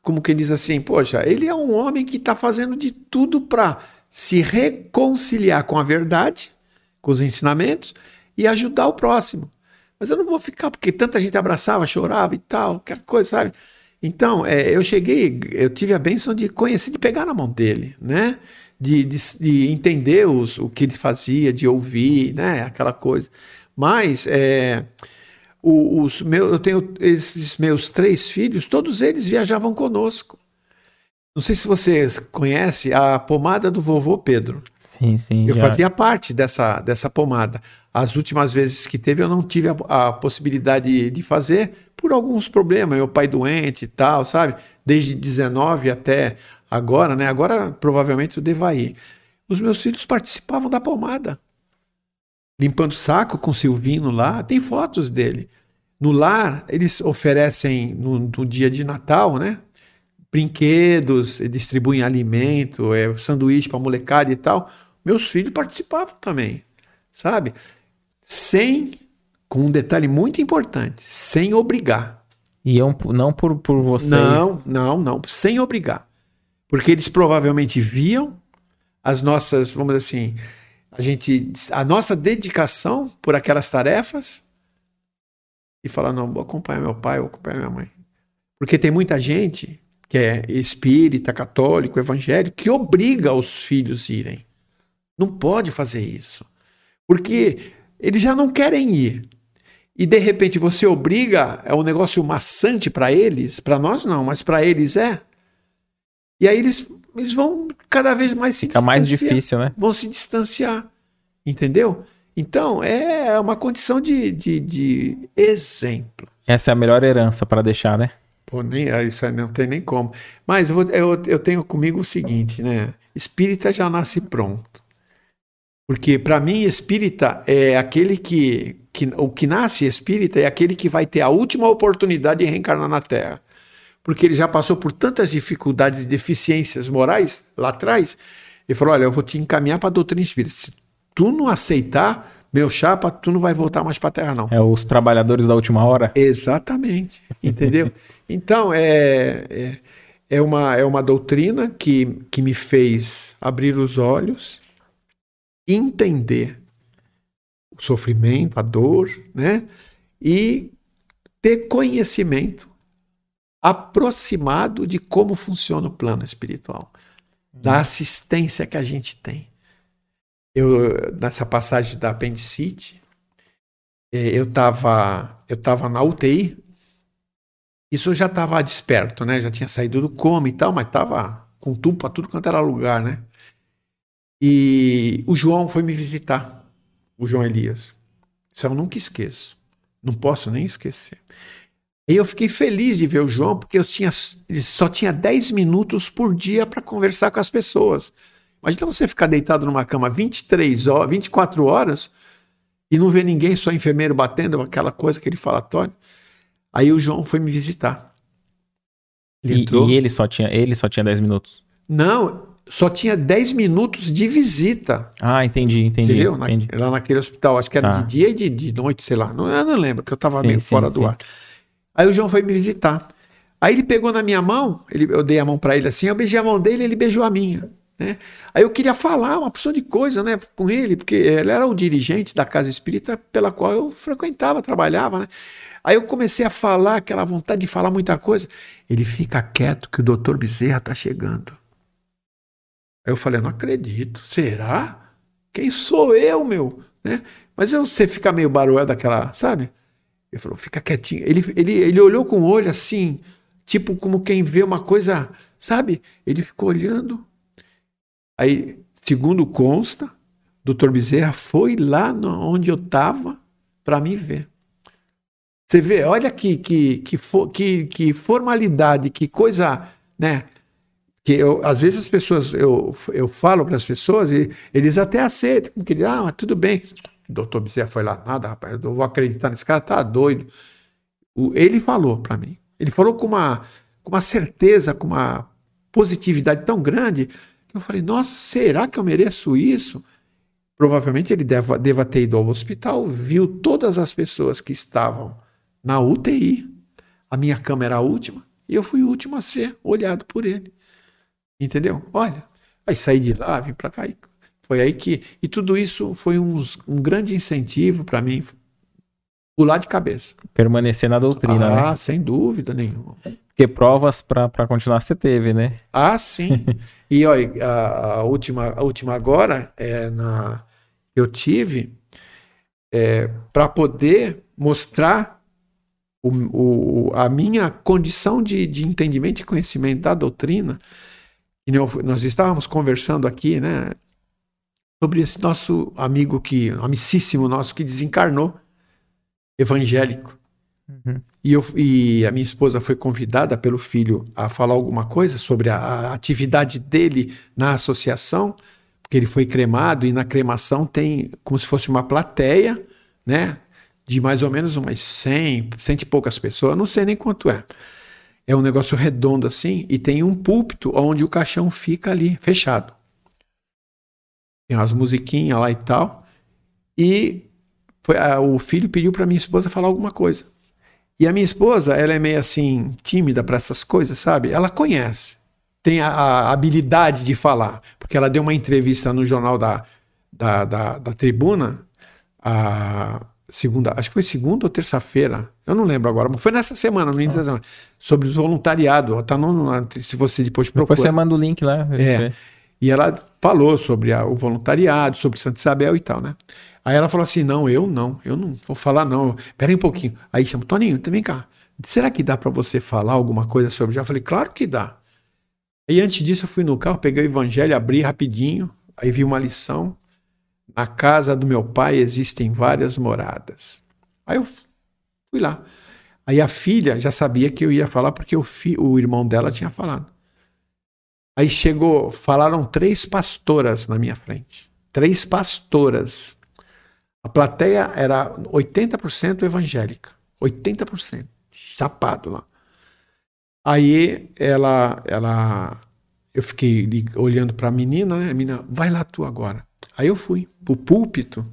Como quem diz assim, poxa, ele é um homem que está fazendo de tudo para se reconciliar com a verdade, com os ensinamentos e ajudar o próximo. Mas eu não vou ficar, porque tanta gente abraçava, chorava e tal, aquela coisa, sabe? Então, é, eu cheguei, eu tive a bênção de conhecer, de pegar na mão dele, né? De, de, de entender os, o que ele fazia, de ouvir, né? Aquela coisa. Mas, é, os meus, eu tenho esses meus três filhos, todos eles viajavam conosco. Não sei se vocês conhecem a pomada do vovô Pedro. Sim, sim. Eu já... fazia parte dessa, dessa pomada. As últimas vezes que teve, eu não tive a, a possibilidade de fazer por alguns problemas. Meu pai doente e tal, sabe? Desde 19 até agora, né? Agora provavelmente eu deva ir. Os meus filhos participavam da pomada. Limpando saco com o Silvino lá, tem fotos dele. No lar, eles oferecem no, no dia de Natal, né? Brinquedos, distribuem alimento, é, sanduíche para molecada e tal. Meus filhos participavam também, sabe? Sem, com um detalhe muito importante, sem obrigar. Iam não por, por você. Não, não, não, sem obrigar. Porque eles provavelmente viam as nossas, vamos dizer assim, a gente, a nossa dedicação por aquelas tarefas e falar, não, vou acompanhar meu pai, vou acompanhar minha mãe. Porque tem muita gente que é espírita, católico, evangélico, que obriga os filhos a irem. Não pode fazer isso. Porque eles já não querem ir. E de repente você obriga, é um negócio maçante para eles, para nós não, mas para eles é. E aí eles, eles vão cada vez mais se Fica mais difícil, né? Vão se distanciar. Entendeu? Então, é uma condição de, de, de exemplo. Essa é a melhor herança para deixar, né? Pô, nem, isso não tem nem como. Mas eu, eu, eu tenho comigo o seguinte, né? Espírita já nasce pronto. Porque para mim, espírita é aquele que, que. O que nasce espírita é aquele que vai ter a última oportunidade de reencarnar na Terra. Porque ele já passou por tantas dificuldades e deficiências morais lá atrás. Ele falou: Olha, eu vou te encaminhar para a doutrina espírita. Se tu não aceitar, meu chapa, tu não vai voltar mais para a Terra, não. É os trabalhadores da última hora? Exatamente. Entendeu? [laughs] então, é, é, é, uma, é uma doutrina que, que me fez abrir os olhos, entender o sofrimento, a dor, né? E ter conhecimento aproximado de como funciona o plano espiritual, da uhum. assistência que a gente tem eu, nessa passagem da apendicite, é, eu estava eu tava na UTI. Isso eu já estava desperto, né? Já tinha saído do coma e tal, mas estava com tubo para tudo quanto era lugar, né? E o João foi me visitar, o João Elias. Isso eu nunca esqueço. Não posso nem esquecer. E eu fiquei feliz de ver o João, porque eu tinha, só tinha 10 minutos por dia para conversar com as pessoas. Imagina você ficar deitado numa cama 23 horas, 24 horas e não ver ninguém, só enfermeiro batendo, aquela coisa, aquele falatório. Aí o João foi me visitar. Ele e, e, ele só tinha ele só tinha 10 minutos? Não, só tinha 10 minutos de visita. Ah, entendi, entendi. Entendeu? entendi. lá naquele hospital, acho que era tá. de dia e de, de, noite, sei lá. Não, eu não lembro, que eu tava sim, meio sim, fora sim. do ar. Aí o João foi me visitar. Aí ele pegou na minha mão, ele, eu dei a mão para ele assim, eu beijei a mão dele, ele beijou a minha. Né? Aí eu queria falar uma porção de coisa né, com ele, porque ele era o dirigente da casa espírita pela qual eu frequentava, trabalhava. Né? Aí eu comecei a falar, aquela vontade de falar muita coisa. Ele fica quieto que o doutor Bezerra está chegando. Aí eu falei, não acredito. Será? Quem sou eu, meu? Né? Mas eu, você fica meio barulho daquela, sabe? Ele falou, fica quietinho. Ele, ele, ele olhou com o olho assim, tipo como quem vê uma coisa, sabe? Ele ficou olhando. Aí, segundo consta, doutor Bezerra foi lá onde eu estava para me ver. Você vê, olha que, que, que, que, que formalidade, que coisa, né? Que eu, às vezes as pessoas, eu, eu falo para as pessoas e eles até aceitam, que ah, mas tudo bem. O doutor Bezerra foi lá, nada, rapaz, eu vou acreditar nesse cara, tá doido. O, ele falou para mim. Ele falou com uma, com uma certeza, com uma positividade tão grande eu falei, nossa, será que eu mereço isso? Provavelmente ele deva, deva ter ido ao hospital, viu todas as pessoas que estavam na UTI. A minha cama era a última e eu fui o último a ser olhado por ele. Entendeu? Olha, aí saí de lá, vim para cá. E foi aí que. E tudo isso foi um, um grande incentivo para mim. pular de cabeça. Permanecer na doutrina, né? ah, sem dúvida nenhuma. Porque provas pra continuar você teve, né? Ah, sim. [laughs] e olha, a, a última, a última agora é na eu tive é, para poder mostrar o, o- a minha condição de, de entendimento e conhecimento da doutrina. E nós, estávamos conversando aqui, né, sobre esse nosso amigo que, amicíssimo nosso que desencarnou, evangélico. Uhum. E, eu, e a minha esposa foi convidada pelo filho a falar alguma coisa sobre a, a atividade dele na associação, porque ele foi cremado e na cremação tem como se fosse uma plateia, né? De mais ou menos umas 100, cento e poucas pessoas, não sei nem quanto é. É um negócio redondo assim, e tem um púlpito onde o caixão fica ali, fechado. Tem umas musiquinhas lá e tal. E foi, a- o filho pediu para minha esposa falar alguma coisa. E a minha esposa, ela é meio assim, tímida para essas coisas, sabe? Ela conhece, tem a, a habilidade de falar, porque ela deu uma entrevista no jornal da, da, da, da Tribuna, a segunda, acho que foi segunda ou terça-feira, eu não lembro agora, mas foi nessa semana, no início da semana, sobre os voluntariado. Tá no, se você depois procura. Depois você manda o link lá. É. E ela falou sobre a- o voluntariado, sobre Santa Isabel e tal, né? Aí ela falou assim: não, eu não, eu não vou falar, não. Pera aí um pouquinho. Aí chama, Toninho, vem cá. Será que dá para você falar alguma coisa sobre já? Eu falei, claro que dá. E antes disso, eu fui no carro, peguei o evangelho, abri rapidinho, aí vi uma lição. Na casa do meu pai existem várias moradas. Aí eu fui lá. Aí a filha já sabia que eu ia falar porque o, fi- o irmão dela tinha falado. Aí chegou, falaram três pastoras na minha frente. Três pastoras. A plateia era 80% evangélica. 80%. Chapado lá. Aí ela, ela, eu fiquei olhando para a menina, né? A menina, vai lá tu agora. Aí eu fui pro púlpito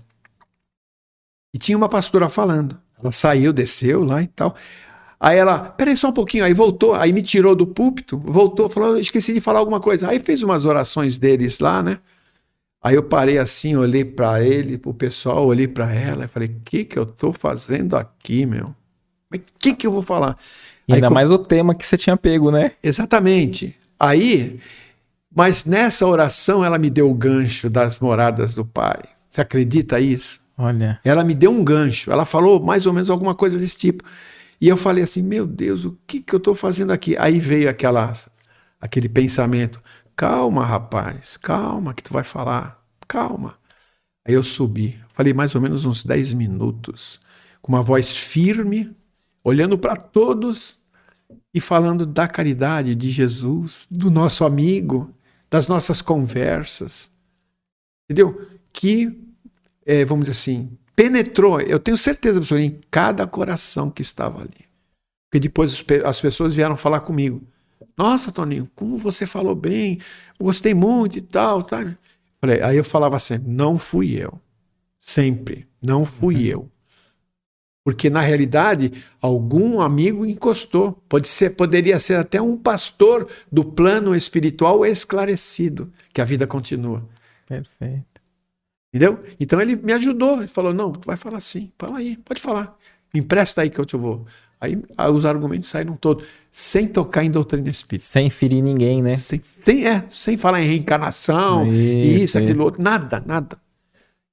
e tinha uma pastora falando. Ela saiu, desceu lá e tal. Aí ela, peraí só um pouquinho, aí voltou, aí me tirou do púlpito, voltou, falou, "Eu esqueci de falar alguma coisa. Aí fez umas orações deles lá, né? Aí eu parei assim, olhei para ele, pro pessoal, olhei para ela e falei, o que que eu tô fazendo aqui, meu? Mas o que que eu vou falar? E ainda Aí, mais o tema que você tinha pego, né? Exatamente. Aí, mas nessa oração ela me deu o gancho das moradas do pai. Você acredita isso? Olha. Ela me deu um gancho. Ela falou mais ou menos alguma coisa desse tipo. E eu falei assim: meu Deus, o que, que eu estou fazendo aqui? Aí veio aquela, aquele pensamento: calma, rapaz, calma, que tu vai falar, calma. Aí eu subi, falei mais ou menos uns 10 minutos, com uma voz firme, olhando para todos e falando da caridade de Jesus, do nosso amigo, das nossas conversas. Entendeu? Que é, vamos dizer assim, penetrou, eu tenho certeza absoluta, em cada coração que estava ali. Porque depois as pe- as pessoas vieram falar comigo. Nossa, Toninho, como você falou bem, gostei muito e tal, tá? Falei, aí eu falava sempre, não fui eu. Sempre, não fui eu. Porque na realidade, algum amigo encostou. Pode ser, poderia ser até um pastor do plano espiritual esclarecido, que a vida continua. Perfeito. Entendeu? Então ele me ajudou. Ele falou: não, tu vai falar assim, fala aí, pode falar. Me empresta aí que eu te vou. Aí ah, os argumentos saíram todos, sem tocar em doutrina espírita. Sem ferir ninguém, né? Sem, sem, é, sem falar em reencarnação, isso, Isso, aquilo isso. outro, nada, nada.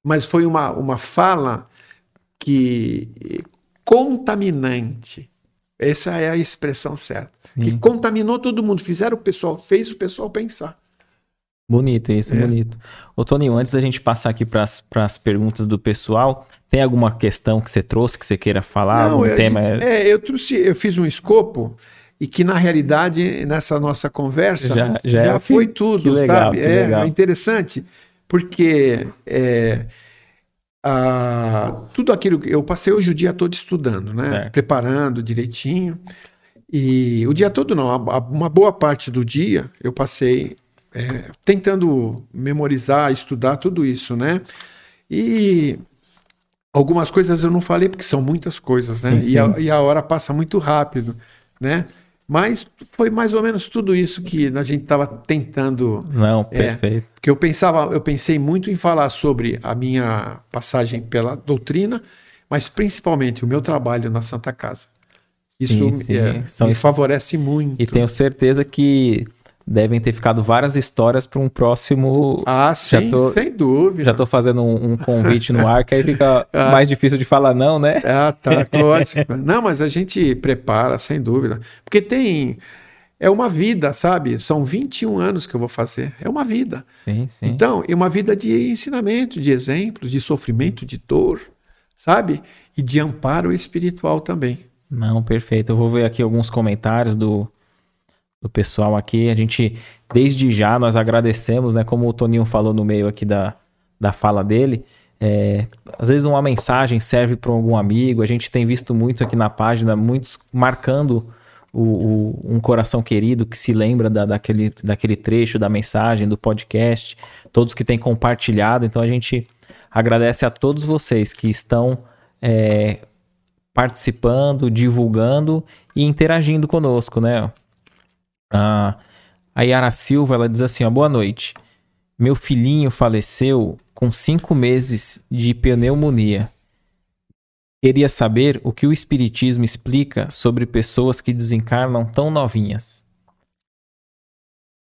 Mas foi uma, uma fala que contaminante. Essa é a expressão certa. Que Sim. contaminou todo mundo. Fizeram o pessoal, fez o pessoal pensar. Bonito isso, É. bonito. Ô, Toninho, antes da gente passar aqui para as perguntas do pessoal, tem alguma questão que você trouxe que você queira falar? algum a tema? gente- é, eu trouxe, eu fiz um escopo e que na realidade nessa nossa conversa Já- já é- foi que- tudo, que legal, sabe? que é, legal. é interessante porque é, a- tudo aquilo que eu passei hoje o dia todo estudando, né? Certo. Preparando direitinho e o dia todo não, uma boa parte do dia eu passei é, tentando memorizar, estudar tudo isso, né? E algumas coisas eu não falei porque são muitas coisas, né? Sim, E, a, sim. e a hora passa muito rápido, né? Mas foi mais ou menos tudo isso que a gente estava tentando. Não, É. perfeito. Porque eu pensava, eu pensei muito em falar sobre a minha passagem pela doutrina, mas principalmente o meu trabalho na Santa Casa. Isso Sim, sim. é, me favorece muito. E tenho certeza que devem ter ficado várias histórias para um próximo. Ah, sim, tô- sem dúvida. Já tô fazendo um, um convite no ar, que aí fica [laughs] Ah. mais difícil de falar não, né? Ah, tá, [laughs] lógico. Não, mas a gente prepara, sem dúvida. Porque tem. É uma vida, sabe? São 21 anos que eu vou fazer. É uma vida. Sim, sim. Então, é uma vida de ensinamento, de exemplos, de sofrimento, de dor, sabe? E de amparo espiritual também. Não, perfeito. Eu vou ver aqui alguns comentários do, do pessoal aqui. A gente, desde já, nós agradecemos, né? Como o Toninho falou no meio aqui da, da fala dele. é, às vezes uma mensagem serve para algum amigo. A gente tem visto muito aqui na página, muitos marcando o, o- um coração querido que se lembra da- daquele, daquele trecho da mensagem, do podcast. Todos que têm compartilhado. Então a gente agradece a todos vocês que estão é, participando, divulgando e interagindo conosco, né? Ah, a Yara Silva, ela diz assim, ó, boa noite. Meu filhinho faleceu com cinco meses de pneumonia. Queria saber o que o Espiritismo explica sobre pessoas que desencarnam tão novinhas.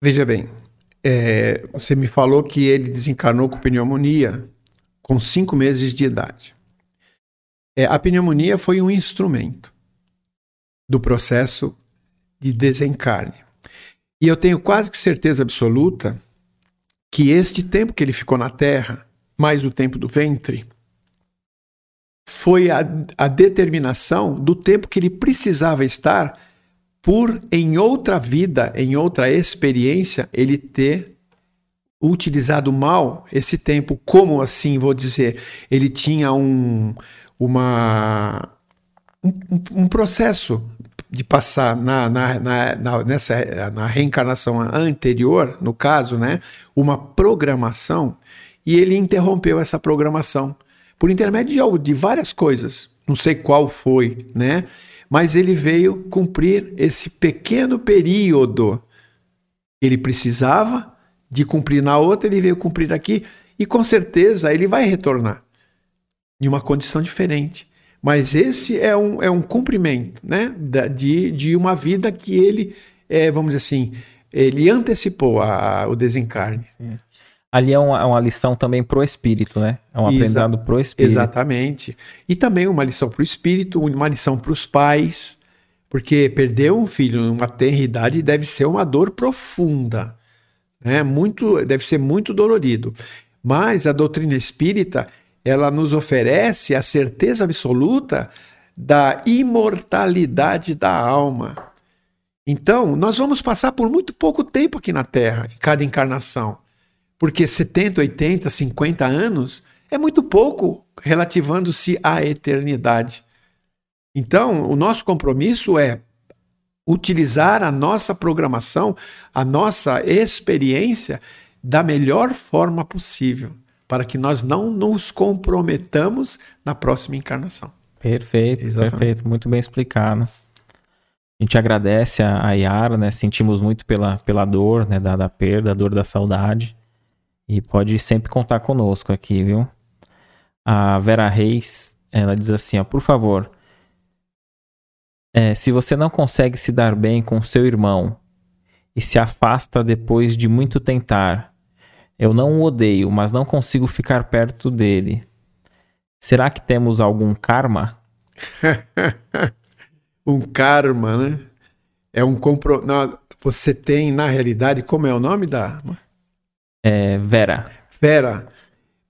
Veja bem, é, você me falou que ele desencarnou com pneumonia com cinco meses de idade. É, a pneumonia foi um instrumento do processo de desencarne. E eu tenho quase que certeza absoluta que este tempo que ele ficou na Terra, mais o tempo do ventre, foi a, a determinação do tempo que ele precisava estar por em outra vida, em outra experiência, ele ter utilizado mal esse tempo. Como assim, vou dizer? Ele tinha um, uma, um, um- um processo de passar na, na, na, na- nessa, na reencarnação anterior, no caso, né, uma programação, e ele interrompeu essa programação por intermédio de, de várias coisas. Não sei qual foi, né? Mas ele veio cumprir esse pequeno período. Ele precisava de cumprir na outra, ele veio cumprir aqui, e com certeza ele vai retornar em uma condição diferente. Mas esse é um, é um cumprimento né? da- de, de uma vida que ele, é, vamos dizer assim, ele antecipou a- a- o desencarne. Ali é uma, é uma lição também pro espírito, né? É um Exa- aprendizado pro espírito. Exatamente. E também uma lição para o espírito, uma lição para os pais, porque perder um filho numa tenra idade deve ser uma dor profunda, né? Muito, deve ser muito dolorido. Mas a doutrina espírita, ela nos oferece a certeza absoluta da imortalidade da alma. Então, nós vamos passar por muito pouco tempo aqui na Terra, em cada encarnação. Porque 70, 80, 50 anos é muito pouco relativando-se à eternidade. Então, o nosso compromisso é utilizar a nossa programação, a nossa experiência da melhor forma possível, para que nós não nos comprometamos na próxima encarnação. Perfeito, Exatamente. perfeito. Muito bem explicado. A gente agradece a, a Yara, né? Sentimos muito pela, pela dor, né? Da, da perda, a dor da saudade. E pode sempre contar conosco aqui, viu? A Vera Reis, ela diz assim, ó, por favor, é, se você não consegue se dar bem com seu irmão e se afasta depois de muito tentar, eu não o odeio, mas não consigo ficar perto dele. Será que temos algum karma? [laughs] um karma, né? É um compro... Não, você tem, na realidade, como é o nome da É, Vera. Vera?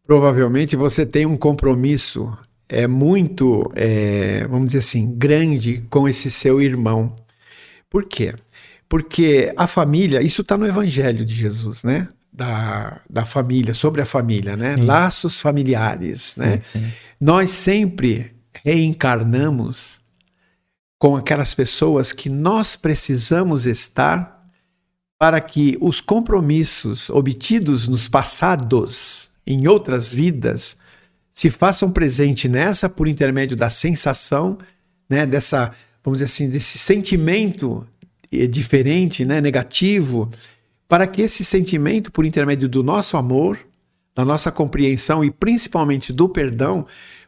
Provavelmente você tem um compromisso é muito, é, vamos dizer assim, grande com esse seu irmão. Por quê? Porque a família, isso está no Evangelho de Jesus, né? Da, da família, sobre a família, né? Sim. Laços familiares, né? Sim, sim. Nós sempre reencarnamos com aquelas pessoas que nós precisamos estar para que os compromissos obtidos nos passados, em outras vidas, se façam presente nessa por intermédio da sensação, né, dessa, vamos dizer assim, desse sentimento eh, diferente, né, negativo, para que esse sentimento, por intermédio do nosso amor, da nossa compreensão e principalmente do perdão,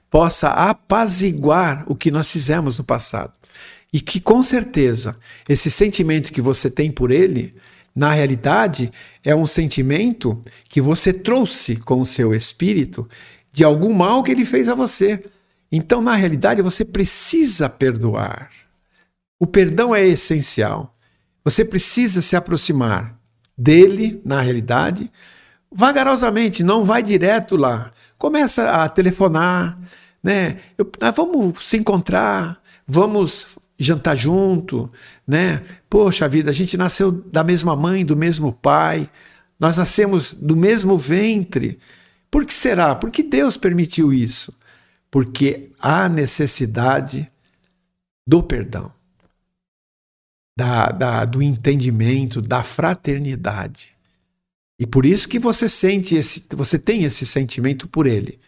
possa apaziguar o que nós fizemos no passado. E que com certeza esse sentimento que você tem por ele, na realidade, é um sentimento que você trouxe com o seu espírito de algum mal que ele fez a você. Então, na realidade, você precisa perdoar. O perdão é essencial. Você precisa se aproximar dele, na realidade, vagarosamente, não vai direto lá. Começa a telefonar, né? Eu, ah, vamos se encontrar, vamos jantar junto, né? Poxa vida, a gente nasceu da mesma mãe, do mesmo pai, nós nascemos do mesmo ventre. Por que será? Por que Deus permitiu isso? Porque há necessidade do perdão, da, da, do entendimento, da fraternidade. E por isso que você sente esse, você tem esse sentimento por ele.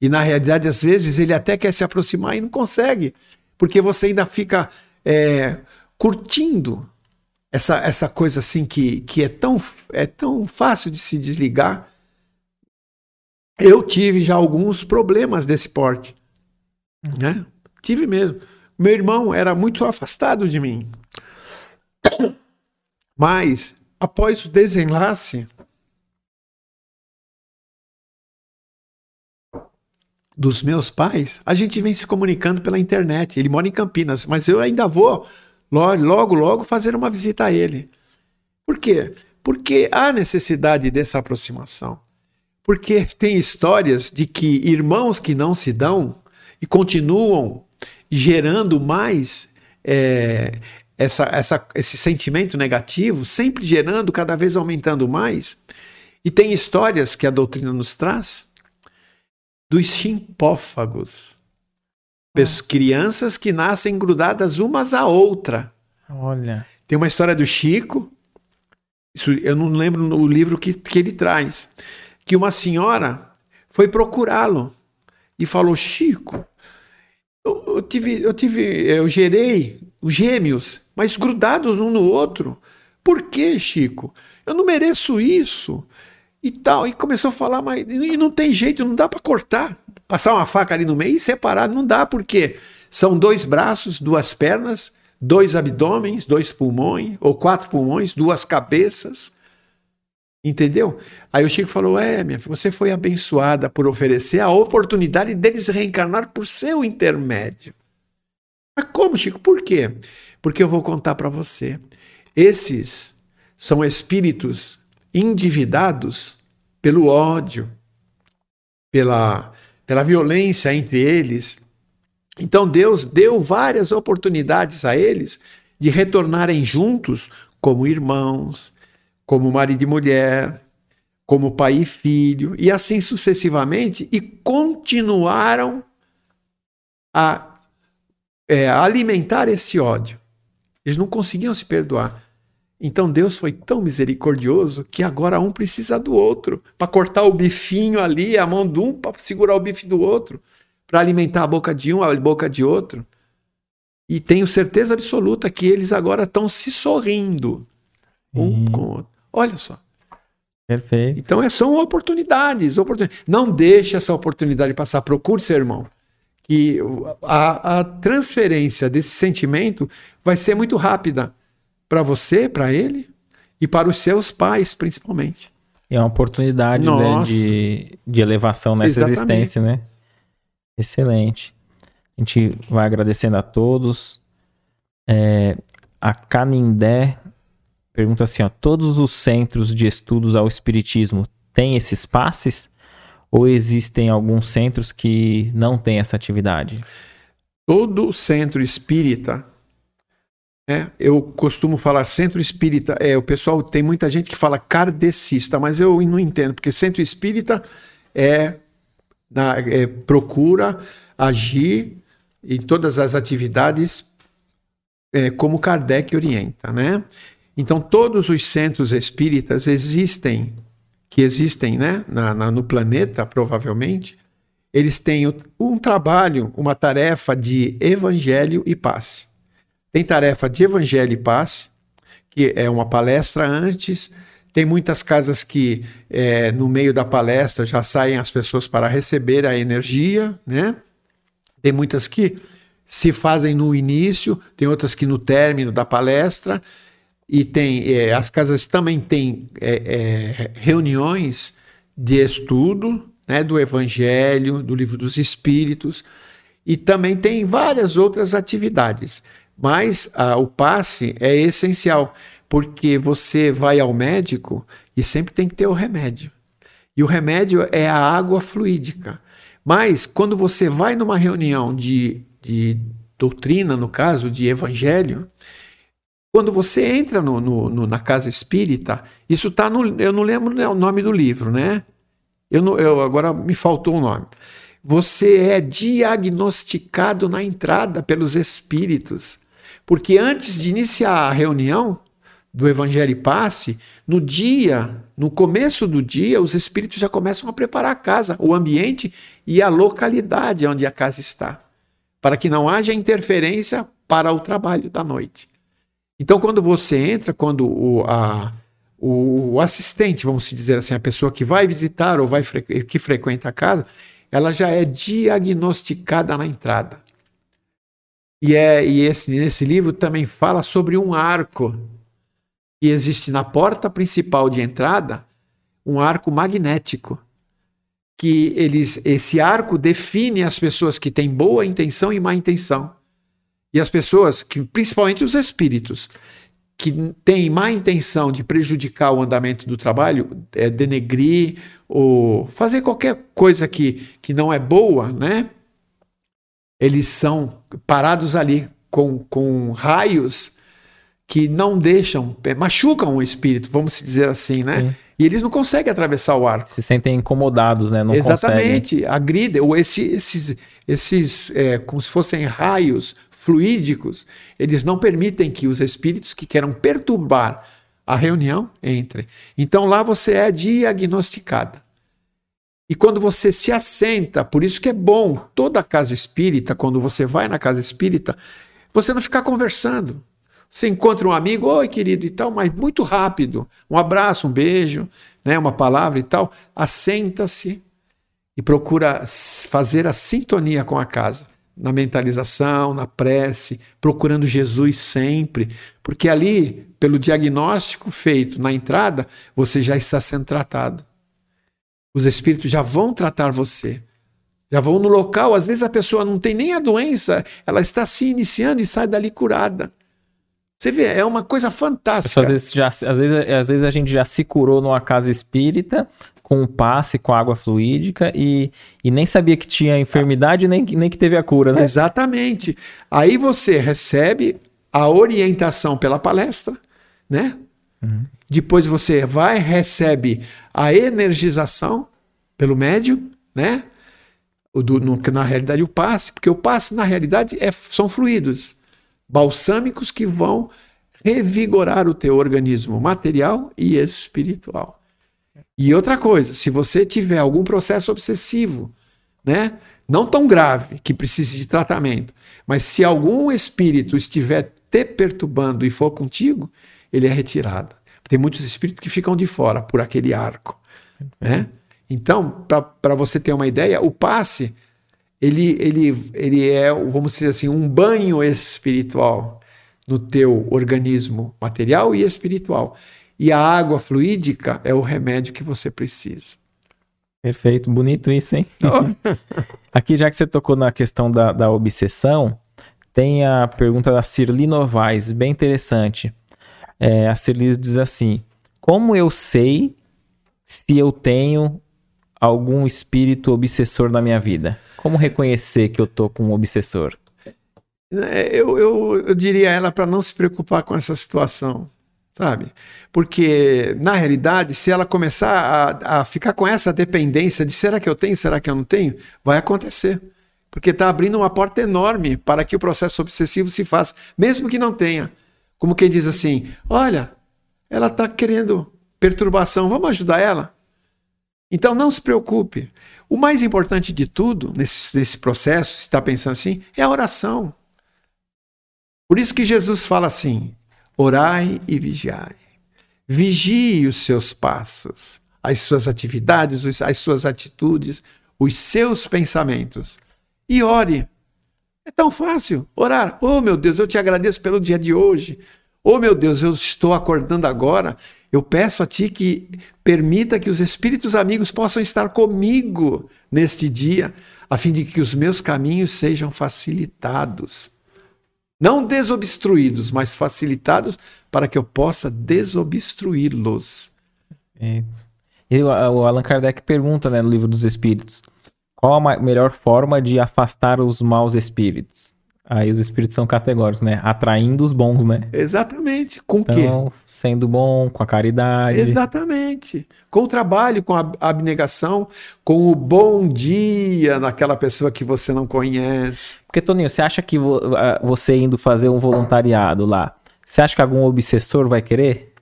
E na realidade, às vezes, ele até quer se aproximar e não consegue, porque você ainda fica é, curtindo essa, essa coisa assim que, que é, tão, é tão fácil de se desligar. Eu tive já alguns problemas desse porte. Né? Tive mesmo. Meu irmão era muito afastado de mim. Mas, após o desenlace, dos meus pais, a gente vem se comunicando pela internet. Ele mora em Campinas, mas eu ainda vou logo, logo fazer uma visita a ele. Por quê? Porque há necessidade dessa aproximação. Porque tem histórias de que irmãos que não se dão e continuam gerando mais é, essa, essa, esse sentimento negativo, sempre gerando, cada vez aumentando mais. E tem histórias que a doutrina nos traz dos chimpófagos. Ah. Crianças que nascem grudadas umas à outra. Olha. Tem uma história do Chico, isso eu não lembro no livro que, que ele traz, que uma senhora foi procurá-lo e falou: Chico, eu, eu, tive, eu tive, eu gerei os gêmeos, mas grudados um no outro. Por que, Chico? Eu não mereço isso e tal. E começou a falar, mas e não tem jeito, não dá para cortar. Passar uma faca ali no meio e separar, não dá, porque são dois braços, duas pernas, dois abdômenes, dois pulmões, ou quatro pulmões, duas cabeças. Entendeu? Aí o Chico falou: É, minha filha, você foi abençoada por oferecer a oportunidade deles reencarnar por seu intermédio. Mas como, Chico? Por quê? Porque eu vou contar para você. Esses são espíritos endividados pelo ódio, pela, pela violência entre eles. Então Deus deu várias oportunidades a eles de retornarem juntos como irmãos, como marido e mulher, como pai e filho, e assim sucessivamente, e continuaram a, é, alimentar esse ódio. Eles não conseguiam se perdoar. Então Deus foi tão misericordioso que agora um precisa do outro para cortar o bifinho ali, a mão de um para segurar o bife do outro, para alimentar a boca de um, a boca de outro. E tenho certeza absoluta que eles agora estão se sorrindo um com o outro. Olha só. Perfeito. Então é, são oportunidades, oportunidades. Não deixe essa oportunidade passar. Procure seu irmão. Que a, a transferência desse sentimento vai ser muito rápida para você, para ele e para os seus pais, principalmente. É uma oportunidade né, de, de elevação nessa Exatamente. existência, né? Excelente. A gente vai agradecendo a todos. É, a Canindé pergunta assim: ó, todos os centros de estudos ao Espiritismo têm esses passes? Ou existem alguns centros que não têm essa atividade? Todo centro espírita é, eu costumo falar centro espírita. É, o pessoal tem muita gente que fala kardecista, mas eu não entendo, porque centro espírita é, na, é procura agir em todas as atividades é, como Kardec orienta, né? Então todos os centros espíritas existem, que existem, né, na, na, no planeta provavelmente, eles têm um trabalho, uma tarefa de evangelho e paz. Tem tarefa de Evangelho e Paz, que é uma palestra antes, Tem muitas casas que é, no meio da palestra já saem as pessoas para receber a energia, né? Tem muitas que se fazem no início, tem outras que no término da palestra, e tem é, as casas também têm é, é, reuniões de estudo né, do Evangelho, do Livro dos Espíritos, e também tem várias outras atividades. Mas ah, o passe é essencial, porque você vai ao médico e sempre tem que ter o remédio. E o remédio é a água fluídica. Mas quando você vai numa reunião de, de doutrina, no caso, de evangelho, quando você entra no, no, no, na casa espírita, isso está no. Eu não lembro o nome do livro, né? Eu, não, eu agora me faltou o nome. Você é diagnosticado na entrada pelos espíritos. Porque antes de iniciar a reunião do Evangelho e Passe, no dia, no começo do dia, os espíritos já começam a preparar a casa, o ambiente e a localidade onde a casa está, para que não haja interferência para o trabalho da noite. Então, quando você entra, quando o, a, o assistente, vamos dizer assim, a pessoa que vai visitar ou vai que frequenta a casa, ela já é diagnosticada na entrada. E, é, e esse, esse livro também fala sobre um arco que existe na porta principal de entrada, um arco magnético. Que eles, esse arco define as pessoas que têm boa intenção e má intenção. E as pessoas, que principalmente os espíritos, que têm má intenção de prejudicar o andamento do trabalho, é, denegrir ou fazer qualquer coisa que, que não é boa, né? eles são parados ali com, com raios que não deixam, machucam o espírito, vamos dizer assim, né? Sim. E eles não conseguem atravessar o ar. Se sentem incomodados, né? Não Exatamente, conseguem. agridem, ou esse, esses, esses é, como se fossem raios fluídicos, eles não permitem que os espíritos que queiram perturbar a reunião entrem. Então lá você é diagnosticada. E quando você se assenta, por isso que é bom toda casa espírita, quando você vai na casa espírita, você não ficar conversando. Você encontra um amigo, oi querido e tal, mas muito rápido. Um abraço, um beijo, né, uma palavra e tal. Assenta-se e procura fazer a sintonia com a casa. Na mentalização, na prece, procurando Jesus sempre. Porque ali, pelo diagnóstico feito na entrada, você já está sendo tratado os espíritos já vão tratar você. Já vão no local, às vezes a pessoa não tem nem a doença, ela está se iniciando e sai dali curada. Você vê, é uma coisa fantástica. Às vezes, já, às, vezes, às vezes a gente já se curou numa casa espírita, com um passe, com água fluídica, e, e nem sabia que tinha enfermidade, nem, nem que teve a cura, né? Exatamente. Aí você recebe a orientação pela palestra, né? Uhum. Depois você vai, recebe a energização pelo médium, né? O do, no, na realidade, o passe, porque o passe, na realidade, é, são fluidos balsâmicos que vão revigorar o teu organismo material e espiritual. E outra coisa, se você tiver algum processo obsessivo, né? Não tão grave que precise de tratamento, mas se algum espírito estiver te perturbando e for contigo, ele é retirado. Tem muitos espíritos que ficam de fora por aquele arco. Né? Então, para você ter uma ideia, o passe ele, ele, ele é, vamos dizer assim, um banho espiritual no teu organismo material e espiritual. E a água fluídica é o remédio que você precisa. Perfeito, bonito isso, hein? Oh. [laughs] Aqui, já que você tocou na questão da, da obsessão, tem a pergunta da Cirli Novaes, bem interessante. É, a Celis diz assim: Como eu sei se eu tenho algum espírito obsessor na minha vida? Como reconhecer que eu tô com um obsessor? É, eu, eu, eu diria a ela para não se preocupar com essa situação, sabe? Porque, na realidade, se ela começar a, a ficar com essa dependência de será que eu tenho, será que eu não tenho, vai acontecer. Porque está abrindo uma porta enorme para que o processo obsessivo se faça, mesmo que não tenha. Como quem diz assim: olha, ela está querendo perturbação, vamos ajudar ela? Então não se preocupe. O mais importante de tudo nesse, nesse processo, se está pensando assim, é a oração. Por isso que Jesus fala assim: orai e vigiai. Vigie os seus passos, as suas atividades, as suas atitudes, os seus pensamentos. E ore. É tão fácil orar. Oh, meu Deus, eu te agradeço pelo dia de hoje. Oh, meu Deus, eu estou acordando agora. Eu peço a Ti que permita que os espíritos amigos possam estar comigo neste dia, a fim de que os meus caminhos sejam facilitados. Não desobstruídos, mas facilitados para que eu possa desobstruí-los. É. o Allan Kardec pergunta né, no livro dos Espíritos: qual a melhor forma de afastar os maus espíritos? Aí os espíritos são categóricos, né? Atraindo os bons, né? Exatamente. Com o então, quê? sendo bom, com a caridade. Exatamente. Com o trabalho, com a abnegação, com o bom dia naquela pessoa que você não conhece. Porque, Toninho, você acha que você indo fazer um voluntariado lá, você acha que algum obsessor vai querer?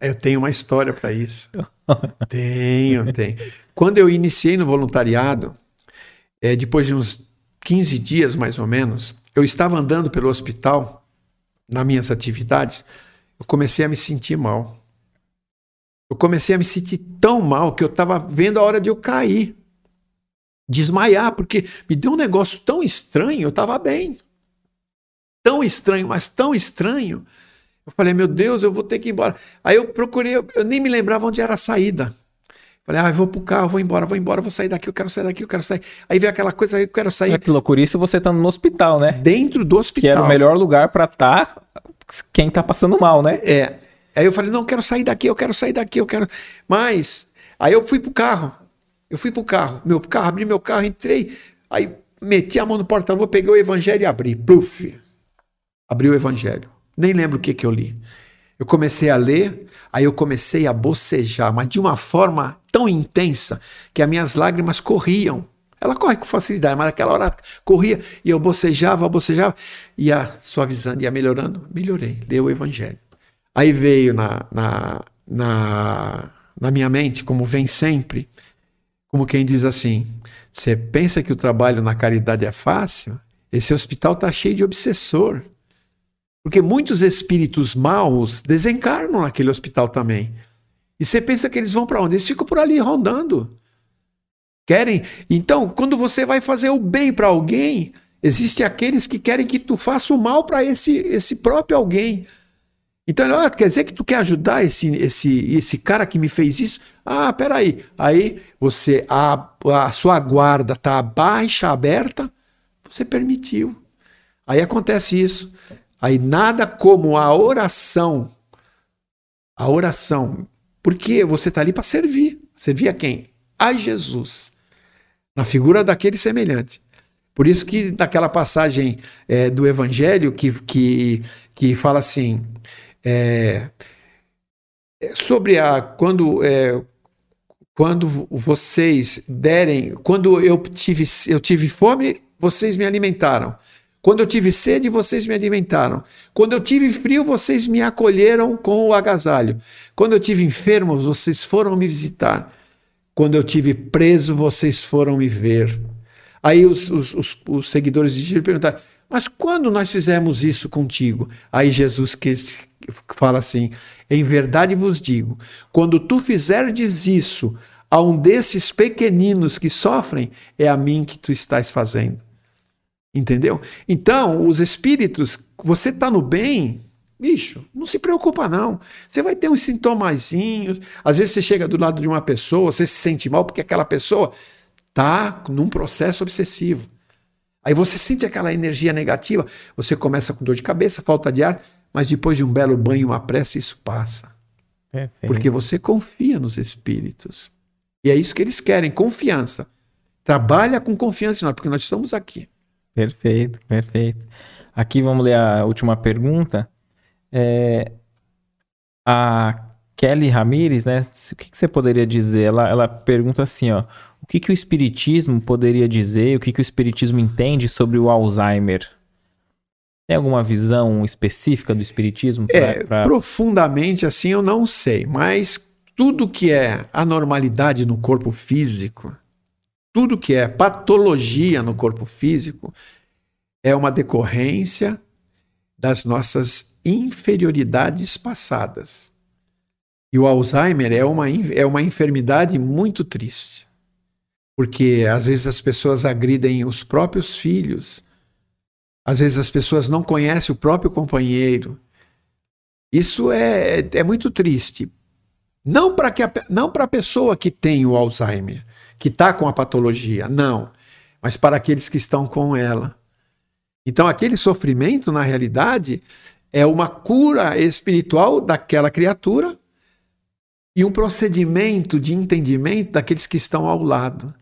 Eu tenho uma história para isso. [laughs] tenho, tenho. Quando eu iniciei no voluntariado, é, depois de uns 15 dias mais ou menos, eu estava andando pelo hospital, nas minhas atividades, eu comecei a me sentir mal. Eu comecei a me sentir tão mal que eu estava vendo a hora de eu cair, desmaiar, porque me deu um negócio tão estranho, eu estava bem. Tão estranho, mas tão estranho. Eu falei, meu Deus, eu vou ter que ir embora. Aí eu procurei, eu nem me lembrava onde era a saída. Falei, ah, eu vou pro carro, vou embora, vou embora, vou sair daqui, eu quero sair daqui, eu quero sair. Aí veio aquela coisa, aí eu quero sair. É que loucura, isso você tá no hospital, né? Dentro do hospital. Que era o melhor lugar para estar tá quem tá passando mal, né? É. Aí eu falei, não, eu quero sair daqui, eu quero sair daqui, eu quero. Mas, aí eu fui pro carro. Eu fui pro carro, meu carro, abri meu carro, entrei, aí meti a mão no porta-luva, peguei o evangelho e abri. Pluf. Abri o evangelho. Nem lembro o que que eu li. Eu comecei a ler, aí eu comecei a bocejar, mas de uma forma tão intensa que as minhas lágrimas corriam. Ela corre com facilidade, mas naquela hora corria e eu bocejava, bocejava, ia suavizando, ia melhorando. Melhorei, deu o evangelho. Aí veio na, na, na, na minha mente, como vem sempre, como quem diz assim: você pensa que o trabalho na caridade é fácil? Esse hospital está cheio de obsessor. Porque muitos espíritos maus desencarnam naquele hospital também. E você pensa que eles vão para onde? Eles ficam por ali rondando. Querem. Então, quando você vai fazer o bem para alguém, existem aqueles que querem que tu faça o mal para esse, esse próprio alguém. Então, ah, quer dizer que tu quer ajudar esse, esse, esse cara que me fez isso? Ah, peraí. Aí você, a, a sua guarda está baixa, aberta, você permitiu. Aí acontece isso. Aí nada como a oração. A oração. Porque você está ali para servir. Servir a quem? A Jesus. Na figura daquele semelhante. Por isso que naquela passagem é, do Evangelho que, que, que fala assim. É, sobre a. Quando. É, quando vocês derem, quando eu tive, eu tive fome, vocês me alimentaram. Quando eu tive sede, vocês me alimentaram. Quando eu tive frio, vocês me acolheram com o agasalho. Quando eu tive enfermo, vocês foram me visitar. Quando eu tive preso, vocês foram me ver. Aí os, os, os, os seguidores de Jesus perguntaram: Mas quando nós fizemos isso contigo? Aí Jesus fala assim: Em verdade vos digo, quando tu fizerdes isso a um desses pequeninos que sofrem, é a mim que tu estás fazendo. Entendeu? Então, os espíritos, você está no bem, bicho, não se preocupa não. Você vai ter uns sintomazinhos. Às vezes você chega do lado de uma pessoa, você se sente mal porque aquela pessoa está num processo obsessivo. Aí você sente aquela energia negativa, você começa com dor de cabeça, falta de ar, mas depois de um belo banho, uma prece, isso passa. Perfeito. Porque você confia nos espíritos. E é isso que eles querem, confiança. Trabalha com confiança, nós, porque nós estamos aqui. Perfeito, perfeito. Aqui vamos ler a última pergunta. É, a Kelly Ramires, né? O que, que, você poderia dizer? Ela, ela pergunta assim, ó. O que, que o Espiritismo poderia dizer? O que, que o Espiritismo entende sobre o Alzheimer? Tem alguma visão específica do Espiritismo? Pra, é, pra... profundamente assim eu não sei, mas tudo que é anormalidade no corpo físico, tudo que é patologia no corpo físico é uma decorrência das nossas inferioridades passadas. E o Alzheimer é uma, é uma enfermidade muito triste. Porque às vezes as pessoas agridem os próprios filhos, às vezes as pessoas não conhecem o próprio companheiro. Isso é, é muito triste. Não para a pessoa que tem o Alzheimer, que está com a patologia, não. Mas para aqueles que estão com ela. Então, aquele sofrimento, na realidade, é uma cura espiritual daquela criatura e um procedimento de entendimento daqueles que estão ao lado.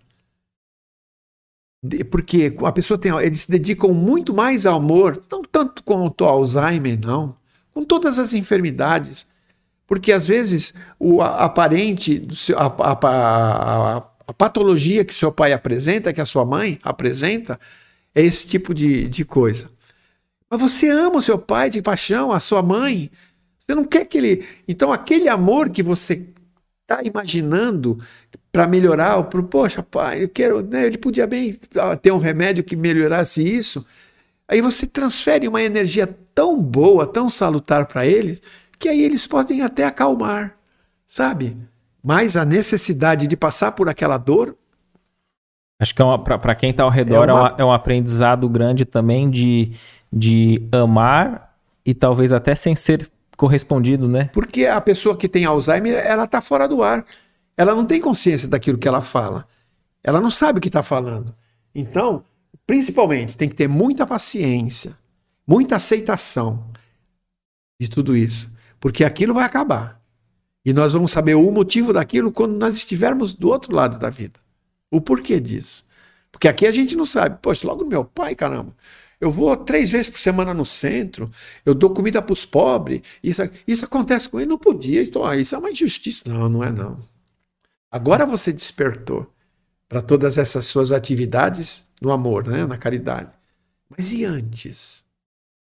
Porque a pessoa tem, eles se dedicam muito mais ao amor, não tanto quanto ao Alzheimer, não, com todas as enfermidades. Porque às vezes o aparente, a, a, a, a patologia que seu pai apresenta, que a sua mãe apresenta, é esse tipo de, de coisa. Mas você ama o seu pai de paixão, a sua mãe. Você não quer que ele. Então, aquele amor que você está imaginando para melhorar, pro, poxa, pai, eu quero. Né, ele podia bem ter um remédio que melhorasse isso. Aí você transfere uma energia tão boa, tão salutar para eles, que aí eles podem até acalmar, sabe? Mas a necessidade de passar por aquela dor Acho que é para quem está ao redor é, uma... é, um aprendizado grande também de, de amar e talvez até sem ser correspondido, né? Porque a pessoa que tem Alzheimer, ela está fora do ar. Ela não tem consciência daquilo que ela fala. Ela não sabe o que está falando. Então, principalmente, tem que ter muita paciência, muita aceitação de tudo isso. Porque aquilo vai acabar. E nós vamos saber o motivo daquilo quando nós estivermos do outro lado da vida. O porquê disso? Porque aqui a gente não sabe. Poxa, logo meu pai, caramba. Eu vou três vezes por semana no centro, eu dou comida para os pobres. Isso, isso acontece com ele, não podia. Então, ah, isso é uma injustiça. Não, não é não. Agora você despertou para todas essas suas atividades no amor, né? na caridade. Mas e antes?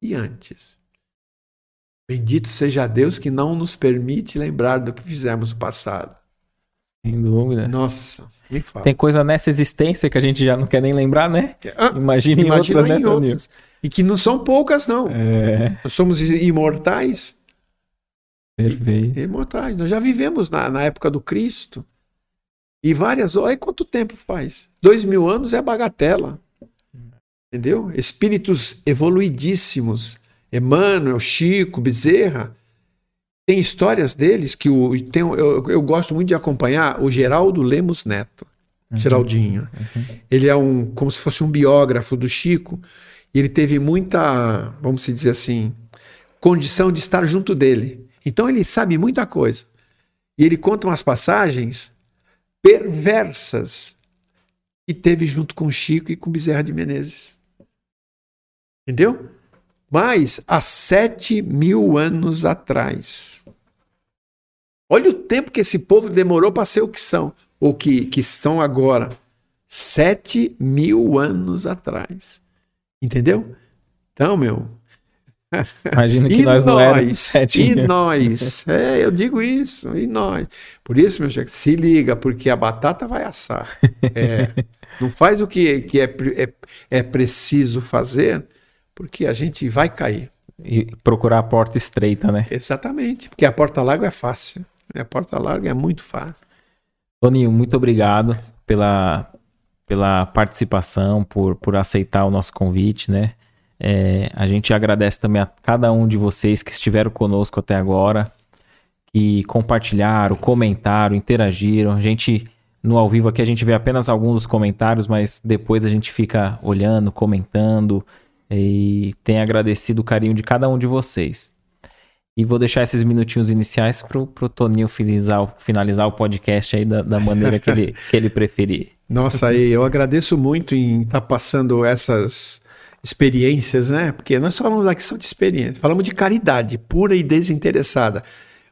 E antes? Bendito seja Deus que não nos permite lembrar do que fizemos no passado. Sem dúvida. Nossa. Tem coisa nessa existência que a gente já não quer nem lembrar, né? Ah, imagina, outras, né, outras. E que não são poucas, não. É. Nós somos imortais. Perfeito. Imortais. Nós já vivemos na, na época do Cristo. E várias. Olha quanto tempo faz. Dois mil anos é bagatela. Entendeu? Espíritos evoluidíssimos. Emmanuel, Chico, Bezerra tem histórias deles que o, tem, eu, eu gosto muito de acompanhar o Geraldo Lemos Neto, uhum, Geraldinho. Uhum. Ele é um como se fosse um biógrafo do Chico. E ele teve muita, vamos dizer assim, condição de estar junto dele. Então ele sabe muita coisa. E ele conta umas passagens perversas que teve junto com Chico e com Bezerra de Menezes. Entendeu? Mas há sete mil anos atrás. Olha o tempo que esse povo demorou para ser o que são, ou que, que são agora. Sete mil anos atrás. Entendeu? Então, meu. Imagina [laughs] que nós, nós não éramos E mil. nós. É, eu digo isso. E nós. Por isso, meu chefe, se liga, porque a batata vai assar. É, não faz o que, que é, é, é preciso fazer porque a gente vai cair. E procurar a porta estreita, né? Exatamente, porque a porta larga é fácil. A porta larga é muito fácil. Toninho, muito obrigado pela, pela participação, por, por aceitar o nosso convite, né? É, a gente agradece também a cada um de vocês que estiveram conosco até agora, que compartilharam, comentaram, interagiram. A gente, no ao vivo aqui, a gente vê apenas alguns dos comentários, mas depois a gente fica olhando, comentando, e tenho agradecido o carinho de cada um de vocês. E vou deixar esses minutinhos iniciais para o Toninho finalizar, finalizar o podcast aí da, da maneira que ele, que ele preferir. Nossa, eu agradeço muito em estar tá passando essas experiências, né? Porque nós falamos aqui só de experiência, falamos de caridade pura e desinteressada,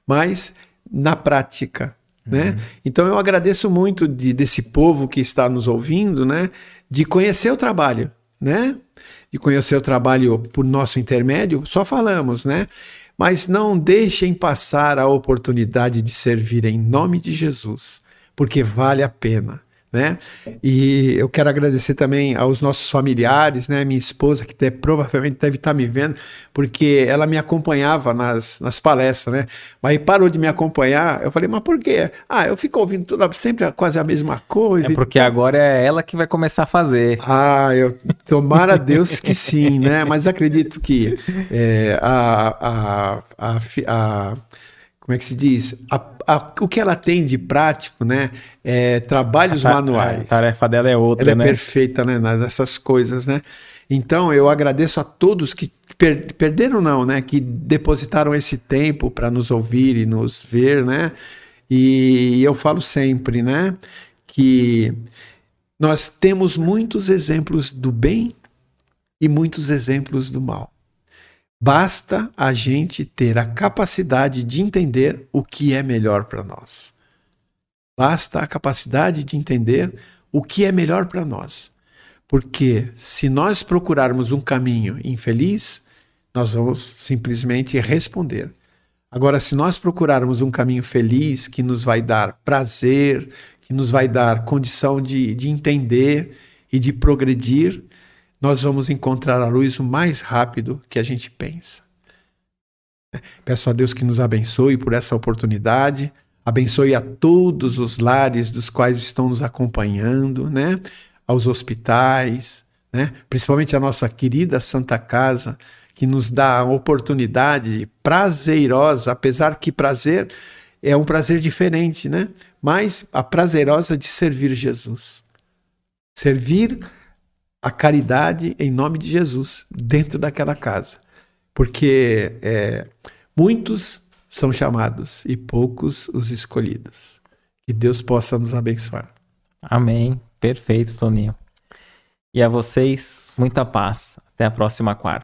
mas na prática, né? Uhum. Então eu agradeço muito de, desse povo que está nos ouvindo, né? De conhecer o trabalho, né? De conhecer o trabalho por nosso intermédio, só falamos, né? Mas não deixem passar a oportunidade de servir em nome de Jesus, porque vale a pena. Né? E eu quero agradecer também aos nossos familiares, né? Minha esposa, que provavelmente deve estar me vendo, porque ela me acompanhava nas, nas palestras, né? Mas parou de me acompanhar. Eu falei, mas por quê? Ah, eu fico ouvindo tudo, sempre quase a mesma coisa. É porque agora é ela que vai começar a fazer. Ah, eu tomara a Deus que sim, né? Mas acredito que é, a, a, a, a como é que se diz? A, a, o que ela tem de prático, né? É, trabalhos a, manuais. A tarefa dela é outra, ela né? é perfeita, né? Nessas coisas, né? Então eu agradeço a todos que per, perderam não, né? Que depositaram esse tempo para nos ouvir e nos ver, né? E eu falo sempre, né? Que nós temos muitos exemplos do bem e muitos exemplos do mal. Basta a gente ter a capacidade de entender o que é melhor para nós. Basta a capacidade de entender o que é melhor para nós. Porque se nós procurarmos um caminho infeliz, nós vamos simplesmente responder. Agora, se nós procurarmos um caminho feliz que nos vai dar prazer, que nos vai dar condição de, de entender e de progredir, nós vamos encontrar a luz o mais rápido que a gente pensa. Peço a Deus que nos abençoe por essa oportunidade, abençoe a todos os lares dos quais estão nos acompanhando, né? aos hospitais, né? principalmente a nossa querida Santa Casa, que nos dá a oportunidade prazerosa, apesar que prazer é um prazer diferente, né? mas a prazerosa de servir Jesus. Servir a caridade em nome de Jesus dentro daquela casa. Porque é, muitos são chamados e poucos os escolhidos. Que Deus possa nos abençoar. Amém. Perfeito, Toninho. E a vocês, muita paz. Até a próxima quarta.